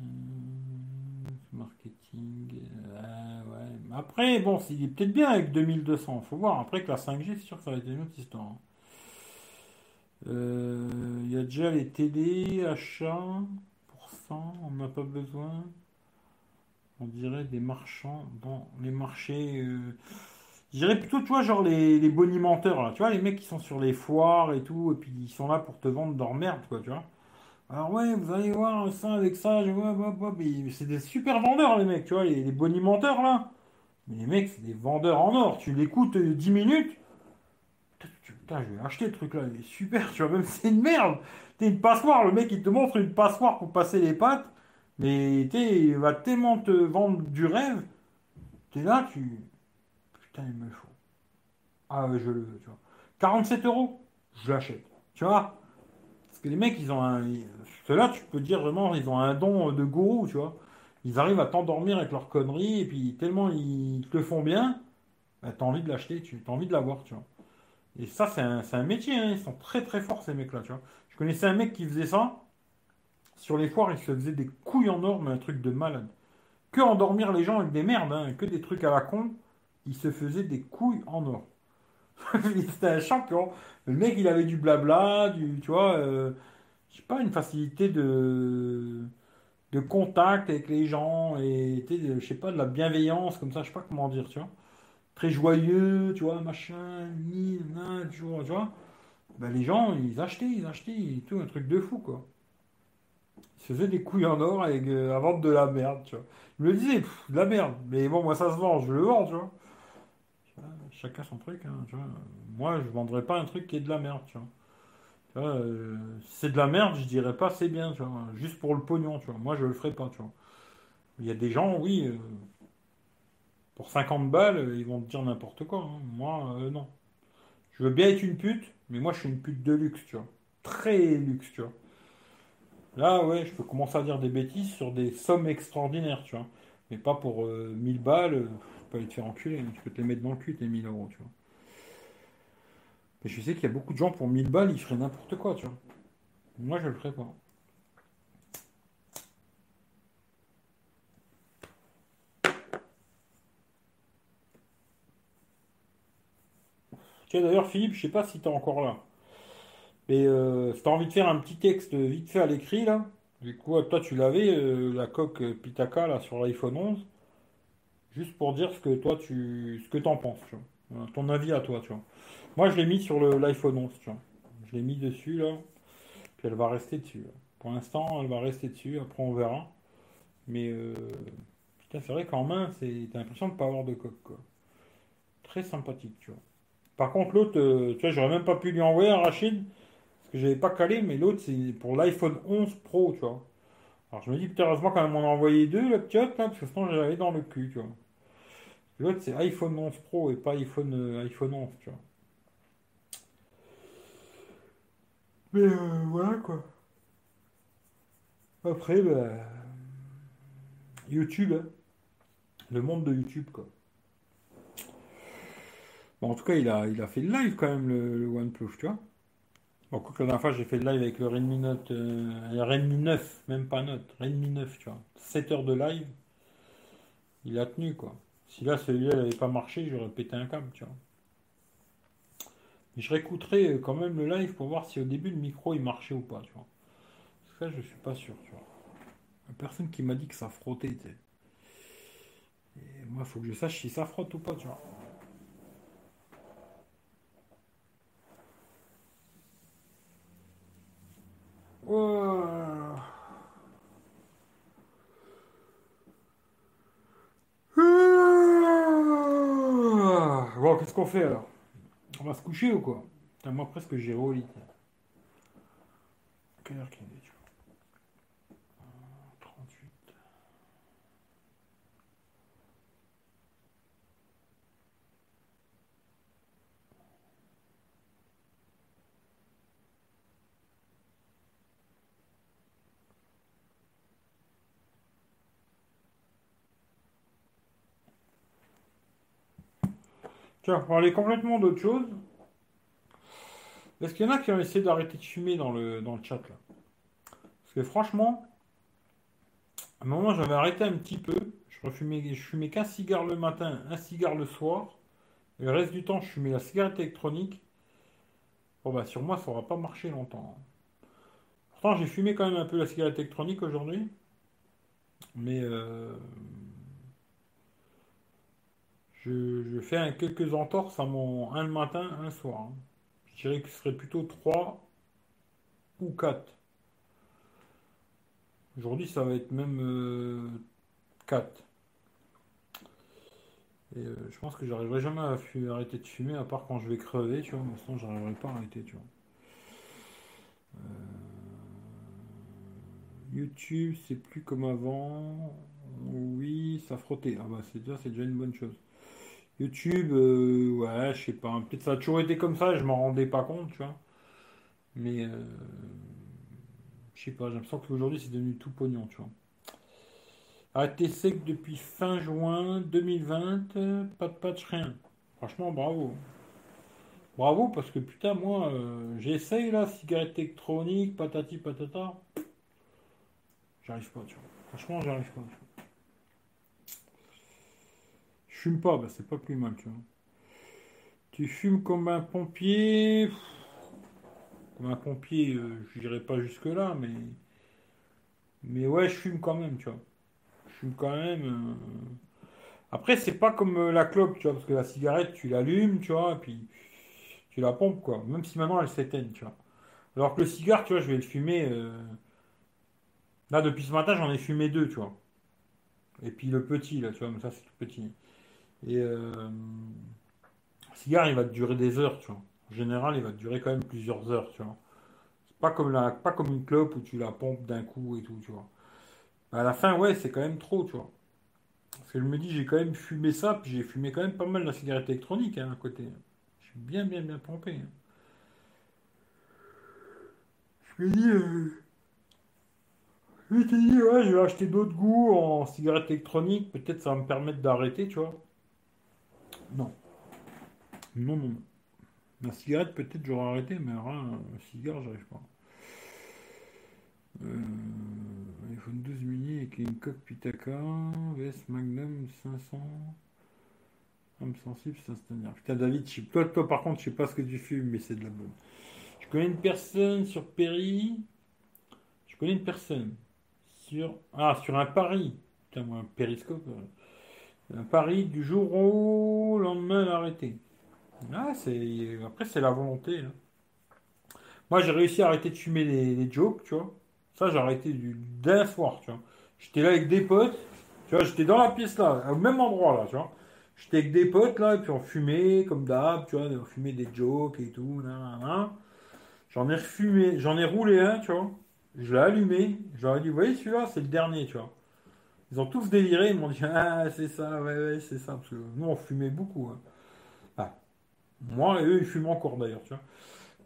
Hum, marketing. euh, ouais. Mais Après, bon, il est peut-être bien avec 2200. Faut voir. Après que la 5G, c'est sûr que ça va être une autre histoire. hein. Euh, Il y a déjà les télé, achats, pour 100, on n'a pas besoin. On dirait des marchands. Bon, les marchés. euh, je dirais plutôt, tu vois, genre les, les bonimenteurs, là. Tu vois, les mecs qui sont sur les foires et tout, et puis ils sont là pour te vendre leur merde, quoi, tu vois. Alors, ouais, vous allez voir ça avec ça, je vois, c'est des super vendeurs, les mecs, tu vois, les, les bonimenteurs, là. Mais les mecs, c'est des vendeurs en or. Tu l'écoutes euh, 10 minutes. Putain, je vais acheter le truc là, il est super, tu vois, même c'est une merde. T'es une passoire, le mec il te montre une passoire pour passer les pattes, mais t'es, il va tellement te vendre du rêve, t'es là, tu. Putain, il me le faut. Ah je le veux, tu vois. 47 euros, je l'achète, tu vois. Parce que les mecs, ils ont un. Ceux-là, tu peux dire vraiment, ils ont un don de gourou, tu vois. Ils arrivent à t'endormir avec leurs conneries, et puis tellement ils te font bien, bah, t'as envie de l'acheter, tu as envie de l'avoir, tu vois. Et ça, c'est un, métier, hein. Ils sont très très forts, ces mecs-là, tu vois. Je connaissais un mec qui faisait ça. Sur les foires, il se faisait des couilles en or, un truc de malade. Que endormir les gens avec des merdes, hein, que des trucs à la con. Il se faisait des couilles en or. C'était un champion. Le mec, il avait du blabla, du, tu vois, euh, je sais pas, une facilité de, contact avec les gens et, je sais pas, de la bienveillance, comme ça, je sais pas comment dire, tu vois. Très joyeux, tu vois, machin, nan, tu vois. Ben, les gens, ils achetaient, ils achetaient, et tout, un truc de fou, quoi. Ils se faisaient des couilles en or avec, euh, à de la merde, tu vois. Ils me disaient, de la merde, mais bon, moi, ça se vend, je le vends, tu vois. Chacun son truc, hein, tu vois. Moi, je vendrais pas un truc qui est de la merde, tu vois. Euh, c'est de la merde, je dirais pas c'est bien, tu vois. Juste pour le pognon, tu vois. Moi, je le ferais pas, tu vois. Il y a des gens, oui, euh, pour 50 balles, euh, ils vont te dire n'importe quoi. hein. Moi, non. Je veux bien être une pute, mais moi, je suis une pute de luxe, tu vois. Très luxe, tu vois. Là, ouais, je peux commencer à dire des bêtises sur des sommes extraordinaires, tu vois. Mais pas pour euh, 1000 balles, euh, peux aller te faire enculer. hein. Tu peux te les mettre dans le cul, tes 1000 euros, tu vois. Mais je sais qu'il y a beaucoup de gens pour 1000 balles, ils feraient n'importe quoi, tu vois. Moi, je le ferais pas. D'ailleurs, Philippe, je sais pas si tu es encore là. Mais euh, tu as envie de faire un petit texte vite fait à l'écrit, là, du coup, toi, tu l'avais, euh, la coque Pitaka, là, sur l'iPhone 11, juste pour dire ce que toi, tu ce que t'en penses, tu vois. Ton avis à toi, tu vois. Moi, je l'ai mis sur l'iPhone 11, tu vois. Je l'ai mis dessus, là, puis elle va rester dessus. Pour l'instant, elle va rester dessus, après on verra. Mais, euh, putain, c'est vrai qu'en main, c'est, t'as l'impression de pas avoir de coque. Très sympathique, tu vois. Par contre, l'autre, euh, tu vois, j'aurais même pas pu lui envoyer un Rachid, parce que j'avais pas calé, mais l'autre, c'est pour l'iPhone 11 Pro, tu vois. Alors je me dis, putain, heureusement quand même on a envoyé deux, le petit là, parce que sinon j'allais dans le cul, tu vois. L'autre, c'est iPhone 11 Pro et pas iPhone, euh, iPhone 11, tu vois. Mais euh, voilà, quoi. Après, bah, YouTube, hein. le monde de YouTube, quoi. Bon, en tout cas, il a, il a fait le live quand même, le, OnePlus, tu vois. Bon, quoi que la dernière fois, j'ai fait le live avec le Redmi Note, euh, Redmi 9, même pas Note, Redmi 9, tu vois. 7 heures de live, il a tenu, quoi. Si là, celui-là n'avait pas marché, j'aurais pété un câble, tu vois. Mais je réécouterai quand même le live pour voir si au début le micro il marchait ou pas, tu vois. Ça, je suis pas sûr, tu vois. La personne qui m'a dit que ça frottait, tu sais. Et moi, il faut que je sache si ça frotte ou pas, tu vois. Bon, qu'est-ce qu'on fait alors? On va se coucher ou quoi? Putain, moi presque j'ai tu vois? 38. Tiens, on va parler complètement d'autre chose. Est-ce qu'il y en a qui ont essayé d'arrêter de fumer dans le, dans le chat là? Parce que franchement, à un moment j'avais arrêté un petit peu. Je refumais, je fumais qu'un cigare le matin, un cigare le soir. Et le reste du temps, je fumais la cigarette électronique. Bon bah sur moi, ça aura pas marché longtemps. hein. Pourtant, j'ai fumé quand même un peu la cigarette électronique aujourd'hui. Mais euh, je, fais quelques entorses à mon un le matin, un soir. hein. Je dirais que ce serait plutôt 3 ou 4. Aujourd'hui, ça va être même euh, 4. Et euh, je pense que j'arriverai jamais à arrêter de fumer, à part quand je vais crever, tu vois. Sinon, j'arriverai pas à arrêter, tu vois. YouTube, c'est plus comme avant. Oui, ça frottait. Ah bah c'est déjà, c'est déjà une bonne chose. YouTube, euh, ouais, je sais pas. Peut-être ça a toujours été comme ça, je m'en rendais pas compte, tu vois. Mais euh, je sais pas, j'ai l'impression qu'aujourd'hui c'est devenu tout pognon, tu vois. Arrêté sec depuis fin juin 2020, euh, pas de patch, rien. Franchement, bravo. Bravo parce que putain, moi, euh, j'essaye là, cigarette électronique, patati patata, j'arrive pas, tu vois. Franchement, j'arrive pas. Je fume pas, bah c'est pas plus mal, tu vois. Tu fumes comme un pompier, comme un pompier, euh, je dirais pas jusque-là, mais, mais ouais, je fume quand même, tu vois. Je fume quand même. euh, Après, c'est pas comme euh, la clope, tu vois, parce que la cigarette, tu l'allumes, tu vois, et puis tu la pompes, quoi. Même si maintenant elle s'éteigne, tu vois. Alors que le cigare, tu vois, je vais le fumer. Là, depuis ce matin, j'en ai fumé deux, tu vois. Et puis le petit, là, tu vois, ça, c'est tout petit. Et euh, le cigare, il va te durer des heures, tu vois. En général, il va te durer quand même plusieurs heures, tu vois. C'est pas comme la, pas comme une clope où tu la pompes d'un coup et tout, tu vois. À la fin, ouais, c'est quand même trop, tu vois. Parce que je me dis, j'ai quand même fumé ça, puis j'ai fumé quand même pas mal la cigarette électronique, hein, à côté. Je suis bien, bien, bien pompé. hein. Je me dis, euh, je me dit, ouais, je vais acheter d'autres goûts en cigarette électronique, peut-être ça va me permettre d'arrêter, tu vois. Non, non, non, non. La cigarette, peut-être j'aurais arrêté, mais alors, un cigare, j'arrive pas. Euh, iPhone 12 mini avec une coque Pitaka, VS Magnum 500. Homme sensible, c'est un Putain, David, toi, toi, par contre, je sais pas ce que tu fumes, mais c'est de la bonne. Je connais une personne sur Perry. Je connais une personne sur. Ah, sur un pari. Putain, moi, un périscope. Euh, un pari du jour au lendemain, l'arrêter. Ah, c'est. Après, c'est la volonté. Moi, j'ai réussi à arrêter de fumer les, jokes, tu vois. Ça, j'ai arrêté du d'un soir, tu vois. J'étais là avec des potes, tu vois, j'étais dans la pièce là, au même endroit là, tu vois. J'étais avec des potes là, et puis on fumait comme d'hab, tu vois, on fumait des jokes et tout, J'en ai refumé, j'en ai roulé un, tu vois. Je l'ai allumé, j'aurais dit, vous voyez celui-là, c'est le dernier, tu vois. Ils ont tous déliré, ils m'ont dit, ah, c'est ça, ouais, ouais, c'est ça. Parce que nous, on fumait beaucoup. Hein. Moi et eux, ils fument encore d'ailleurs, tu vois.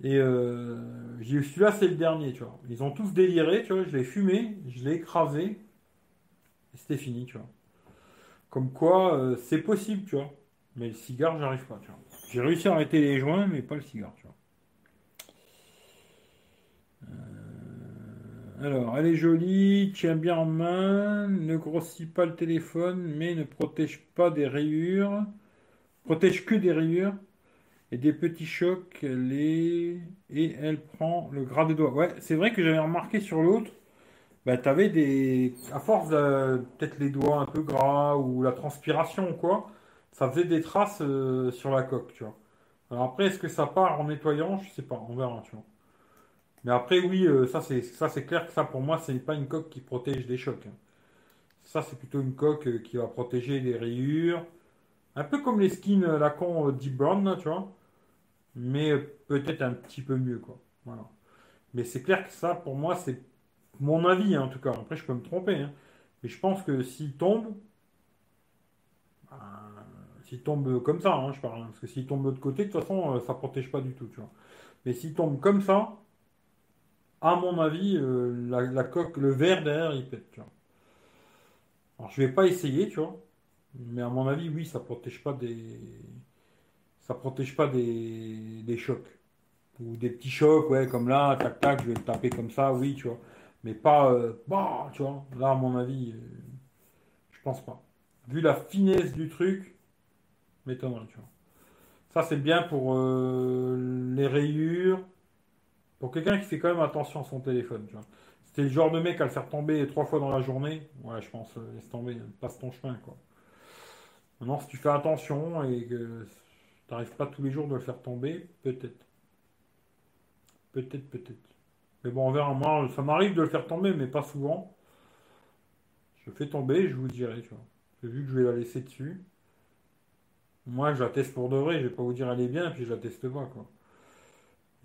Et euh, j'ai celui-là, c'est le dernier, tu vois. Ils ont tous déliré, tu vois. Je l'ai fumé, je l'ai écrasé, et c'était fini, tu vois. Comme quoi, euh, c'est possible, tu vois. Mais le cigare, j'arrive pas, tu vois. J'ai réussi à arrêter les joints, mais pas le cigare, tu vois. Euh, alors, elle est jolie, tient bien en main, ne grossit pas le téléphone, mais ne protège pas des rayures. Protège que des rayures et des petits chocs. Les... Et elle prend le gras des doigts. Ouais, c'est vrai que j'avais remarqué sur l'autre, bah, tu avais des. À force de peut-être les doigts un peu gras ou la transpiration ou quoi, ça faisait des traces euh, sur la coque, tu vois. Alors après, est-ce que ça part en nettoyant? Je sais pas, on verra, tu vois. Mais après, oui, euh, ça c'est ça c'est clair que ça pour moi, c'est pas une coque qui protège des chocs. Hein. Ça, c'est plutôt une coque euh, qui va protéger les rayures. Un peu comme les skins Lacan Deep Brown, tu vois mais peut-être un petit peu mieux, quoi. Voilà. Mais c'est clair que ça, pour moi, c'est mon avis, hein, en tout cas. Après, je peux me tromper, hein. mais je pense que s'il tombe, ben, s'il tombe comme ça, je parle, parce que s'il tombe de l'autre côté, de toute façon, euh, ça protège pas du tout, tu vois. Mais s'il tombe comme ça, à mon avis, euh, la, coque, le verre derrière, il pète, tu vois. Alors, je vais pas essayer, tu vois. Mais à mon avis, oui, ça protège pas des ça protège pas des, chocs. Ou des petits chocs, ouais, comme là, tac, tac, je vais le taper comme ça, oui, tu vois. Mais pas, euh, bah, tu vois. Là, à mon avis, euh, je pense pas. Vu la finesse du truc, m'étonnerait, tu vois. Ça, c'est bien pour les rayures. Pour quelqu'un qui fait quand même attention à son téléphone, tu vois. C'était le genre de mec à le faire tomber trois fois dans la journée. Ouais, je pense, laisse tomber, passe ton chemin, quoi. Maintenant, si tu fais attention et que T'arrives pas tous les jours de le faire tomber Peut-être. Peut-être, peut-être. Mais bon, on verra. Moi, ça m'arrive de le faire tomber, mais pas souvent. Je fais tomber, je vous dirai, tu vois. J'ai vu que je vais la laisser dessus. Moi, je la teste pour de vrai. Je vais pas vous dire elle est bien, puis je la teste pas, quoi.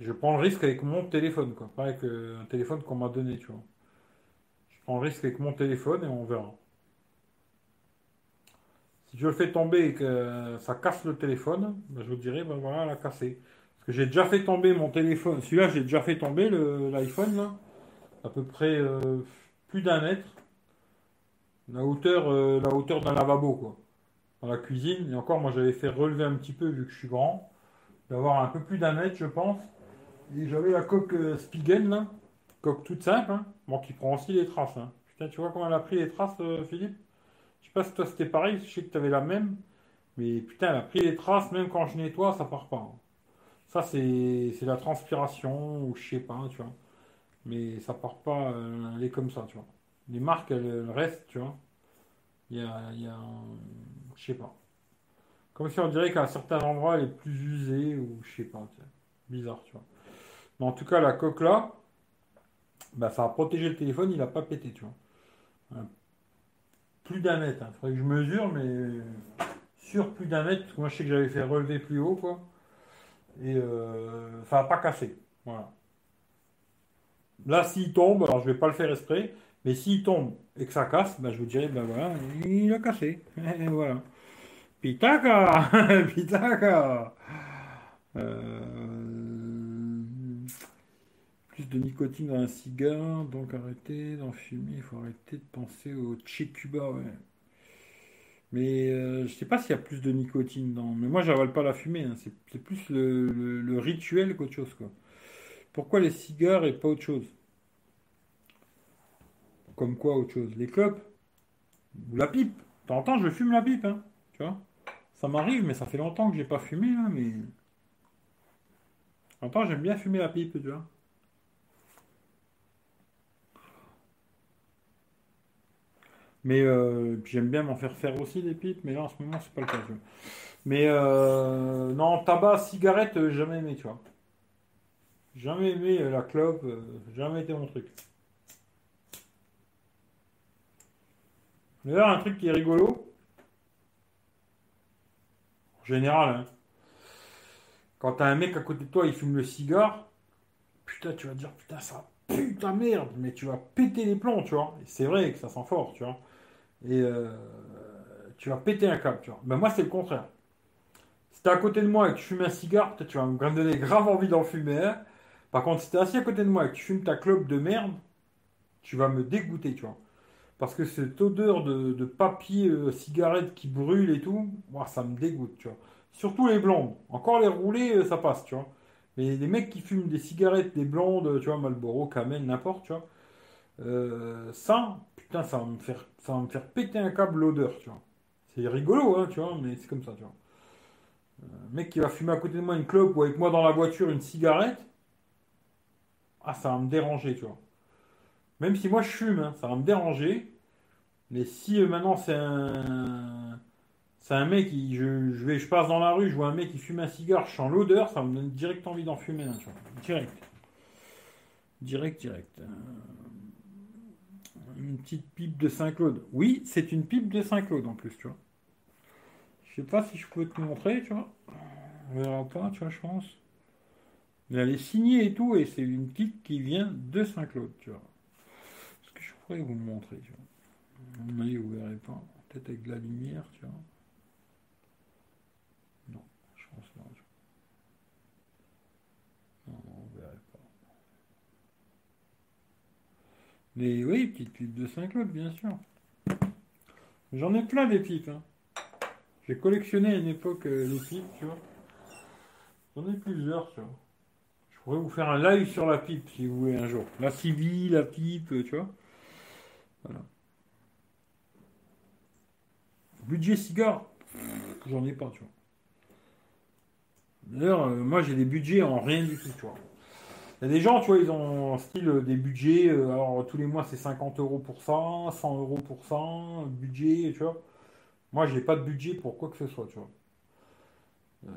Je prends le risque avec mon téléphone, quoi. Pas avec euh, un téléphone qu'on m'a donné, tu vois. Je prends le risque avec mon téléphone et on verra. Si je le fais tomber et que ça casse le téléphone, ben, je vous dirais, ben voilà, elle a cassé. Parce que j'ai déjà fait tomber mon téléphone. Celui-là, j'ai déjà fait tomber l'iPhone, à peu près euh, plus d'un mètre. La hauteur, euh, la hauteur d'un lavabo, quoi. Dans la cuisine. Et encore, moi, j'avais fait relever un petit peu, vu que je suis grand. D'avoir un peu plus d'un mètre, je pense. Et j'avais la coque euh, Spigen, là. Coque toute simple, hein. Bon, qui prend aussi les traces, hein. Putain, tu vois comment elle a pris les traces, Philippe? Je sais pas si toi c'était pareil, je sais que tu avais la même. Mais putain, elle a pris les traces, même quand je nettoie, ça part pas. Hein. Ça, c'est la transpiration, ou je sais pas, tu vois. Mais ça part pas, euh, elle est comme ça, tu vois. Les marques, elles, restent, tu vois. Il y a, y a je sais pas. Comme si on dirait qu'à certains endroits, elle est plus usée, ou je sais pas, bizarre, tu vois. Mais en tout cas, la coque là, bah, ça a protégé le téléphone, il a pas pété, tu vois plus d'un mètre. Il hein. faudrait que je mesure, mais sur plus d'un mètre, moi je sais que j'avais fait relever plus haut, quoi. Et euh, ça n'a pas cassé. Voilà. Là, s'il tombe, alors je vais pas le faire exprès, mais s'il tombe et que ça casse, ben, je vous dirais, ben voilà, il a cassé. Et voilà. Pitaka Pitaka euh, de nicotine dans un cigare, donc arrêtez d'en fumer, il faut arrêter de penser au Che Cuba. Mais euh, je sais pas s'il y a plus de nicotine dans. Mais moi, j'avale pas la fumée. hein. C'est plus le, rituel qu'autre chose, quoi. Pourquoi les cigares et pas autre chose? Comme quoi autre chose? Les clopes? Ou la pipe? Temps, je fume la pipe, hein. Tu vois? Ça m'arrive, mais ça fait longtemps que j'ai pas fumé, là. Mais de temps en temps, j'aime bien fumer la pipe, tu vois. Mais euh, j'aime bien m'en faire faire aussi des pipes, mais là, en ce moment, c'est pas le cas. Mais euh, non, tabac, cigarette, euh, jamais aimé, tu vois. Jamais aimé la clope, jamais été mon truc. D'ailleurs, un truc qui est rigolo, en général, hein, quand t'as un mec à côté de toi, il fume le cigare, putain, tu vas dire, putain, ça, putain merde, mais tu vas péter les plombs, tu vois. Et c'est vrai que ça sent fort, tu vois. Et euh, tu vas péter un câble, tu vois. Ben moi, c'est le contraire. Si t'es à côté de moi et que tu fumes un cigare, peut-être tu vas me donner grave envie d'en fumer. Par contre, si t'es assis à côté de moi et que tu fumes ta clope de merde, tu vas me dégoûter, tu vois. Parce que cette odeur de, de papier euh, cigarette qui brûle et tout, moi, ça me dégoûte, tu vois. Surtout les blondes. Encore les roulées, euh, ça passe, tu vois. Mais les mecs qui fument des cigarettes, des blondes, tu vois, Marlboro, Camel, n'importe, tu vois. Euh, ça, putain, ça va me faire, ça va me faire péter un câble l'odeur, tu vois. C'est rigolo, hein, tu vois, mais c'est comme ça, tu vois. Un mec qui va fumer à côté de moi une clope ou avec moi dans la voiture une cigarette, ah, ça va me déranger, tu vois. Même si moi je fume, hein, ça va me déranger. Mais si euh, maintenant c'est un, c'est un mec qui, je, vais, je passe dans la rue, je vois un mec qui fume un cigare, je sens l'odeur, ça me donne direct envie d'en fumer tu vois. Direct. Direct, direct. Euh, Une petite pipe de Saint-Claude. Oui, c'est une pipe de Saint-Claude en plus, tu vois. Je sais pas si je peux te montrer, tu vois. On verra pas, tu vois, je pense. Mais elle est signée et tout, et c'est une petite qui vient de Saint-Claude, tu vois. Est-ce que je pourrais vous montrer, tu vois? Avis, vous verrez pas. Peut-être avec de la lumière, tu vois. Non, je pense pas. tu vois. Non, non, vous verrez pas. Mais oui, petite pipe de Saint-Claude, bien sûr. J'en ai plein des pipes, hein. J'ai collectionné à une époque euh, les pipes, tu vois. J'en ai plusieurs, tu vois. Je pourrais vous faire un live sur la pipe si vous voulez un jour. La civile, la pipe, tu vois. Voilà. Budget cigare, j'en ai pas, tu vois. D'ailleurs, euh, moi j'ai des budgets en rien du tout, tu vois. Il y a des gens, tu vois, ils ont style euh, des budgets, euh, alors tous les mois c'est 50 euros pour ça, 100 euros pour ça, budget, tu vois. Moi j'ai pas de budget pour quoi que ce soit, tu vois. Euh,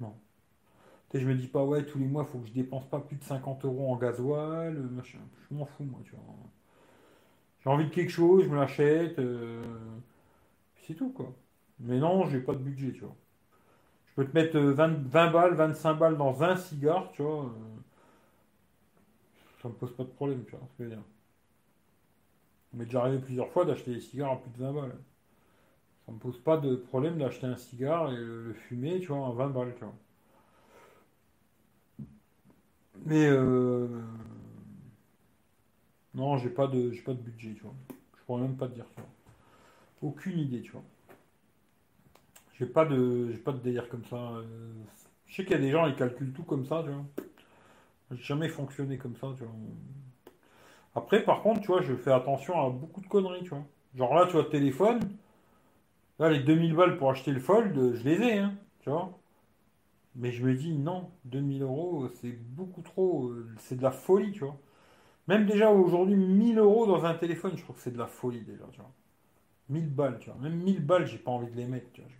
non. Tu sais, je me dis pas, ouais, tous les mois, faut que je dépense pas plus de 50 euros en gasoil, euh, machin. Je m'en fous, moi, tu vois. J'ai envie de quelque chose, je me l'achète, c'est tout, quoi. Mais non, j'ai pas de budget, tu vois. Peux te mettre euh, 20, 20 balles, 25 balles dans un cigare, tu vois. euh, ça me pose pas de problème, tu vois, ce que je veux dire. M'est déjà arrivé plusieurs fois d'acheter des cigares à plus de 20 balles. Ça me pose pas de problème d'acheter un cigare et le, le fumer, tu vois, à 20 balles, tu vois. Mais euh, non, j'ai pas de, j'ai pas de budget, tu vois. Je pourrais même pas te dire, tu vois. Aucune idée, tu vois. J'ai pas de, j'ai pas de délire comme ça. euh. Je sais qu'il y a des gens, ils calculent tout comme ça, tu vois. J'ai jamais fonctionné comme ça, tu vois. Après, par contre, tu vois, je fais attention à beaucoup de conneries, tu vois. Genre là, tu vois, téléphone. Là, les 2000 balles pour acheter le Fold, je les ai, hein, tu vois. Mais je me dis, non, 2000 euros, c'est beaucoup trop. euh, C'est de la folie, tu vois. Même déjà aujourd'hui, 1000 euros dans un téléphone, je trouve que c'est de la folie déjà, tu vois. 1000 balles, tu vois. Même 1000 balles, j'ai pas envie de les mettre, tu vois.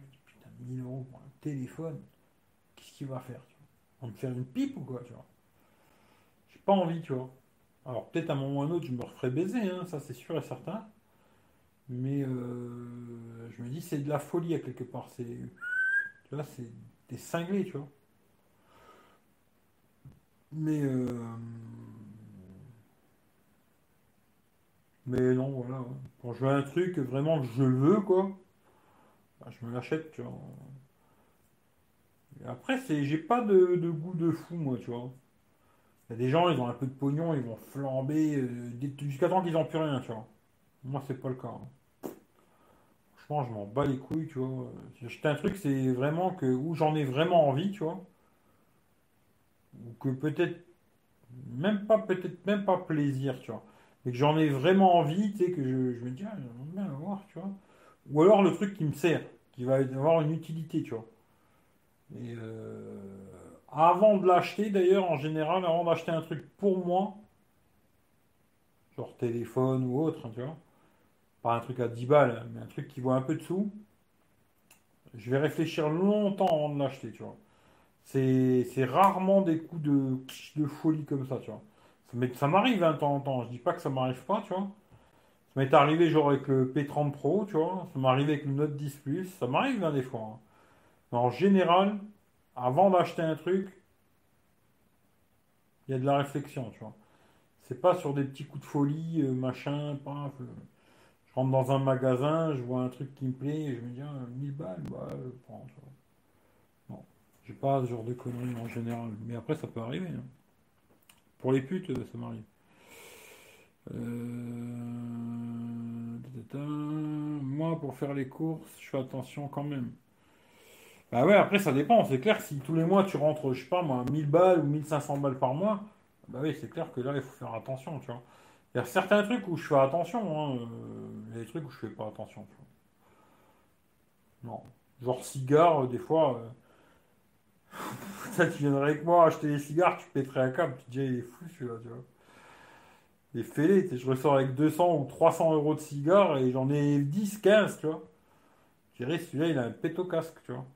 1000 euros pour un téléphone, qu'est-ce qu'il va faire, tu vois? On va me faire une pipe ou quoi, tu vois? J'ai pas envie, tu vois. Alors peut-être à un moment ou à un autre, je me referai baiser, hein, ça c'est sûr et certain. Mais euh, je me dis, c'est de la folie à quelque part. C'est, tu c'est des cinglés, tu vois. Mais, euh, mais non, voilà. Quand je veux un truc vraiment je veux, quoi, je me l'achète, tu vois. Après, j'ai pas de, goût de fou, moi, tu vois. Il y a des gens, ils ont un peu de pognon, ils vont flamber euh, jusqu'à temps qu'ils n'ont plus rien, tu vois. Moi, c'est pas le cas. hein. Franchement, je m'en bats les couilles, tu vois. Acheté un truc, c'est vraiment que où j'en ai vraiment envie, tu vois. Ou que peut-être, même pas, peut-être même pas plaisir, tu vois. Mais que j'en ai vraiment envie, tu sais, que je, me dis, ah, j'aimerais bien l'avoir, tu vois. Ou alors le truc qui me sert, qui va avoir une utilité, tu vois. Et euh, avant de l'acheter, d'ailleurs, en général, avant d'acheter un truc pour moi, genre téléphone ou autre, hein, tu vois, pas un truc à 10 balles, mais un truc qui vaut un peu de sous, je vais réfléchir longtemps avant de l'acheter, tu vois. C'est, rarement des coups de, de folie comme ça, tu vois. M'est- ça m'arrive hein, de temps en temps, je dis pas que ça m'arrive pas, tu vois. Ça m'est arrivé genre avec le P30 Pro, tu vois. Ça m'est arrivé avec le Note 10 Plus, ça m'arrive hein, des fois. hein. Mais en général, avant d'acheter un truc, il y a de la réflexion, tu vois. C'est pas sur des petits coups de folie, euh, machin, paf, euh, Je rentre dans un magasin, je vois un truc qui me plaît, et je me dis, ah, 1000 balles, bah, je prends, tu vois. Non, j'ai pas ce genre de conneries en général. Mais après, ça peut arriver. hein. Pour les putes, euh, ça m'arrive. Moi, pour faire les courses, je fais attention quand même. Bah ouais, après, ça dépend. C'est clair si tous les mois, tu rentres, je sais pas moi, 1000 balles ou 1500 balles par mois, bah oui, c'est clair que là, il faut faire attention, tu vois. Il y a certains trucs où je fais attention, hein, euh, il y a des trucs où je fais pas attention. Non. Genre cigares, euh, des fois, euh, tu viendrais avec moi acheter des cigares, tu pèterais un câble, tu te dis, il est fou celui-là, tu vois. Tu sais, je ressors avec 200 ou 300 euros de cigares et j'en ai 10, 15, tu vois. Je dirais, celui-là, il a un pète au casque, tu vois.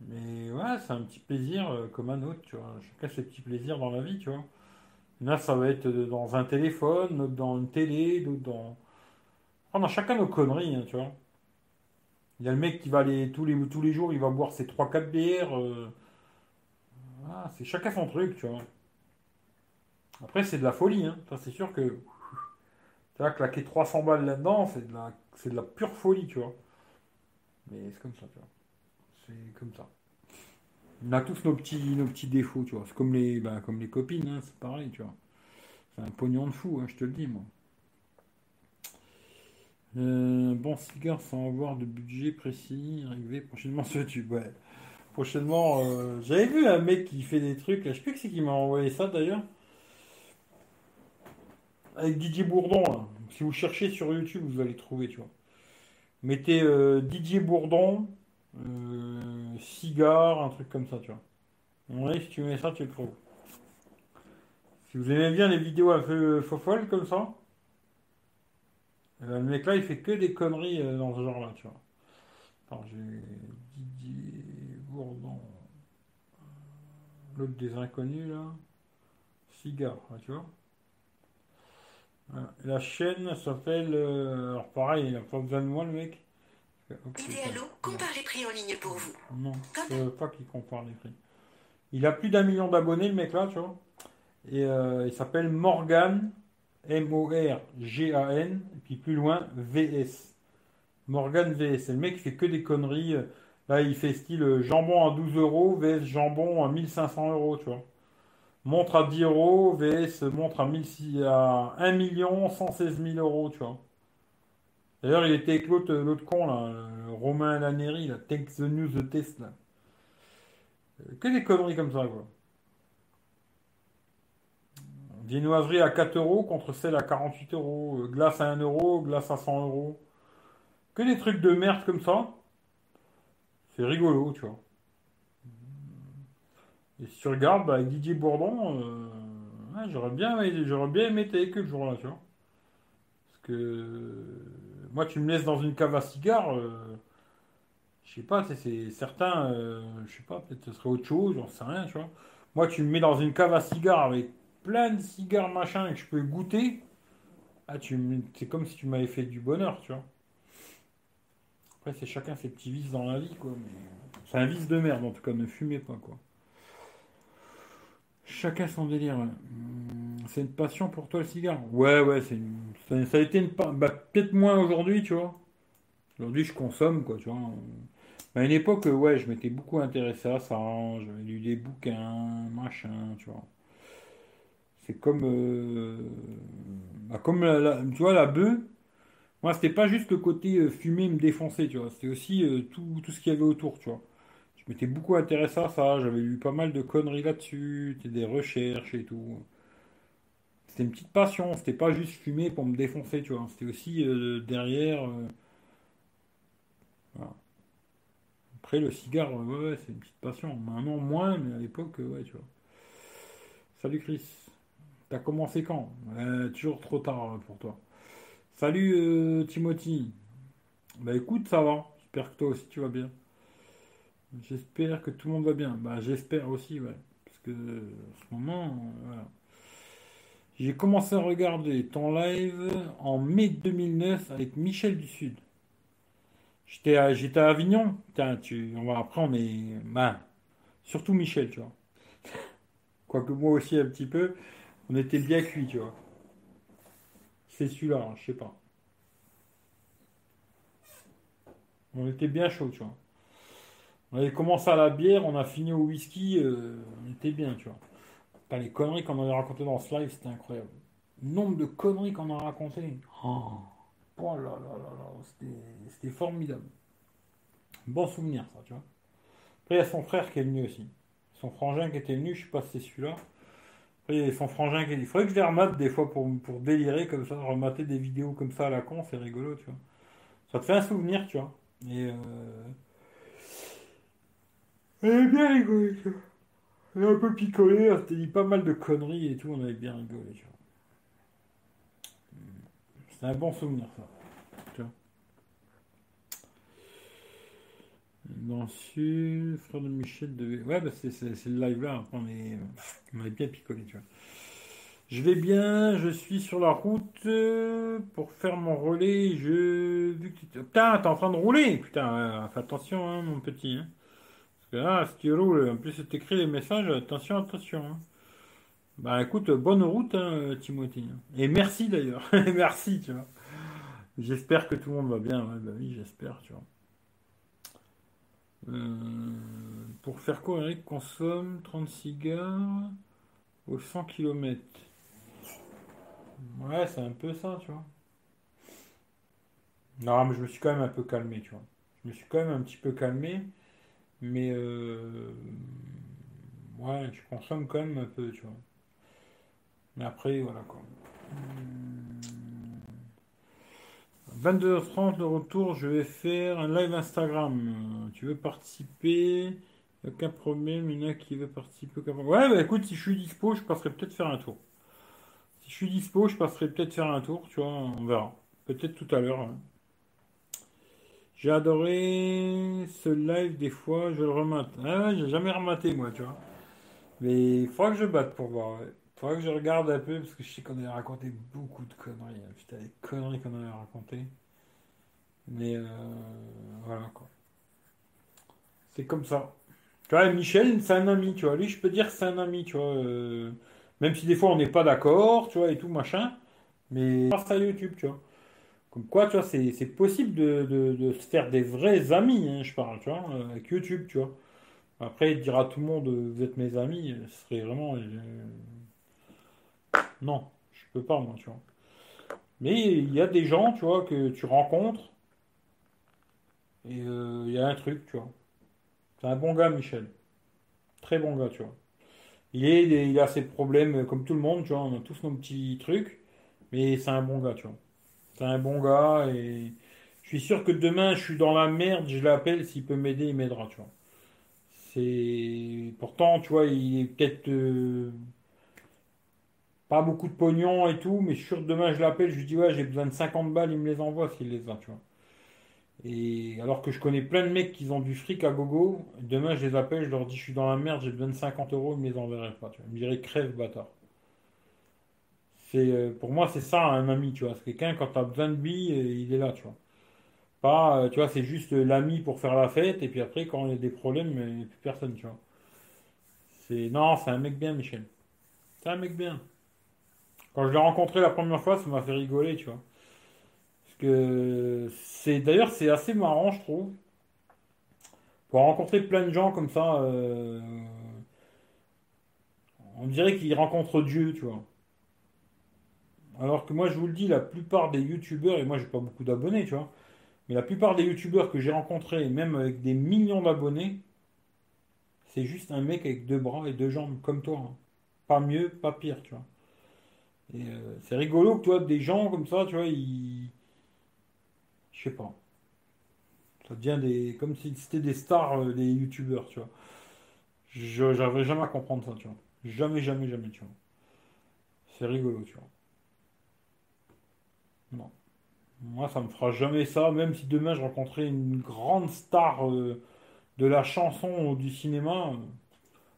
Mais ouais, c'est un petit plaisir euh, comme un autre, tu vois. Chacun ses petits plaisirs dans la vie, tu vois. Là, ça va être dans un téléphone, dans une télé, dans... A chacun nos conneries, hein, tu vois. Il y a le mec qui va aller tous les, tous les jours, il va boire ses trois quatre bières. euh, ah, c'est chacun son truc, tu vois. Après, c'est de la folie, hein. C'est sûr que tu vas claquer 300 balles là-dedans, c'est de la, de la pure folie, tu vois. Mais c'est comme ça, tu vois. C'est comme ça. On a tous nos petits, nos petits défauts, tu vois. C'est comme les, bah, comme les copines, hein, c'est pareil, tu vois. C'est un pognon de fou, hein, je te le dis, moi. Euh, bon, cigare sans avoir de budget précis, arrivé prochainement sur YouTube. Ouais. Prochainement, euh, j'avais vu un mec qui fait des trucs, je sais plus qui c'est qui m'a envoyé ça d'ailleurs, avec Didier Bourdon. là. Si vous cherchez sur YouTube, vous allez trouver, tu vois. Mettez euh, Didier Bourdon, euh, cigare, un truc comme ça, tu vois. Ouais, si tu mets ça, tu le trouves. Si vous aimez bien les vidéos un peu folles comme ça, euh, le mec là, il fait que des conneries dans ce genre-là, tu vois. J'ai Didier Bourdon, l'autre des inconnus là, cigare, tu vois. Voilà. La chaîne s'appelle, euh, alors pareil, il n'a pas besoin de moi le mec. Idéalo compare les prix en ligne pour vous. Non, je veux pas qu'il compare les prix. Il a plus d'un million d'abonnés, le mec là, tu vois. Et euh, il s'appelle Morgan, M-O-R-G-A-N, et puis plus loin, V-S. Morgan V-S. C'est le mec qui fait que des conneries. Là, il fait style euh, jambon à 12 euros, VS jambon à 1500 euros, tu vois. Montre à 10 euros, VS montre à, 1600 à 1 million 116 000 euros, tu vois. D'ailleurs, il était avec l'autre con, là, Romain Laneri, là, Take the News the Test. Euh, Que des conneries comme ça, quoi. Viennoiserie à 4 euros contre celle à 48 euros. Euh, Glace à 1 euro, glace à 100 euros. Que des trucs de merde comme ça. C'est rigolo, tu vois. Et si tu regardes, bah, Didier Bourdon, euh, j'aurais bien, j'aurais bien aimé être avec eux le jour-là, tu vois. Parce que euh, moi, tu me laisses dans une cave à cigares, euh, je sais pas, c'est certain, euh, je sais pas, peut-être ce serait autre chose, j'en sais rien, tu vois. Moi, tu me mets dans une cave à cigares avec plein de cigares machin que je peux goûter, ah, c'est comme si tu m'avais fait du bonheur, tu vois. Après, c'est chacun ses petits vices dans la vie, quoi. C'est un vice de merde, en tout cas, ne fumez pas, quoi. Chacun son délire. Hum, C'est une passion pour toi le cigare? Ouais, ouais, c'est ça, a été une bah, peut-être moins aujourd'hui, tu vois. Aujourd'hui, je consomme, quoi, tu vois. À une époque, euh, ouais, je m'étais beaucoup intéressé à ça. J'avais lu des bouquins, machin, tu vois. C'est comme, euh, bah, comme la, la- tu vois, la bœuf, moi, c'était pas juste le côté euh, fumer, me défoncer, tu vois. C'était aussi euh, tout, tout ce qu'il y avait autour, tu vois. Je m'étais beaucoup intéressé à ça. J'avais lu pas mal de conneries là-dessus, des recherches et tout. C'était une petite passion. C'était pas juste fumer pour me défoncer, tu vois. C'était aussi euh, derrière. euh, voilà. Après, le cigare, ouais, ouais, c'est une petite passion. Maintenant, moins, mais à l'époque, ouais, tu vois. Salut Chris. T'as commencé quand? Euh, toujours trop tard euh, pour toi. Salut Timothy. Bah écoute, ça va. J'espère que toi aussi tu vas bien. J'espère que tout le monde va bien. Bah j'espère aussi, ouais. Parce que en ce moment, euh, voilà. J'ai commencé à regarder ton live en mai 2009 avec Michel du Sud. J'étais à, j'étais à Avignon. Putain, tu, on va, après on est, bah, surtout Michel, tu vois. Quoique moi aussi un petit peu, on était bien cuit, tu vois. C'est celui-là, hein, je sais pas. On était bien chaud, tu vois. On avait commencé à la bière, on a fini au whisky, euh, on était bien, tu vois. Les conneries qu'on avait racontées dans ce live, c'était incroyable. Le nombre de conneries qu'on a racontées. Oh, oh là là là là, c'était c'était formidable. Bon souvenir, ça, tu vois. Après, il y a son frère qui est venu aussi. Son frangin qui était venu, je sais pas si c'est celui-là. Après, il y a son frangin qui est venu. Il faudrait que je les remate des fois pour, pour délirer comme ça, remater des vidéos comme ça à la con, c'est rigolo, tu vois. Ça te fait un souvenir, tu vois. Et euh... on avait bien rigolé, tu vois. On a un peu picolé, on s'était dit pas mal de conneries et tout, on avait bien rigolé, tu vois. C'est un bon souvenir, ça. Tu vois. Frère de Michel devait. Ouais, bah c'est c'est- le live là, on, est... on avait bien picolé, tu vois. Je vais bien, je suis sur la route euh, pour faire mon relais. Je. Putain, t'es en train de rouler! Putain, euh, fais attention, hein, mon petit. hein. Si tu roules, en plus, c'est écrit les messages, attention, attention. hein. Bah écoute, bonne route, hein, Timothy. hein. Et merci d'ailleurs. Merci, tu vois. J'espère que tout le monde va bien. Bah oui, j'espère, tu vois. Euh, pour faire quoi, Eric? Consomme 30 cigares aux 100 km. Ouais, c'est un peu ça, tu vois. Non, mais je me suis quand même un peu calmé, tu vois. Je me suis quand même un petit peu calmé, mais euh, ouais, je consomme quand même un peu, tu vois. Mais après, voilà quoi. Hum, 22h30 de retour, je vais faire un live Instagram. Tu veux participer? Aucun problème, il y en a qui veut participer. Ouais, bah écoute, si je suis dispo, je passerai peut-être faire un tour. Si je suis dispo, je passerai peut-être faire un tour, tu vois, on verra. Peut-être tout à l'heure. hein. J'ai adoré ce live des fois, je le remate. Ah j'ai jamais rematé moi, tu vois. Mais il faudra que je batte pour voir. Il faudra que je regarde un peu parce que je sais qu'on avait raconté beaucoup de conneries. hein. Putain, les conneries qu'on avait racontées. Mais euh, voilà quoi. C'est comme ça. Tu vois, Michel, c'est un ami, tu vois. Lui, je peux dire c'est un ami, tu vois. euh, même si des fois on n'est pas d'accord, tu vois, et tout, machin. Mais grâce à YouTube, tu vois. Quoi, tu vois, c'est possible de, de- de se faire des vrais amis, hein, je parle, tu vois, euh, avec YouTube, tu vois. Après, dire à tout le monde, euh, vous êtes mes amis, euh, ce serait vraiment... non, je peux pas, moi, tu vois. Mais il y a des gens, tu vois, que tu rencontres, et il y a un truc, tu vois. C'est un bon gars, Michel. Très bon gars, tu vois. Il est, il a ses problèmes, comme tout le monde, tu vois, on a tous nos petits trucs, mais c'est un bon gars, tu vois. C'est un bon gars, et je suis sûr que demain, je suis dans la merde, je l'appelle, s'il peut m'aider, il m'aidera, tu vois. C'est... Pourtant, tu vois, il est peut-être euh, pas beaucoup de pognon et tout, mais je suis sûr que demain, je l'appelle, je lui dis, ouais, j'ai besoin de 50 balles, il me les envoie s'il les a, tu vois. Et alors que je connais plein de mecs qui ont du fric à gogo, demain, je les appelle, je leur dis, je suis dans la merde, j'ai besoin de 50 euros, ils me les enverraient pas, tu vois. Ils me diraient, crève, bâtard. C'est, euh, pour moi, c'est ça, un ami, tu vois. C'est quelqu'un, quand t'as besoin de lui, euh, il est là, tu vois. Pas, euh, tu vois, c'est juste l'ami pour faire la fête, et puis après, quand il y a des problèmes, il n'y a plus personne, tu vois. C'est, non, c'est un mec bien, Michel. C'est un mec bien. Quand je l'ai rencontré la première fois, ça m'a fait rigoler, tu vois. Parce que c'est, d'ailleurs, c'est assez marrant, je trouve. Pour rencontrer plein de gens comme ça, on dirait qu'ils rencontrent Dieu, tu vois. Alors que moi, je vous le dis, la plupart des youtubeurs, et moi, j'ai pas beaucoup d'abonnés, tu vois, mais la plupart des youtubeurs que j'ai rencontrés, même avec des millions d'abonnés, c'est juste un mec avec deux bras et deux jambes, comme toi. hein. Pas mieux, pas pire, tu vois. Et euh, c'est rigolo que, tu vois, des gens comme ça, tu vois, ils. Je sais pas. Ça devient des. Comme si c'était des stars, euh, des youtubeurs, tu vois. J'arriverai jamais à comprendre ça, tu vois. Jamais, jamais, jamais, tu vois. C'est rigolo, tu vois. Non. Moi, ça me fera jamais ça, même si demain je rencontrais une grande star euh, de la chanson ou du cinéma. euh,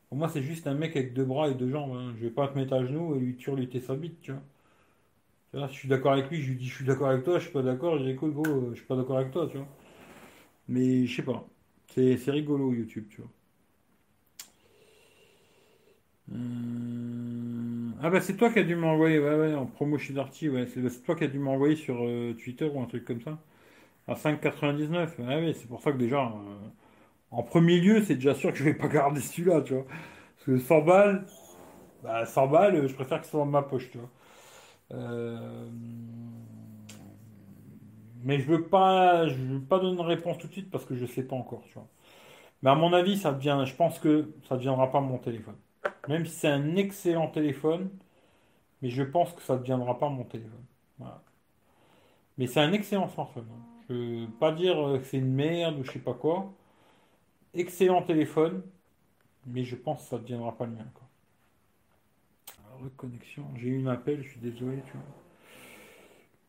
Pour moi, c'est juste un mec avec deux bras et deux jambes. hein. Je vais pas te mettre à genoux et lui turluter sa bite, tu vois. Si je suis d'accord avec lui, je lui dis je suis d'accord avec toi, je suis pas d'accord, je dis gros, euh, je suis pas d'accord avec toi, tu vois. Mais je sais pas. C'est c'est rigolo YouTube, tu vois. Ah bah c'est toi qui as dû m'envoyer, ouais ouais, en promo chez Darty, ouais, c'est toi qui as dû m'envoyer sur euh, Twitter ou un truc comme ça. À 5,99. Ouais, ouais, c'est pour ça que déjà, euh, en premier lieu, c'est déjà sûr que je vais pas garder celui-là, tu vois. Parce que 100 balles, bah 100 balles, je préfère que ce soit dans ma poche, tu vois. Euh, Mais je veux pas, je veux pas donner une réponse tout de suite parce que je sais pas encore, tu vois. Mais à mon avis, ça devient, je pense que ça deviendra pas mon téléphone. Même si c'est un excellent téléphone, mais je pense que ça ne deviendra pas mon téléphone. Mais c'est un excellent smartphone. hein. Je veux pas dire euh, que c'est une merde ou je sais pas quoi. Excellent téléphone, mais je pense que ça ne deviendra pas le mien, quoi. Reconnexion. J'ai eu un appel, je suis désolé.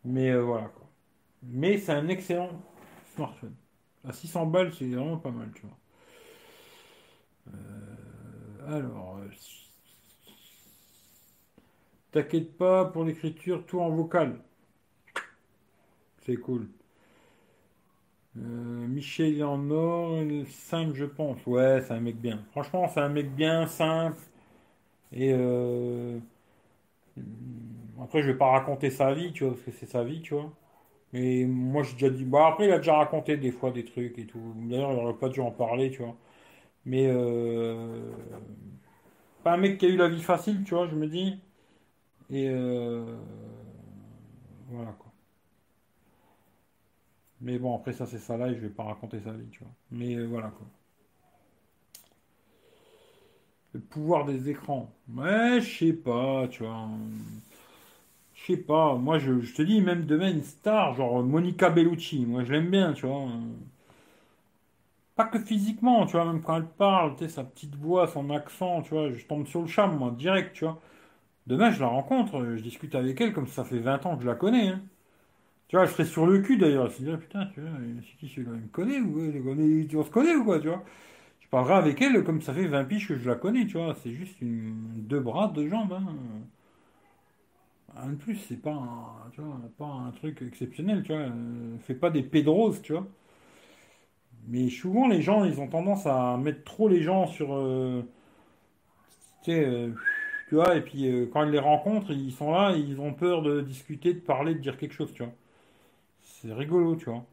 Mais euh, voilà, quoi. Mais c'est un excellent smartphone. À 600 balles, c'est vraiment pas mal, tu vois. Euh, alors, euh, t'inquiète pas pour l'écriture, tout en vocal. C'est cool. Euh, Michel en or, simple, je pense. Ouais, c'est un mec bien. Franchement, c'est un mec bien, simple. Et euh, après, je vais pas raconter sa vie, tu vois, parce que c'est sa vie, tu vois. Mais moi, j'ai déjà dit. Bon, après, il a déjà raconté des fois des trucs et tout. D'ailleurs, il aurait pas dû en parler, tu vois. Mais euh, pas un mec qui a eu la vie facile, tu vois, je me dis. Et euh, voilà quoi. Mais bon, après ça c'est ça là et je vais pas raconter sa vie, tu vois. Mais euh, voilà quoi. Le pouvoir des écrans. Ouais, je sais pas, tu vois. Je sais pas. Moi, je, je te dis, même demain, une star, genre Monica Bellucci. Moi, je l'aime bien, tu vois. Pas que physiquement, tu vois, même quand elle parle, tu sa petite voix, son accent, tu vois, je tombe sur le charme, moi, direct, tu vois. Demain, je la rencontre, euh, je discute avec elle comme ça fait 20 ans que je la connais, hein. Tu vois, je serais sur le cul d'ailleurs. Je me dirais, putain, tu vois, c'est celui-là? Il me connaît ou on se connaît ou quoi, tu vois? Je parlerai avec elle comme ça fait 20 piges que je la connais, tu vois. C'est juste deux bras, deux jambes, hein. Un de plus, c'est pas un, tu vois, pas un truc exceptionnel, tu vois. Euh, fais pas des pédroses, tu vois. Mais souvent, les gens, ils ont tendance à mettre trop les gens sur, euh, tu sais, euh, tu vois, et puis euh, quand ils les rencontrent, ils sont là, ils ont peur de discuter, de parler, de dire quelque chose, tu vois. C'est rigolo, tu vois.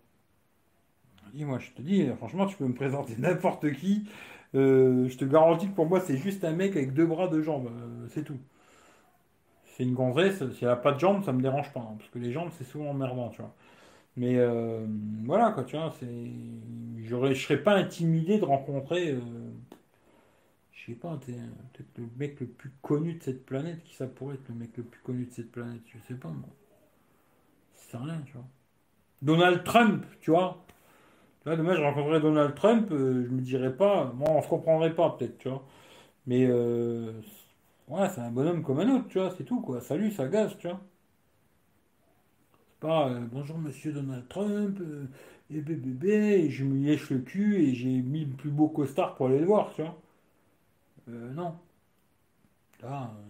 Et moi, je te dis, franchement, tu peux me présenter n'importe qui. je te garantis que pour moi, c'est juste un mec avec deux bras, deux jambes. c'est tout. C'est une gonzesse, si elle a pas de jambes, ça me dérange pas. hein, parce que les jambes, c'est souvent emmerdant, tu vois. Mais euh, voilà, quoi, tu vois, c'est... Je serais pas intimidé de rencontrer, euh, je sais pas, peut-être le mec le plus connu de cette planète. Qui ça pourrait être le mec le plus connu de cette planète? Je sais pas, moi. C'est rien, tu vois. Donald Trump, tu vois. Là, demain, je rencontrerais Donald Trump, euh, je me dirais pas, bon, on se comprendrait pas, peut-être, tu vois. Mais, ouais, c'est un bonhomme comme un autre, tu vois, c'est tout, quoi. Salut, ça gaz, tu vois. C'est pas, euh, bonjour, monsieur Donald Trump, euh, et bébé, et je me lèche le cul, et j'ai mis le plus beau costard pour aller le voir, tu vois. Euh, non. Là, euh,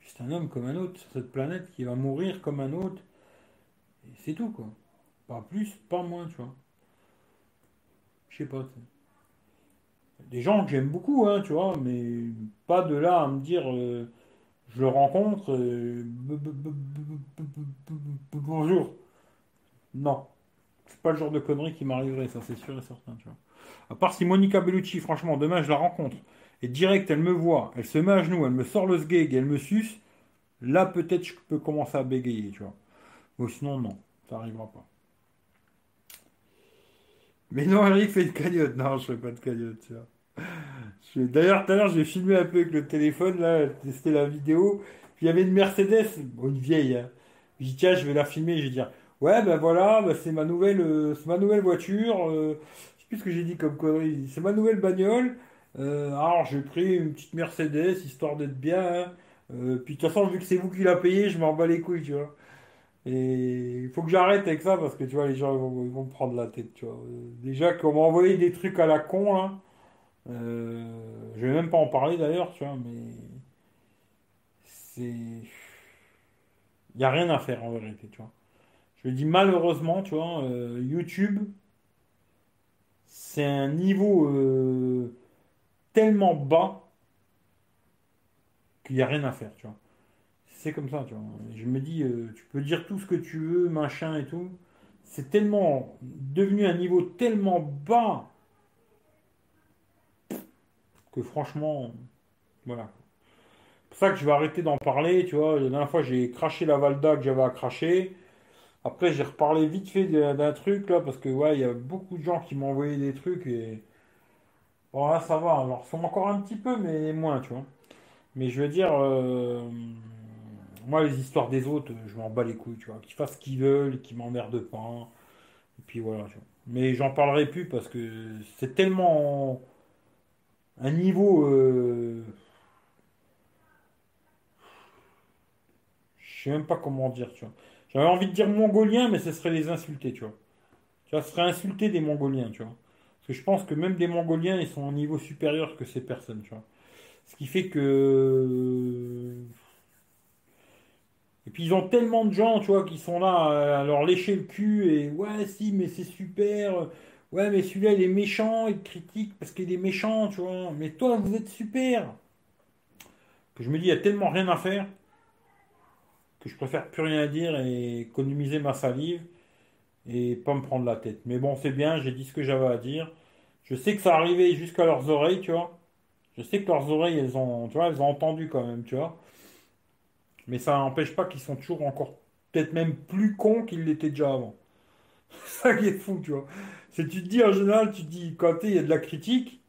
juste un homme comme un autre sur cette planète qui va mourir comme un autre, c'est tout, quoi. Pas plus, pas moins, tu vois. Je sais pas. Des gens que j'aime beaucoup, hein, tu vois, mais pas de là à me dire, euh, je le rencontre, euh, bonjour. Non, c'est pas le genre de connerie qui m'arriverait, ça c'est sûr et certain, tu vois. À part si Monica Bellucci, franchement, demain je la rencontre, et direct elle me voit, elle se met à genoux, elle me sort le sgeg, elle me suce, Là, peut-être je peux commencer à bégayer, tu vois. Sinon, non, ça n'arrivera pas. Mais non, Eric fait une cagnotte. Non, je fais pas de cagnotte, tu vois. D'ailleurs, tout à l'heure, j'ai filmé un peu avec le téléphone, là, testé la vidéo. Puis il y avait une Mercedes, une vieille. Hein. J'ai dit, tiens, je vais la filmer. Je vais dire, ouais, ben voilà, ben, c'est ma nouvelle, euh, c'est ma nouvelle voiture. euh, je sais plus ce que j'ai dit comme connerie. C'est ma nouvelle bagnole. Euh, alors, j'ai pris une petite Mercedes, histoire d'être bien. hein. Euh, puis de toute façon, vu que c'est vous qui la payez, je m'en bats les couilles, tu vois. Et il faut que j'arrête avec ça parce que tu vois, les gens vont, me prendre la tête, tu vois. Déjà qu'on m'a envoyé des trucs à la con, là. Euh, je vais même pas en parler d'ailleurs, tu vois, mais c'est. Il n'y a rien à faire en vérité, tu vois. Je dis malheureusement, tu vois, euh, YouTube, c'est un niveau euh, tellement bas qu'il n'y a rien à faire, tu vois. C'est comme ça, tu vois. Je me dis, tu peux dire tout ce que tu veux, machin et tout. C'est tellement devenu un niveau tellement bas que franchement, voilà. C'est pour ça que je vais arrêter d'en parler, tu vois. La dernière fois, j'ai craché la Valda que j'avais à cracher. Après, j'ai reparlé vite fait d'un truc, là, parce que, ouais, il y a beaucoup de gens qui m'ont envoyé des trucs et... Bon, ça va. Alors, sont encore un petit peu, mais moins, tu vois. Mais je veux dire, euh, moi, les histoires des autres, je m'en bats les couilles, tu vois. Qu'ils fassent ce qu'ils veulent, qu'ils m'emmerdent pas. Et puis voilà, tu vois. Mais j'en parlerai plus parce que c'est tellement un niveau... euh, Je sais même pas comment dire, tu vois. J'avais envie de dire mongolien, mais ce serait les insulter, tu vois. Ce serait insulter des mongoliens, tu vois. Parce que je pense que même des mongoliens, ils sont à un niveau supérieur que ces personnes, tu vois. Ce qui fait que... Et puis ils ont tellement de gens, tu vois, qui sont là à leur lécher le cul et ouais, si, mais c'est super. Ouais, mais celui-là, il est méchant, il critique parce qu'il est méchant, tu vois. Mais toi, vous êtes super. Que je me dis, il y a tellement rien à faire que je préfère plus rien dire et économiser ma salive et pas me prendre la tête. Mais bon, c'est bien, j'ai dit ce que j'avais à dire. Je sais que ça arrivait jusqu'à leurs oreilles, tu vois. Je sais que leurs oreilles, elles ont, tu vois, elles ont entendu quand même, tu vois. Mais ça n'empêche pas qu'ils sont toujours encore, peut-être même plus cons qu'ils l'étaient déjà avant. Ça qui est fou, tu vois. C'est tu te dis en général, tu te dis quand il y a de la critique,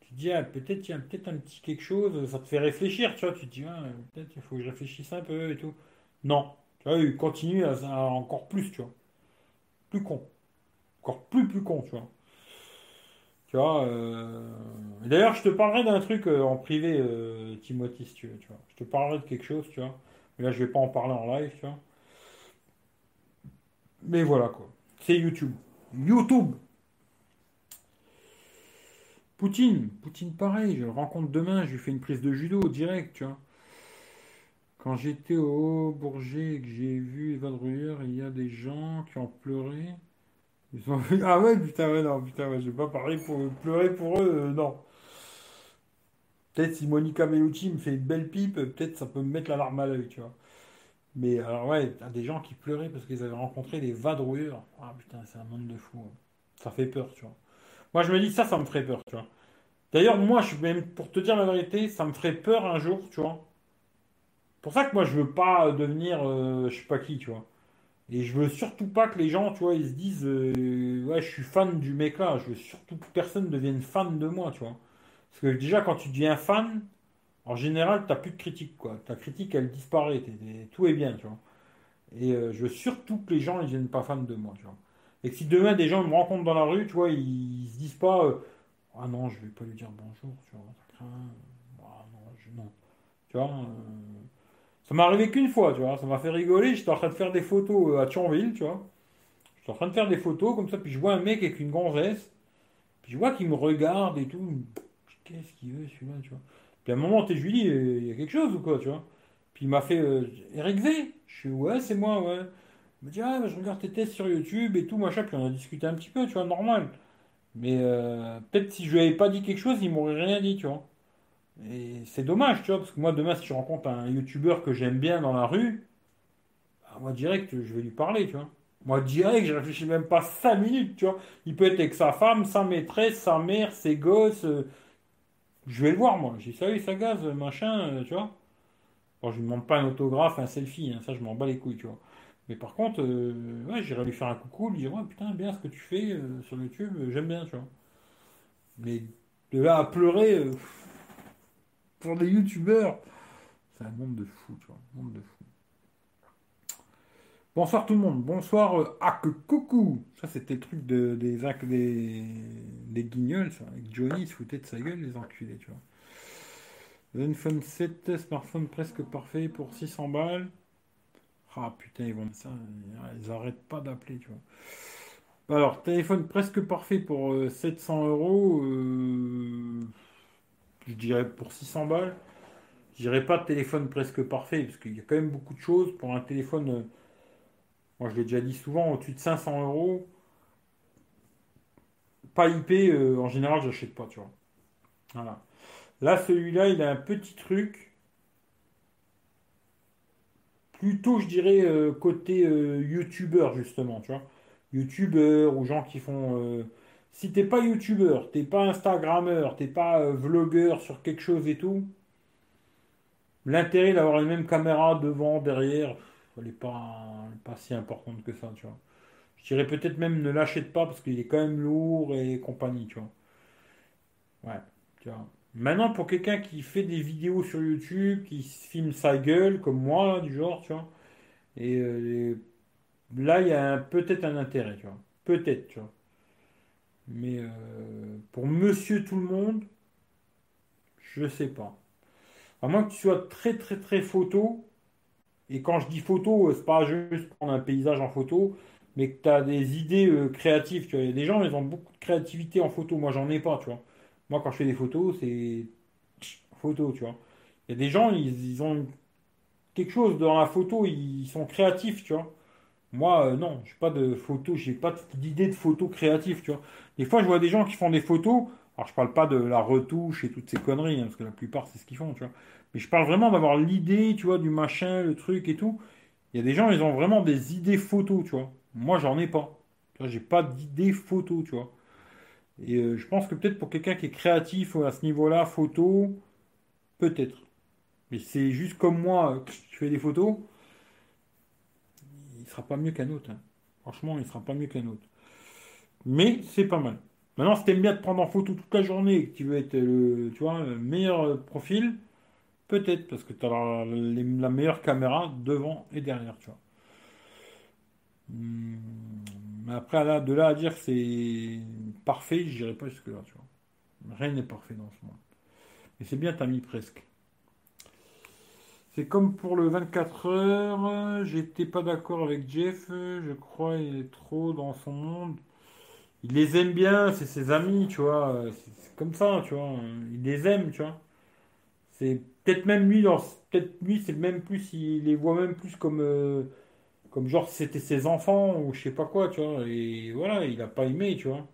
tu te dis ah, peut-être il y a peut-être un petit quelque chose, ça te fait réfléchir, tu vois. Tu te dis ah, peut-être il faut que je réfléchisse un peu et tout. Non, tu vois, ils continuent à, encore plus, tu vois. Plus con, encore plus plus con, tu vois. Tu vois. euh, D'ailleurs, je te parlerai d'un truc euh, en privé, euh, Timothy, si tu veux, tu vois. Je te parlerai de quelque chose, tu vois. Mais là, je vais pas en parler en live, tu vois. Mais voilà quoi. C'est YouTube. YouTube. Poutine. Poutine, pareil. Je le rencontre demain. Je lui fais une prise de judo direct, tu vois. Quand j'étais au Bourget et que j'ai vu Eva Druyer, il y a des gens qui ont pleuré. Ils ont Ah ouais, putain, ouais, non, putain, ouais, je vais pas parler pour pleurer pour eux, euh, non. Peut-être si Monica Bellucci me fait une belle pipe, peut-être ça peut me mettre la larme à l'œil, tu vois. Mais alors ouais, t'as des gens qui pleuraient parce qu'ils avaient rencontré des vadrouilleurs. Ah putain, c'est un monde de fous. hein. Ça fait peur, tu vois. Moi je me dis ça, ça me ferait peur, tu vois. D'ailleurs, moi, je, même pour te dire la vérité, ça me ferait peur un jour, tu vois. Pour ça que moi je veux pas devenir euh, je sais pas qui, tu vois. Et je veux surtout pas que les gens, tu vois, ils se disent euh, ouais, je suis fan du mec là. Je veux surtout que personne devienne fan de moi, tu vois. Parce que déjà, quand tu deviens fan, en général, t'as plus de critique, quoi. Ta critique, elle disparaît. tout est bien, tu vois. Et euh, je veux surtout que les gens, ils deviennent pas fans de moi, tu vois. Et que si demain, des gens me rencontrent dans la rue, tu vois, ils, ils se disent pas euh, ah non, je vais pas lui dire bonjour, tu vois. ça craint. Ah non, non. Tu vois. euh, Ça m'est arrivé qu'une fois, tu vois. Ça m'a fait rigoler. J'étais en train de faire des photos à Thionville, tu vois. J'étais en train de faire des photos comme ça, puis je vois un mec avec une gonzesse. Puis je vois qu'il me regarde et tout. Qu'est-ce qu'il veut celui-là, tu vois. Puis à un moment, dis, euh, il y a quelque chose ou quoi, tu vois? Puis il m'a fait euh, Eric Z. Je suis ouais, c'est moi, ouais. Il me dit, ah, bah, je regarde tes tests sur YouTube et tout, machin. Puis on a discuté un petit peu, tu vois, normal. Mais euh, peut-être si je lui avais pas dit quelque chose, il m'aurait rien dit, tu vois. Et c'est dommage, tu vois, parce que moi, demain, si je rencontre un YouTuber que j'aime bien dans la rue, bah, moi, direct, je vais lui parler, tu vois. Moi, direct, je réfléchis même pas 5 minutes, tu vois. Il peut être avec sa femme, sa maîtresse, sa mère, ses gosses. euh, je vais le voir, moi. J'ai dit, salut, ça gaz, machin, euh, tu vois. Bon, je lui demande pas un autographe, un selfie, hein, ça je m'en bats les couilles, tu vois. Mais par contre, euh, j'irai lui faire un coucou, lui dire, ouais, putain, bien ce que tu fais euh, sur YouTube, euh, j'aime bien, tu vois. Mais de là à pleurer pour des youtubeurs, c'est un monde de fou, tu vois, un monde de fou. Bonsoir tout le monde, bonsoir, euh, ah que coucou! Ça c'était le truc de, des, des, des guignols, ça, avec Johnny, ils se foutait de sa gueule, les enculés, tu vois. Zenfone 7, smartphone presque parfait pour 600 balles. Ah putain, ils vont ça, ils arrêtent pas d'appeler, tu vois. Alors, téléphone presque parfait pour euh, 700 euros, euh, je dirais pour 600 balles. Je dirais pas téléphone presque parfait, parce qu'il y a quand même beaucoup de choses. Pour un téléphone, euh, moi je l'ai déjà dit souvent, au-dessus de 500 euros, pas IP, euh, en général, j'achète pas, tu vois. Voilà. Là, celui-là, il a un petit truc, plutôt, je dirais, euh, côté euh, youtubeur, justement, tu vois. Youtubeur ou gens qui font. Si t'es pas youtubeur, t'es pas instagrammeur, t'es pas vlogueur sur quelque chose et tout, l'intérêt d'avoir les mêmes caméras devant, derrière, elle est pas, pas si importante que ça, tu vois. Je dirais peut-être même ne l'achète pas parce qu'il est quand même lourd et compagnie, tu vois. Ouais, tu vois. Maintenant, pour quelqu'un qui fait des vidéos sur YouTube, qui filme sa gueule, comme moi, là, du genre, tu vois, et euh, là, il y a peut-être un intérêt, tu vois. Peut-être, tu vois. Mais euh, pour monsieur tout le monde, je sais pas. À moins que tu sois très, très, très photo, et quand je dis photo, euh, c'est pas juste prendre un paysage en photo, mais que tu as des idées euh, créatives, tu vois. A des gens, ils ont beaucoup de créativité en photo. Moi, j'en ai pas, tu vois. Moi, quand je fais des photos, c'est photo, tu vois. Il y a des gens, ils, ils ont quelque chose dans la photo, ils sont créatifs, tu vois. Moi, euh, non, j'ai pas de photo, j'ai pas d'idée de photo créative, tu vois. Des fois, je vois des gens qui font des photos. Alors, je parle pas de la retouche et toutes ces conneries, hein, parce que la plupart, c'est ce qu'ils font, tu vois. Mais je parle vraiment d'avoir l'idée, tu vois, du machin, le truc et tout. Il y a des gens, ils ont vraiment des idées photos, tu vois. Moi, j'en ai pas. J'ai pas d'idée photo, tu vois. Et euh, je pense que peut-être pour quelqu'un qui est créatif à ce niveau-là, photo, peut-être. Mais c'est juste comme moi, euh, je fais des photos, il sera pas mieux qu'un autre. hein. Franchement, il sera pas mieux qu'un autre. Mais c'est pas mal. Maintenant, si bien te prendre en photo toute la journée que tu veux être le, tu vois, le meilleur euh, profil, peut-être, parce que tu as la, meilleure caméra devant et derrière, tu vois. Hmm, Mais après, de là à dire c'est parfait, je n'irai pas jusque-là, tu vois. Rien n'est parfait dans ce monde. Mais c'est bien, t'as mis presque. C'est comme pour le 24 heures, euh, j'étais pas d'accord avec Jeff, euh, je crois il est trop dans son monde. Il les aime bien, c'est ses amis, tu vois. euh, C'est comme ça, tu vois. Il les aime, tu vois. C'est peut-être même lui, peut-être lui, c'est même plus, il les voit même plus comme, euh, comme genre c'était ses enfants ou je sais pas quoi, tu vois. Et voilà, il a pas aimé, tu vois.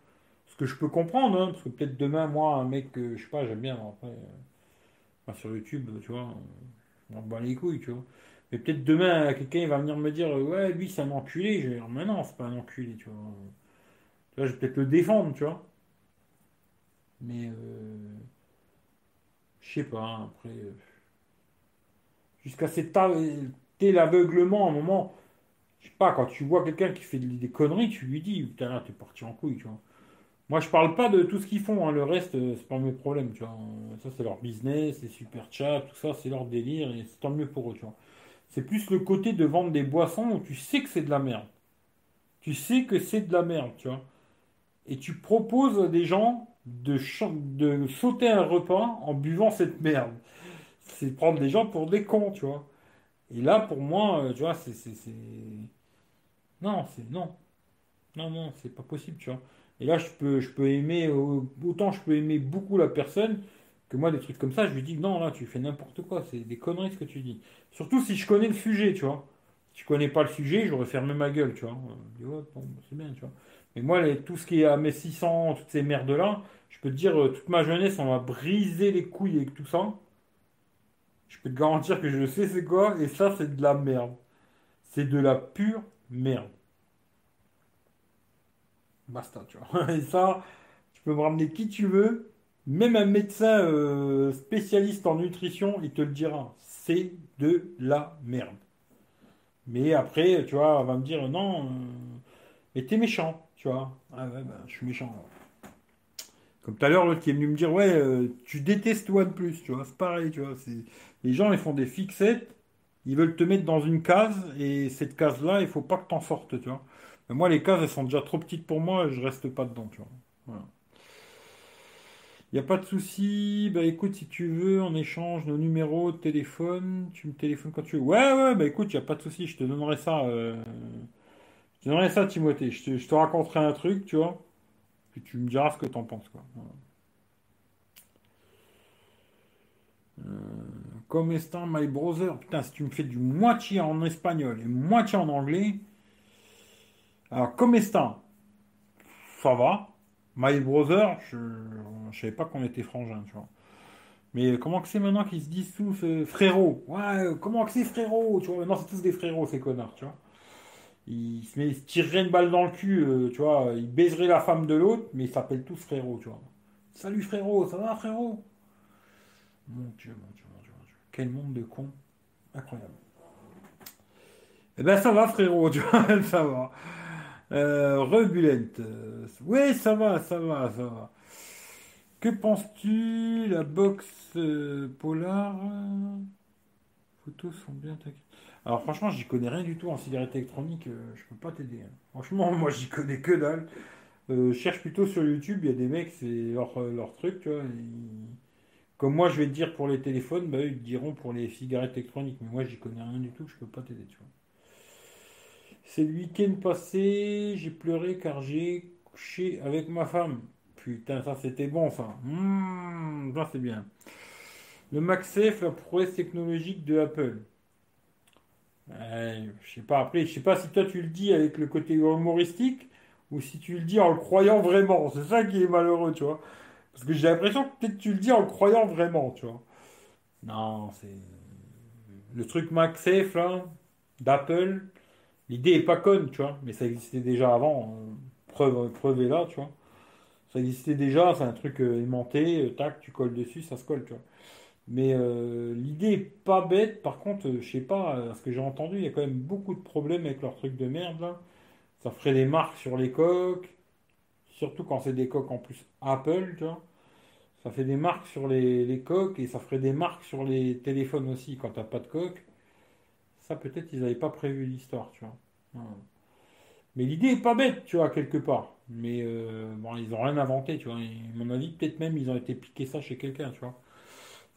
Ce que je peux comprendre, hein, parce que peut-être demain, moi, un mec, je sais pas, j'aime bien, après, euh, sur YouTube, tu vois, m'en bats les couilles, tu vois. Mais peut-être demain, quelqu'un va venir me dire, euh, ouais, lui, c'est un enculé. Je vais dire, mais non, c'est pas un enculé, tu vois. Vois, je vais peut-être le défendre, tu vois. Mais, euh, je sais pas, hein, après, euh, jusqu'à cet aveuglement, à un moment, je sais pas, quand tu vois quelqu'un qui fait des conneries, tu lui dis, putain, là, t'es parti en couille, tu vois. Moi, je parle pas de tout ce qu'ils font, hein, le reste, euh, c'est pas mes problèmes, tu vois. Ça, c'est leur business, c'est super chat, tout ça, c'est leur délire, et c'est tant mieux pour eux, tu vois. C'est plus le côté de vendre des boissons où tu sais que c'est de la merde. Tu sais que c'est de la merde, tu vois. Et tu proposes à des gens de, sauter un repas en buvant cette merde. C'est prendre des gens pour des cons, tu vois. Et là, pour moi, euh, tu vois, c'est... Non, c'est... Non. Non, non, c'est pas possible, tu vois. Et là, je peux, je peux aimer, autant je peux aimer beaucoup la personne, que moi, des trucs comme ça, je lui dis, non, là, tu fais n'importe quoi, c'est des conneries ce que tu dis. Surtout si je connais le sujet, tu vois. Si je connais pas le sujet, j'aurais fermé ma gueule, tu vois. Euh, c'est bien, tu vois. Mais moi, tout ce qui est à mes 600, toutes ces merdes-là, je peux te dire, euh, toute ma jeunesse, on m'a brisé les couilles avec tout ça. Je peux te garantir que je sais c'est quoi, et ça, c'est de la merde. C'est de la pure merde. Basta, tu vois. Et ça, tu peux me ramener qui tu veux. Même un médecin euh, spécialiste en nutrition, il te le dira. C'est de la merde. Mais après, tu vois, va me dire non, euh, mais t'es méchant, tu vois. Ben, je suis méchant. Comme tout à l'heure, l'autre qui est venu me dire, ouais, euh, tu détestes OnePlus, tu vois, c'est pareil, tu vois. Les gens, ils font des fixettes, ils veulent te mettre dans une case, et cette case-là, il faut pas que t'en sortes, tu vois. Moi, les cases, elles sont déjà trop petites pour moi, je reste pas dedans, tu vois. Voilà. Il n'y a pas de souci. Bah écoute, si tu veux, on échange nos numéros de téléphone. Tu me téléphones quand tu veux. Ouais, ouais, bah écoute, il n'y a pas de souci. Je te donnerai ça. euh, Donnerai ça, Timothée. Je te, raconterai un truc, tu vois. Puis tu me diras ce que t'en penses, quoi. Voilà. Está my brother. Putain, si tu me fais du moitié en espagnol et moitié en anglais. Alors, comme está, ça va. My brother, je, je savais pas qu'on était frangins, tu vois. Mais comment que c'est maintenant qu'ils se disent tous euh, frérot? Ouais, euh, comment que c'est frérot? Tu vois, maintenant c'est tous des frérots, ces connards, tu vois. Ils se, met- tireraient une balle dans le cul, euh, tu vois. Ils baiseraient la femme de l'autre, mais ils s'appellent tous frérot, tu vois. Salut frérot, ça va frérot? Mon Dieu, mon Dieu, mon Dieu, mon Dieu. Quel monde de cons. Incroyable. Eh ben ça va frérot, tu vois, ça va. Euh, Rebulent. Euh, ouais, ça va, ça va, ça va. Que penses-tu? La box euh, Polar? euh, Photos sont bien taquées. Alors franchement, j'y connais rien du tout en cigarette électronique, euh, je peux pas t'aider. hein. Franchement, moi j'y connais que dalle. Euh, cherche plutôt sur YouTube, il y a des mecs, c'est leur, euh, leur truc, tu Comme moi je vais te dire pour les téléphones, bah ils te diront pour les cigarettes électroniques. Mais moi j'y connais rien du tout, je peux pas t'aider, tu vois. C'est le week-end passé, j'ai pleuré car j'ai couché avec ma femme. Putain, ça c'était bon ça. Mmh, ça c'est bien. Le MagSafe, la prouesse technologique de Apple. Ouais, je sais pas, après, je sais pas si toi tu le dis avec le côté humoristique ou si tu le dis en le croyant vraiment. C'est ça qui est malheureux, tu vois. Parce que j'ai l'impression que peut-être tu le dis en le croyant vraiment, tu vois. Non, c'est. Le truc MagSafe, là, d'Apple, l'idée est pas conne, tu vois. Mais ça existait déjà avant. euh, Preuve, preuve est là, tu vois. Ça existait déjà, c'est un truc euh, aimanté, euh, tac, tu colles dessus, ça se colle, tu vois. Mais euh, l'idée est pas bête, par contre, euh, je sais pas, euh, ce que j'ai entendu, il y a quand même beaucoup de problèmes avec leur truc de merde, là. Ça ferait des marques sur les coques, surtout quand c'est des coques en plus Apple, tu vois. Ça fait des marques sur les, coques et ça ferait des marques sur les téléphones aussi quand t'as pas de coque. Ça, peut-être, ils n'avaient pas prévu l'histoire, tu vois. Mais l'idée est pas bête, tu vois, quelque part. Mais bon, ils ont rien inventé, tu vois. À mon avis, peut-être même ils ont été piquer ça chez quelqu'un, tu vois.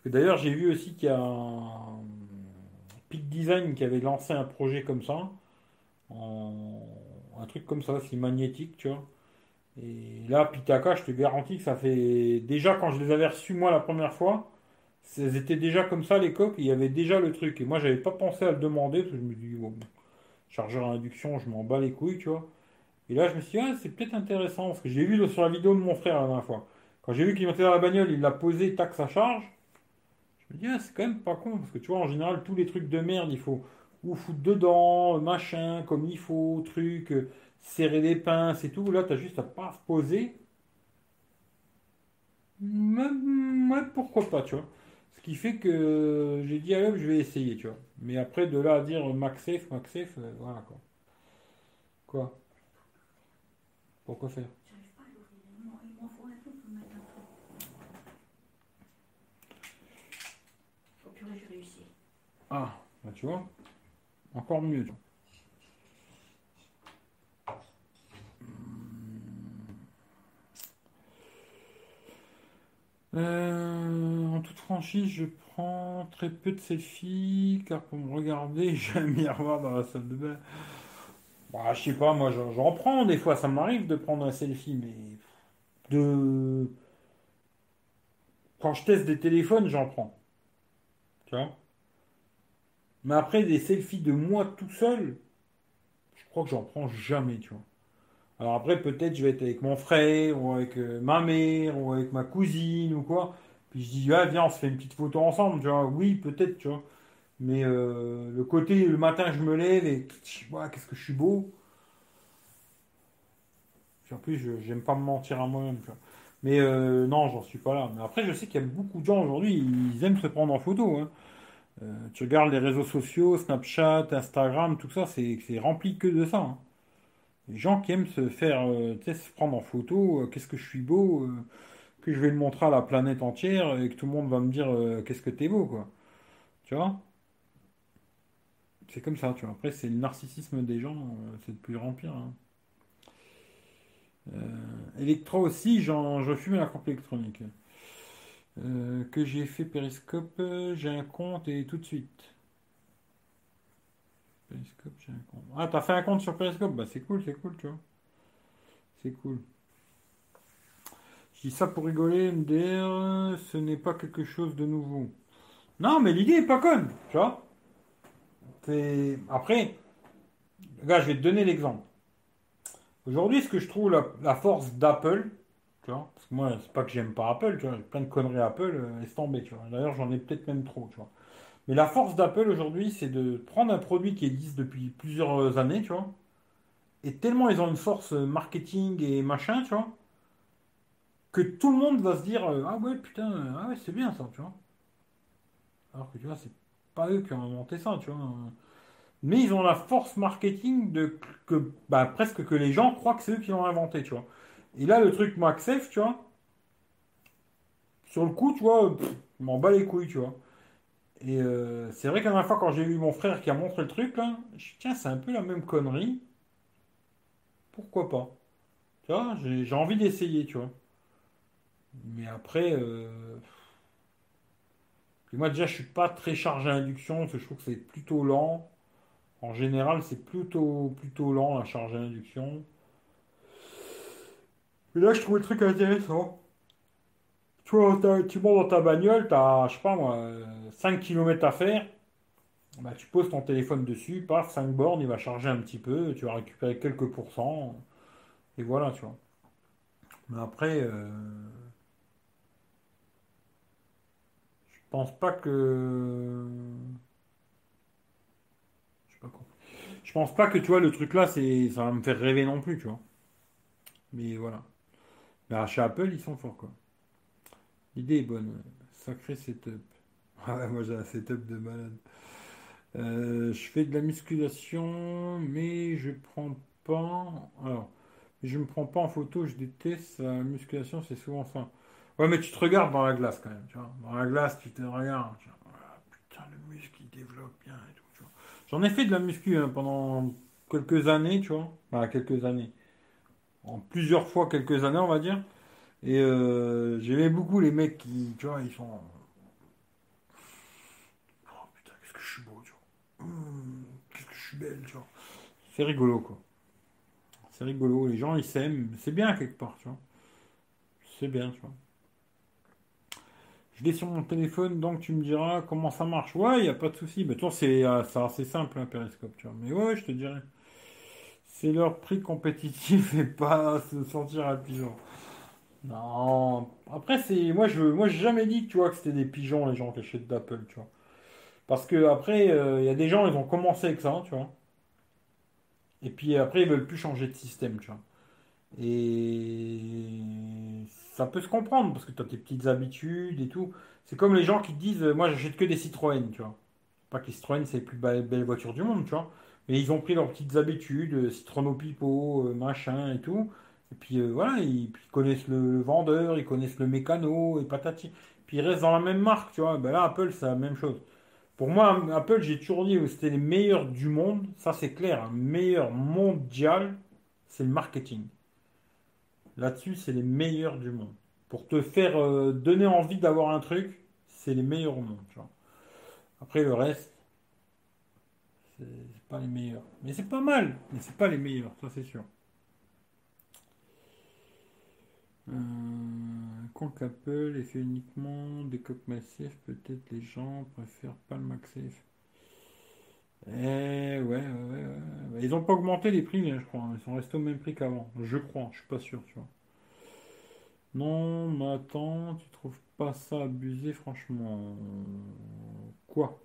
D'ailleurs, j'ai vu aussi qu'il y a un Peak Design qui avait lancé un projet comme ça, un truc comme ça, c'est magnétique, tu vois. Et là, Pitaka, je te garantis que ça fait déjà quand je les avais reçus moi la première fois, étaient déjà comme ça les coques, il y avait déjà le truc. Et moi, j'avais pas pensé à le demander parce que je me dis, bon, chargeur à induction, je m'en bats les couilles, tu vois. Et là, je me suis dit, ah, c'est peut-être intéressant parce que j'ai vu sur la vidéo de mon frère la dernière fois. Quand j'ai vu qu'il montait dans la bagnole, il l'a posé, tac, ça charge. Ah, c'est quand même pas con, parce que tu vois, en général, tous les trucs de merde, il faut ou foutre dedans, machin, comme il faut, truc, euh, serrer les pinces et tout. Là, t'as juste à pas se poser. Même, pourquoi pas, tu vois. Ce qui fait que j'ai dit, allez, hop, je vais essayer, tu vois. Mais après, de là à dire MagSafe, MagSafe, euh, voilà quoi. Quoi? Pourquoi faire? J'arrive pas à l'ouvrir. Il m'en il m'en faut un peu pour mettre un truc. Oh purée, j'ai réussi. Ah, bah, tu vois, encore mieux. Euh, en toute franchise, je prends très peu de selfies car pour me regarder, j'ai un miroir dans la salle de bain. Bah, je sais pas, moi j'en prends des fois, ça m'arrive de prendre un selfie, mais de quand je teste des téléphones, j'en prends. Tu vois? Mais après, des selfies de moi tout seul, je crois que j'en prends jamais, tu vois. Alors après, peut-être je vais être avec mon frère, ou avec euh, ma mère, ou avec ma cousine, ou quoi. Puis je dis, ah, viens, on se fait une petite photo ensemble, tu vois. Oui, peut-être, tu vois. Mais euh, le côté, le matin, je me lève et, qu'est-ce que je suis beau. En plus, je j'aime pas me mentir à moi-même, tu vois. Mais euh, non, j'en suis pas là. Mais après, je sais qu'il y a beaucoup de gens aujourd'hui, ils aiment se prendre en photo. hein. Euh, tu regardes les réseaux sociaux, Snapchat, Instagram, tout ça, c'est rempli que de ça. hein. Les gens qui aiment se faire, euh, se prendre en photo, euh, qu'est-ce que je suis beau, que je vais le montrer à la planète entière et que tout le monde va me dire qu'est-ce que t'es beau, quoi. Tu vois? C'est comme ça, tu vois. Après, c'est le narcissisme des gens, c'est de plus en pire. hein. Aussi, je fume la crampe électronique. Euh, que j'ai fait Periscope, euh, j'ai un compte et tout de suite. Periscope, j'ai un compte. Ah, t'as fait un compte sur Periscope? Bah, c'est cool, c'est cool, tu vois. C'est cool. Je dis ça pour rigoler, MDR, ce n'est pas quelque chose de nouveau. Non, mais l'idée est pas conne, tu vois. Après, gars, je vais te donner l'exemple. Aujourd'hui, ce que je trouve la force d'Apple, parce que moi, c'est pas que j'aime pas Apple, tu vois, plein de conneries Apple, euh, laisse tomber, tu vois. D'ailleurs, j'en ai peut-être même trop, tu vois. Mais la force d'Apple aujourd'hui, c'est de prendre un produit qui existe depuis plusieurs années, tu vois, et tellement ils ont une force marketing et machin, tu vois, que tout le monde va se dire, euh, ah ouais, putain, euh, ah ouais, c'est bien ça, tu vois. Alors que tu vois, c'est pas eux qui ont inventé ça, tu vois. Mais ils ont la force marketing de que bah, presque que les gens croient que c'est eux qui l'ont inventé, tu vois. Et là, le truc MagSafe, tu vois, sur le coup, tu vois, pff, je m'en bats les couilles, tu vois. Et euh, c'est vrai que la fois, quand j'ai eu mon frère qui a montré le truc, là, je suis tiens, c'est un peu la même connerie, pourquoi pas? Tu vois, j'ai envie d'essayer, tu vois. Mais après, euh, puis moi déjà, je suis pas très chargé à induction, parce que je trouve que c'est plutôt lent. En général, c'est plutôt, plutôt lent la charge à induction. Mais là, je trouvais le truc intéressant. Tu vois, tu montes dans ta bagnole, t'as, je sais pas moi, euh, 5 km à faire. Bah, tu poses ton téléphone dessus, paf, 5 bornes, il va charger un petit peu, tu vas récupérer quelques pourcents. Et voilà, tu vois. Mais après, euh, je pense pas que... Je sais pas quoi. Je pense pas que, tu vois, le truc là, c'est, ça va me faire rêver non plus, tu vois. Mais voilà. Mais chez Apple, ils sont forts, quoi. L'idée est bonne. Sacré setup. Moi j'ai un setup de malade. Euh, je fais de la musculation, mais je prends pas. Alors, je me prends pas en photo, je déteste la musculation, c'est souvent ça. Ouais, mais tu te regardes dans la glace quand même, tu vois. Dans la glace, tu te regardes. Ah, putain, le muscle, il développe bien. J'en ai fait de la muscu hein, pendant quelques années, tu vois. Enfin, quelques années. En plusieurs fois, quelques années, on va dire. Et euh, j'aimais beaucoup les mecs qui, tu vois, ils sont. Oh putain, qu'est-ce que je suis beau, tu vois. Hum, qu'est-ce que je suis belle, tu vois. C'est rigolo, quoi. C'est rigolo. Les gens, ils s'aiment. C'est bien, quelque part, tu vois. C'est bien, tu vois. Je l'ai sur mon téléphone, donc tu me diras comment ça marche. Ouais, il n'y a pas de souci. Mais toi, c'est euh, c'est assez simple, un périscope, tu vois. Mais ouais, je te dirais. C'est leur prix compétitif et pas se sentir à pigeon. Non. Après, c'est. Moi, je moi, j'ai jamais dit, tu vois, que c'était des pigeons, les gens qui achètent d'Apple, tu vois. Parce que après, euh, il y a des gens, ils ont commencé avec ça, tu vois. Et puis après, ils veulent plus changer de système, tu vois. Et ça peut se comprendre parce que tu as tes petites habitudes et tout. C'est comme les gens qui te disent, moi j'achète que des Citroën, tu vois. Pas que les Citroën c'est les plus belles voitures du monde, tu vois. Mais ils ont pris leurs petites habitudes, euh, Citroën Pipo, euh, machin et tout. Et puis euh, voilà, ils, connaissent le vendeur, ils connaissent le mécano et patati. Puis ils restent dans la même marque, tu vois. Ben là, Apple, c'est la même chose. Pour moi, Apple, j'ai toujours dit que c'était les meilleurs du monde. Ça, c'est clair. Un meilleur mondial, c'est le marketing. Là-dessus, c'est les meilleurs du monde. Pour te faire euh, donner envie d'avoir un truc, c'est les meilleurs au monde. Après, le reste, pas les meilleurs. Mais c'est pas mal. Mais c'est pas les meilleurs, ça c'est sûr. Euh, compte Apple est fait uniquement des coques massifs. Peut-être les gens préfèrent pas le MagSafe. Eh ouais, ouais, ouais, ouais. Ils ont pas augmenté les prix, hein, je crois. Ils sont restés au même prix qu'avant. Je crois, je suis pas sûr, tu vois. Non, mais attends, tu trouves pas ça abusé, franchement? Quoi?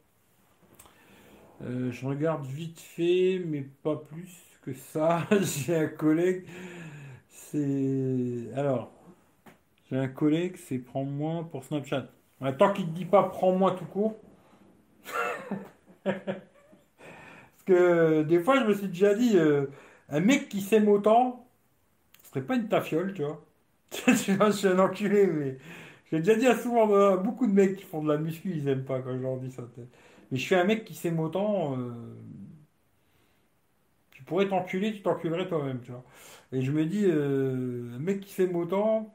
Euh, je regarde vite fait, mais pas plus que ça. J'ai un collègue, c'est... Alors, J'ai un collègue, c'est prends-moi pour Snapchat. Tant qu'il te dit pas prends-moi tout court. Parce que des fois, je me suis déjà dit, euh, un mec qui s'aime autant, ce serait pas une tafiole, tu vois. Je suis un enculé, mais j'ai déjà dit à souvent beaucoup de mecs qui font de la muscu, ils aiment pas quand je leur dis ça. Mais je suis un mec qui s'aime autant, euh, tu pourrais t'enculer, tu t'enculerais toi-même, tu vois. Et je me dis, euh, un mec qui s'aime autant,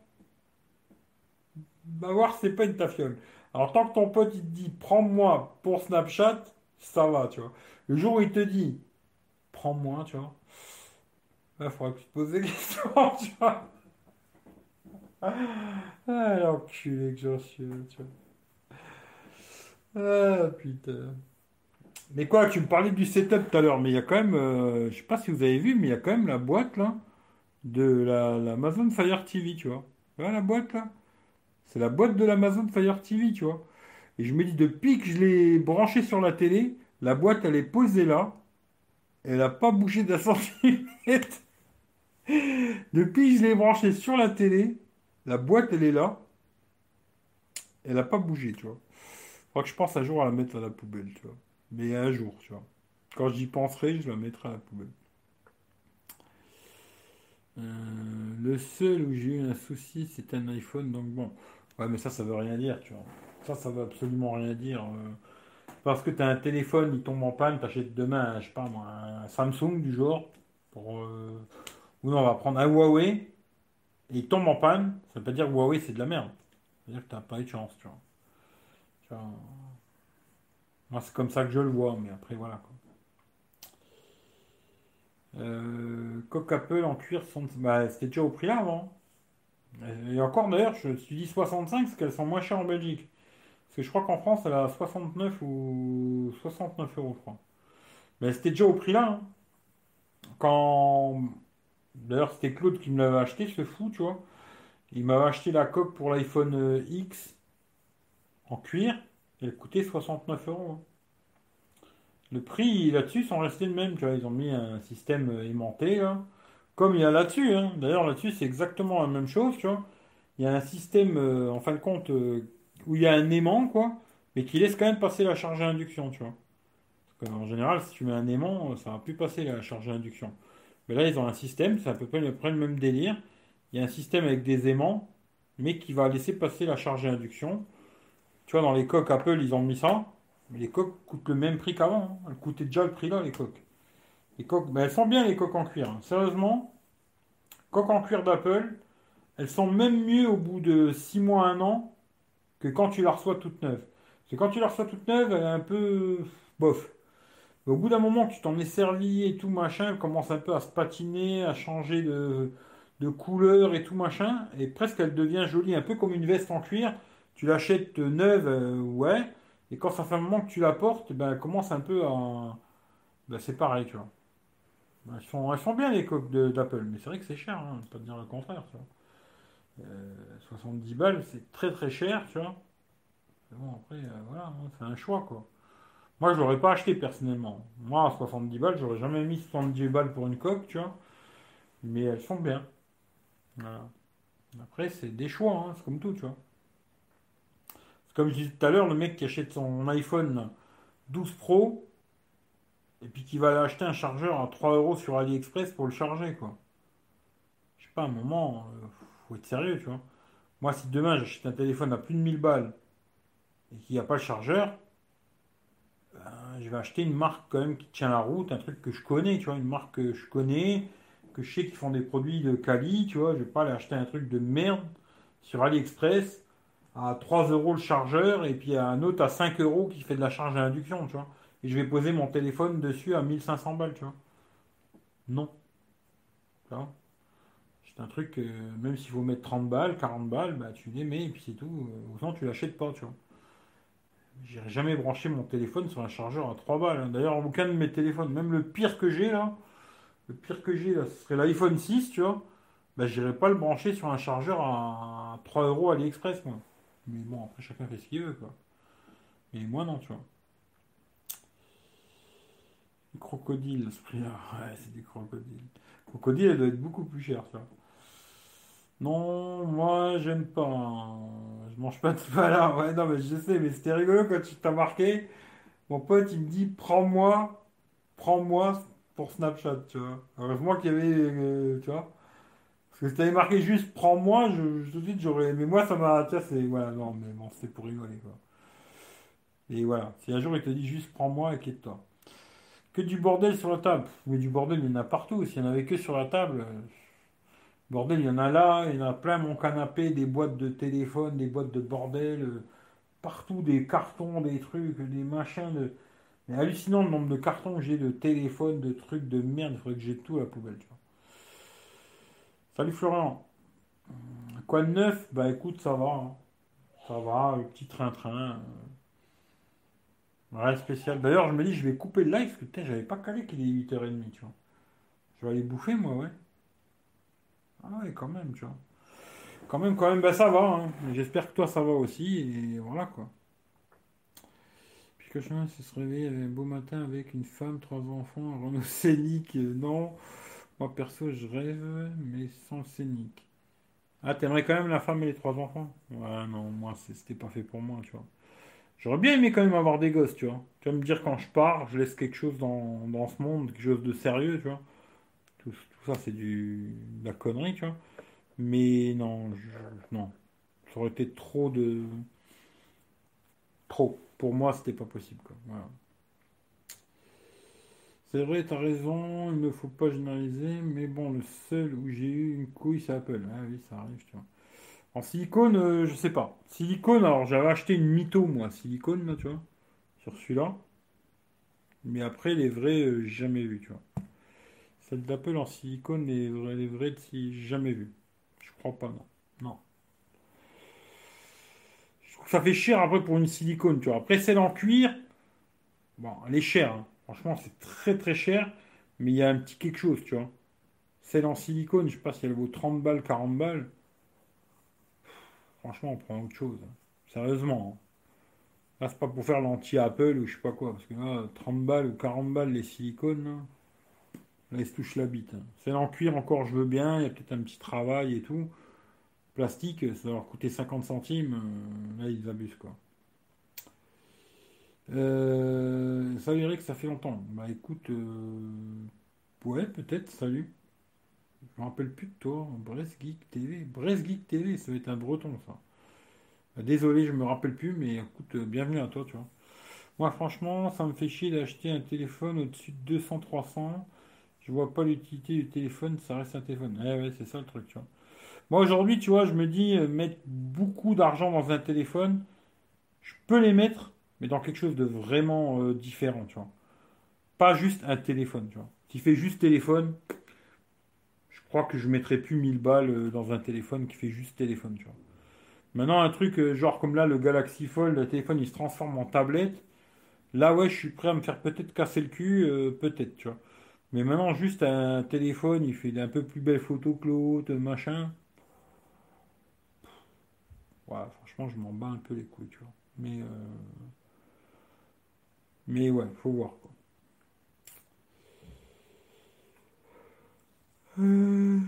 bah voir, c'est pas une tafiole. Alors tant que ton pote il te dit prends-moi pour Snapchat, ça va, tu vois. Le jour où il te dit prends-moi, tu vois, il faudra que tu te poses des questions, tu vois. Ah, l'enculé que j'en suis, tu vois. Ah, putain. Mais quoi, tu me parlais du setup tout à l'heure, mais il y a quand même, euh, je sais pas si vous avez vu, mais il y a quand même la boîte là de la, l'Amazon Fire TV, tu vois. Vois la boîte là? C'est la boîte de l'Amazon Fire TV, tu vois. Et je me dis, depuis que je l'ai branchée sur la télé, la boîte elle est posée là, elle n'a pas bougé d'un centimètre. Depuis que je l'ai branchée sur la télé, la boîte elle est là, elle n'a pas bougé, tu vois. Je pense un jour à la mettre à la poubelle, tu vois. Mais un jour, tu vois. Quand j'y penserai, je la mettrai à la poubelle. Euh, le seul où j'ai eu un souci, c'est un iPhone, donc bon. Ouais, mais ça, ça veut rien dire, tu vois. Ça, ça veut absolument rien dire. euh. parce que tu as un téléphone, il tombe en panne, t'achètes demain, je sais pas moi, un Samsung du genre, pour, euh, ou non, on va prendre un Huawei, et il tombe en panne, ça veut pas dire Huawei c'est de la merde. Ça veut dire que t'as pas eu de chance, tu vois. Moi, c'est comme ça que je le vois, mais après, voilà, quoi. Euh, coque Apple en cuir, sont... bah, c'était déjà au prix là avant. Et encore d'ailleurs, je suis dit 65 parce qu'elles sont moins chères en Belgique. Parce que je crois qu'en France, elle a 69 ou 69 euros, je crois. Mais c'était déjà au prix là. hein. Quand. D'ailleurs, c'était Claude qui me l'avait acheté, ce fou, tu vois. Il m'avait acheté la coque pour l'iPhone euh, X en cuir. Elle coûtait 69 euros. Le prix là-dessus sont restés le même, tu vois. Ils ont mis un système euh, aimanté. Comme il y a là-dessus, hein. D'ailleurs, là-dessus, c'est exactement la même chose, tu vois. Il y a un système, euh, en fin de compte, euh, où il y a un aimant, quoi, mais qui laisse quand même passer la charge à induction, tu vois. Parce qu'en général, si tu mets un aimant, ça va plus passer la charge à induction. Mais là, ils ont un système, c'est à peu près, à peu près le même délire. Il y a un système avec des aimants, mais qui va laisser passer la charge à induction. Tu vois, dans les coques Apple, ils ont mis ça. Mais les coques coûtent le même prix qu'avant. hein. Elles coûtaient déjà le prix là, les coques. Les coques, ben, elles sont bien, les coques en cuir. hein. Sérieusement, coques en cuir d'Apple, elles sont même mieux au bout de 6 mois, un an, que quand tu la reçois toute neuve. Parce quand tu la reçois toute neuve, elle est un peu bof. Au bout d'un moment tu t'en es servi et tout machin, elle commence un peu à se patiner, à changer de couleur et tout machin, et presque elle devient jolie, un peu comme une veste en cuir. Tu l'achètes neuve, euh, ouais, et quand ça fait un moment que tu la portes, ben, elle commence un peu à... Ben, c'est pareil, tu vois. Elles sont, elles sont bien les coques d'Apple, mais c'est vrai que c'est cher, hein, pas dire le contraire, tu vois. Euh, 70 balles, c'est très très cher, tu vois. Bon, après, euh, voilà, hein, c'est un choix, quoi. Moi, je l'aurais pas acheté personnellement. Moi, à 70 balles, j'aurais jamais mis 70 balles pour une coque, tu vois. Mais elles sont bien. Voilà. Après, c'est des choix, hein, c'est comme tout, tu vois. Comme je disais tout à l'heure, le mec qui achète son iPhone 12 Pro et puis qui va acheter un chargeur à 3 euros sur AliExpress pour le charger, quoi. Je sais pas, un moment, euh, faut être sérieux, tu vois. Moi, si demain j'achète un téléphone à plus de 1000 balles et qu'il n'y a pas le chargeur, ben, je vais acheter une marque quand même qui tient la route, un truc que je connais, tu vois, une marque que je connais, que je sais qu'ils font des produits de quali, tu vois. Je vais pas aller acheter un truc de merde sur AliExpress à 3 euros le chargeur et puis un autre à 5 euros qui fait de la charge à induction, tu vois. Et je vais poser mon téléphone dessus à 1500 balles, tu vois. Non. C'est un truc, euh, même s'il faut mettre 30 balles, 40 balles, bah tu les mets et puis c'est tout. Autant tu l'achètes pas, tu vois. J'irai jamais brancher mon téléphone sur un chargeur à 3 balles. hein. D'ailleurs, aucun de mes téléphones, même le pire que j'ai là, le pire que j'ai là, ce serait l'iPhone 6, tu vois. Bah, j'irai pas le brancher sur un chargeur à 3 euros AliExpress, moi. Mais bon, après, chacun fait ce qu'il veut, quoi. Mais moi, non, tu vois. Les crocodiles, ce prix-là. Ouais, c'est des crocodiles. Crocodile, elle doit être beaucoup plus chère, ça. Non, moi, j'aime pas. hein. Je mange pas de là. Ouais, non, mais je sais, mais c'était rigolo quand tu t'as marqué. Mon pote, il me dit, prends-moi, prends-moi pour Snapchat, tu vois. Heureusement qu'il y avait, euh, tu vois. Parce que t'avais marqué juste prends-moi, je, je- tout de suite, j'aurais. Mais moi, ça m'a. Vois, c'est. Voilà, non, mais bon, c'est pour rigoler, quoi. Et voilà. Si un jour il te dit juste prends-moi, inquiète-toi. Que du bordel sur la table. Mais du bordel, il y en a partout. S'il n'y en avait que sur la table. euh, Bordel, il y en a là, il y en a plein mon canapé, des boîtes de téléphone, des boîtes de bordel, euh, partout des cartons, des trucs, des machins de. Mais hallucinant le nombre de cartons que j'ai de téléphone, de trucs de merde, il faudrait que j'ai tout à la poubelle, tu vois. Salut Florian. Quoi de neuf? Bah écoute, ça va. hein. Ça va, le petit train-train. euh, de spécial. D'ailleurs, je me dis, je vais couper le live, parce que putain, j'avais pas calé qu'il est 8h30, tu vois. Je vais aller bouffer, moi, ouais. Ah ouais, quand même, tu vois. Quand même, quand même, bah ça va. hein. J'espère que toi, ça va aussi, et voilà, quoi. Puis que chemin se se réveiller un beau matin avec une femme, trois enfants, un Renault Scénic, euh, non. Moi, perso, je rêve, mais sans scénic. Ah, t'aimerais quand même la femme et les trois enfants? Ouais, non, moi, c'était pas fait pour moi, tu vois. J'aurais bien aimé quand même avoir des gosses, tu vois. Tu vas me dire, quand je pars, je laisse quelque chose dans, ce monde, quelque chose de sérieux, tu vois. Tout, ça, c'est du, de la connerie, tu vois. Mais non, non. Ça aurait été trop de... Trop. Pour moi, c'était pas possible, quoi. Voilà. C'est vrai, t'as raison, il ne faut pas généraliser, mais bon, le seul où j'ai eu une couille, c'est Apple. Ah oui, ça arrive, tu vois. En silicone, euh, je sais pas. Silicone, alors j'avais acheté une mytho, moi, silicone, là, tu vois, sur celui-là. Mais après, les vrais, euh, j'ai jamais vu, tu vois. Celle d'Apple en silicone, les vrais, les vrais, j'ai jamais vu. Je crois pas, non. Non. Je trouve que ça fait cher après pour une silicone, tu vois. Après, celle en cuir, bon, elle est chère, hein. Franchement, c'est très très cher, mais il y a un petit quelque chose, tu vois. Celle en silicone, je sais pas si elle vaut 30 balles, 40 balles. Franchement, on prend autre chose. hein. Sérieusement. hein. Là, c'est pas pour faire l'anti-Apple ou je sais pas quoi, parce que là, 30 balles ou 40 balles les silicones, là, là, ils se touchent la bite. hein. Celle en cuir, encore, je veux bien, il y a peut-être un petit travail et tout. Plastique, ça va leur coûter 50 centimes, euh, là, ils abusent, quoi. Euh, salut Eric, ça fait longtemps. Bah écoute, euh, ouais, peut-être, salut. Je me rappelle plus de toi, Brest Geek TV. Brest Geek TV, ça va être un breton, ça. Bah, Désolé, je me rappelle plus, mais écoute, euh, bienvenue à toi, tu vois. Moi, franchement, ça me fait chier d'acheter un téléphone au-dessus de 200-300. Je vois pas l'utilité du téléphone, ça reste un téléphone. Eh ouais, c'est ça le truc, tu vois. Moi, aujourd'hui, tu vois, je me dis, euh, mettre beaucoup d'argent dans un téléphone, je peux les mettre, mais dans quelque chose de vraiment euh, différent, tu vois. Pas juste un téléphone, tu vois. Qui fait juste téléphone, je crois que je mettrais plus 1000 balles euh, dans un téléphone qui fait juste téléphone, tu vois. Maintenant, un truc euh, genre comme là, le Galaxy Fold, le téléphone il se transforme en tablette. Là, ouais, je suis prêt à me faire peut-être casser le cul, peut-être, tu vois. Mais maintenant, juste un téléphone, il fait un peu plus belle photo que l'autre, machin. Ouais, franchement, je m'en bats un peu les couilles, tu vois. Mais, mais ouais, faut voir, quoi. Euh.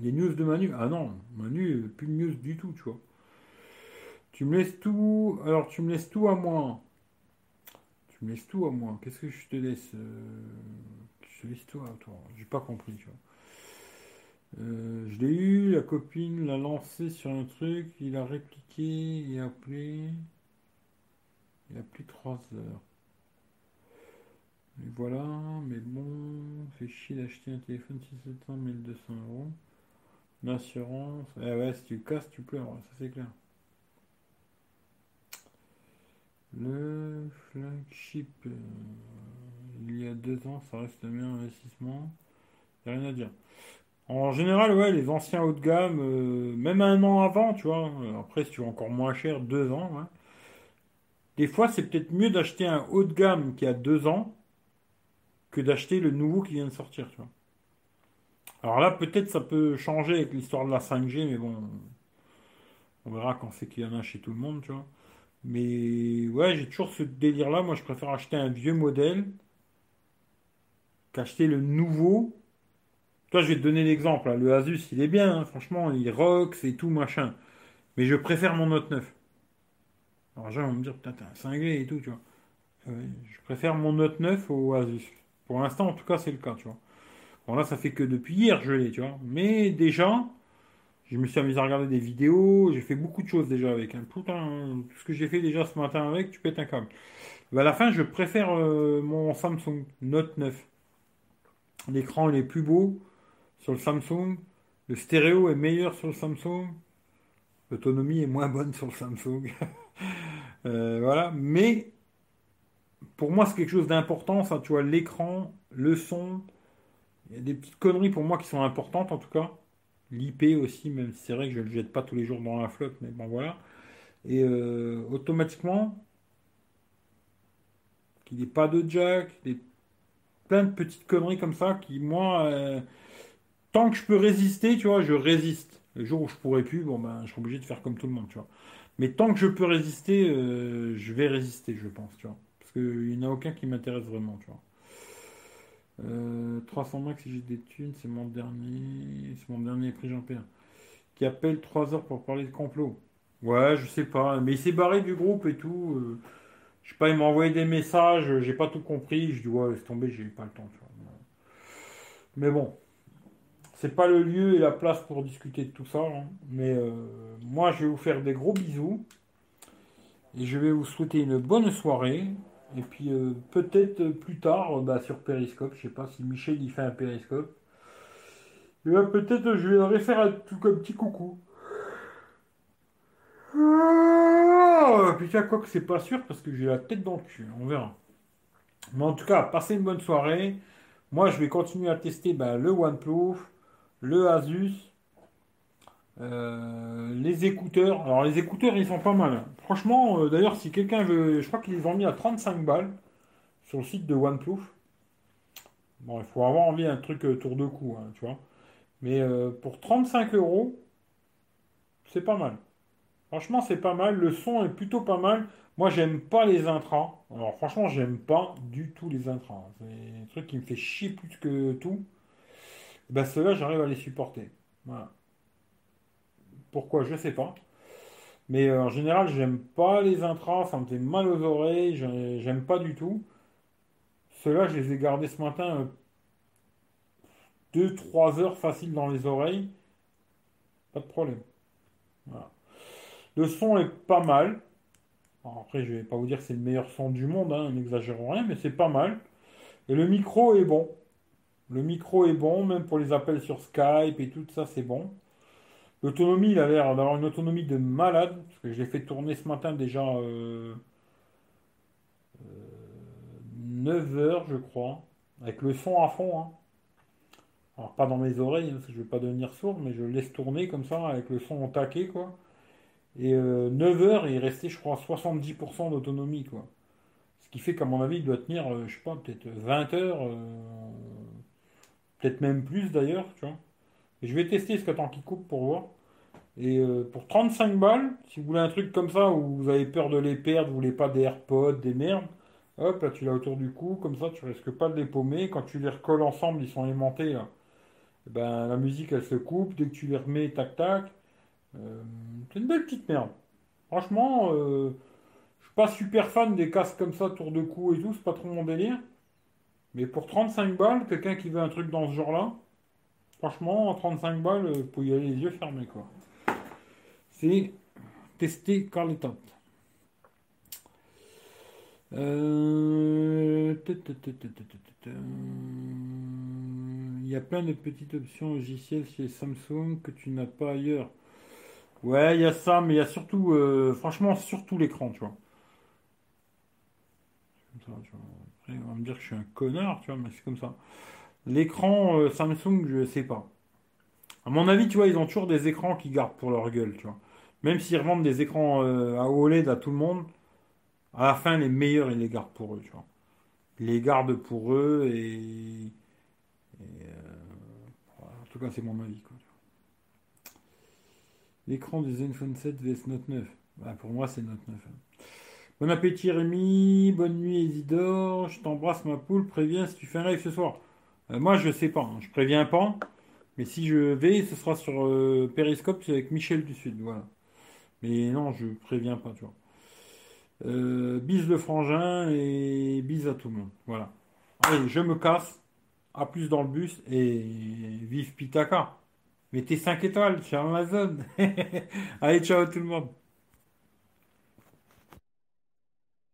Les news de Manu. Ah non, Manu, plus de news du tout, tu vois. Tu me laisses tout. Alors, tu me laisses tout à moi. Tu me laisses tout à moi. Qu'est-ce que je te laisse euh, Je te laisse tout à toi. J'ai pas compris, tu vois. Euh, je l'ai eu, la copine l'a lancé sur un truc, il a répliqué et appelé. Il a pris 3 heures. Et voilà, mais bon, fait chier d'acheter un téléphone 600 1200 euros. L'assurance, eh ouais, si tu casses, tu pleures, ça c'est clair. Le flagship, euh, il y a deux ans, ça reste le meilleur investissement. Y a rien à dire. En général, ouais, les anciens haut de gamme, euh, même un an avant, tu vois, euh, après, si tu veux encore moins cher, deux ans. Des fois, c'est peut-être mieux d'acheter un haut de gamme qui a deux ans que d'acheter le nouveau qui vient de sortir. Alors là, peut-être ça peut changer avec l'histoire de la 5G, mais bon, on verra quand c'est qu'il y en a chez tout le monde, tu vois. Mais ouais, j'ai toujours ce délire-là. Moi, je préfère acheter un vieux modèle qu'acheter le nouveau. Toi, je vais te donner l'exemple. hein. Le Asus, il est bien, hein. franchement, il rock, c'est tout machin. Mais je préfère mon Note 9. Alors, les gens vont me dire, putain, t'es un cinglé et tout, tu vois. Ouais, je préfère mon Note 9 au Asus. Pour l'instant, en tout cas, c'est le cas, tu vois. Bon, là, ça fait que depuis hier, je l'ai, tu vois. Mais déjà, je me suis amusé à regarder des vidéos, j'ai fait beaucoup de choses déjà avec. Hein. Un- tout ce que j'ai fait déjà ce matin avec, tu pètes un câble. Bah, à la fin, je préfère euh, mon Samsung Note 9. L'écran, il est plus beau sur le Samsung. Le stéréo est meilleur sur le Samsung. L'autonomie est moins bonne sur le Samsung. Euh, voilà. Mais pour moi, c'est quelque chose d'important, ça, tu vois, l'écran, le son. Il y a des petites conneries pour moi qui sont importantes en tout cas. L'IP aussi, même si c'est vrai que je ne le jette pas tous les jours dans la flotte, mais bon voilà. Et euh, automatiquement, qu'il n'y ait pas de jack, des, plein de petites conneries comme ça qui, moi, euh, tant que je peux résister, tu vois, je résiste. Le jour où je pourrai plus, bon ben, je serai obligé de faire comme tout le monde, tu vois. Mais tant que je peux résister, euh, je vais résister, je pense, tu vois. Parce qu'il n'y en a aucun qui m'intéresse vraiment, tu vois. Euh, 300 max si j'ai des thunes, c'est mon dernier, c'est mon dernier prix Jean-Pierre. Qui appelle 3 heures pour parler de complot. Ouais, je sais pas, mais il s'est barré du groupe et tout. euh, je sais pas, il m'a envoyé des messages, j'ai pas tout compris. Je dis ouais, laisse tomber, j'ai pas le temps, tu vois. Mais bon, c'est pas le lieu et la place pour discuter de tout ça. hein. Mais euh, moi, je vais vous faire des gros bisous et je vais vous souhaiter une bonne soirée. Et puis euh, peut-être plus tard, euh, bah, sur Periscope, je sais pas si Michel il fait un Periscope. Et bah, peut-être je vais faire un, tout un petit coucou. Ah, putain, quoi que c'est pas sûr parce que j'ai la tête dans le cul, on verra. Mais en tout cas, passez une bonne soirée. Moi, je vais continuer à tester bah, le OnePlus, le Asus, euh, les écouteurs. Alors, les écouteurs, ils sont pas mal. Franchement, euh, d'ailleurs, si quelqu'un veut, je crois qu'ils les ont mis à 35 balles sur le site de OnePlus. Bon, il faut avoir envie d'un truc euh, tour de cou, hein, tu vois. Mais pour 35 euros, c'est pas mal. Franchement, c'est pas mal. Le son est plutôt pas mal. Moi, j'aime pas les intras. Alors, franchement, j'aime pas du tout les intras. C'est un truc qui me fait chier plus que tout. Ben, ceux-là, j'arrive à les supporter. Voilà. Pourquoi, je sais pas. Mais euh, en général, j'aime pas les intras. Ça me fait mal aux oreilles. j'ai- J'aime pas du tout. Ceux-là, je les ai gardés ce matin 2-3 heures facile dans les oreilles. Pas de problème. Voilà. Le son est pas mal. Après, je vais pas vous dire que c'est le meilleur son du monde, hein, n'exagérons rien, mais c'est pas mal. Et le micro est bon. Le micro est bon, même pour les appels sur Skype et tout ça, c'est bon. L'autonomie, il a l'air d'avoir une autonomie de malade, parce que je l'ai fait tourner ce matin déjà euh, 9 heures, je crois, avec le son à fond. hein. Alors pas dans mes oreilles, hein, parce que je vais pas devenir sourd, mais je le laisse tourner comme ça, avec le son au taquet, quoi. Et euh, 9 heures, il est resté, je crois, 70% d'autonomie. Ce qui fait qu'à mon avis, il doit tenir, euh, je sais pas, peut-être 20 heures, euh, peut-être même plus d'ailleurs, tu vois. Et je vais tester ce temps qu'il coupe pour voir. Et euh, pour 35 balles, si vous voulez un truc comme ça où vous avez peur de les perdre, vous voulez pas des AirPods, des merdes, hop, là tu l'as autour du cou, comme ça tu risques pas de les paumer. Quand tu les recolles ensemble, ils sont aimantés là. Eh ben, la musique elle se coupe, dès que tu les remets, tac tac. Euh, c'est une belle petite merde. Franchement, euh, je suis pas super fan des casques comme ça, tour de cou et tout, c'est pas trop mon délire. Mais pour 35 balles, quelqu'un qui veut un truc dans ce genre-là, franchement, à 35 balles, vous pouvez y aller les yeux fermés, quoi. C'est tester car les top. Euh. Il y a plein de petites options logicielles chez Samsung que tu n'as pas ailleurs. Ouais, il y a ça, mais il y a surtout, euh, franchement, surtout l'écran, tu vois. On va me dire que je suis un connard, tu vois, mais c'est comme ça. L'écran euh, Samsung, je sais pas. À mon avis, tu vois, ils ont toujours des écrans qui gardent pour leur gueule, tu vois. Même s'ils revendent des écrans euh, à OLED à tout le monde, à la fin, les meilleurs, ils les gardent pour eux, tu vois. Ils les gardent pour eux et, et, euh, en tout cas, c'est mon avis. L'écran du Zenfone 7 vs Note 9. Bah, pour moi, c'est Note 9. hein. Bon appétit Rémi, bonne nuit Isidore, je t'embrasse ma poule, préviens si tu fais un live ce soir. Euh, moi, je sais pas, hein, je préviens pas. Mais si je vais, ce sera sur euh, Periscope, c'est avec Michel du Sud, voilà. Mais non, je préviens pas, tu vois. Euh, bise le frangin et bise à tout le monde. Voilà. Allez, je me casse. À plus dans le bus et vive Pitaka. Mettez 5 étoiles sur Amazon. Allez, ciao tout le monde.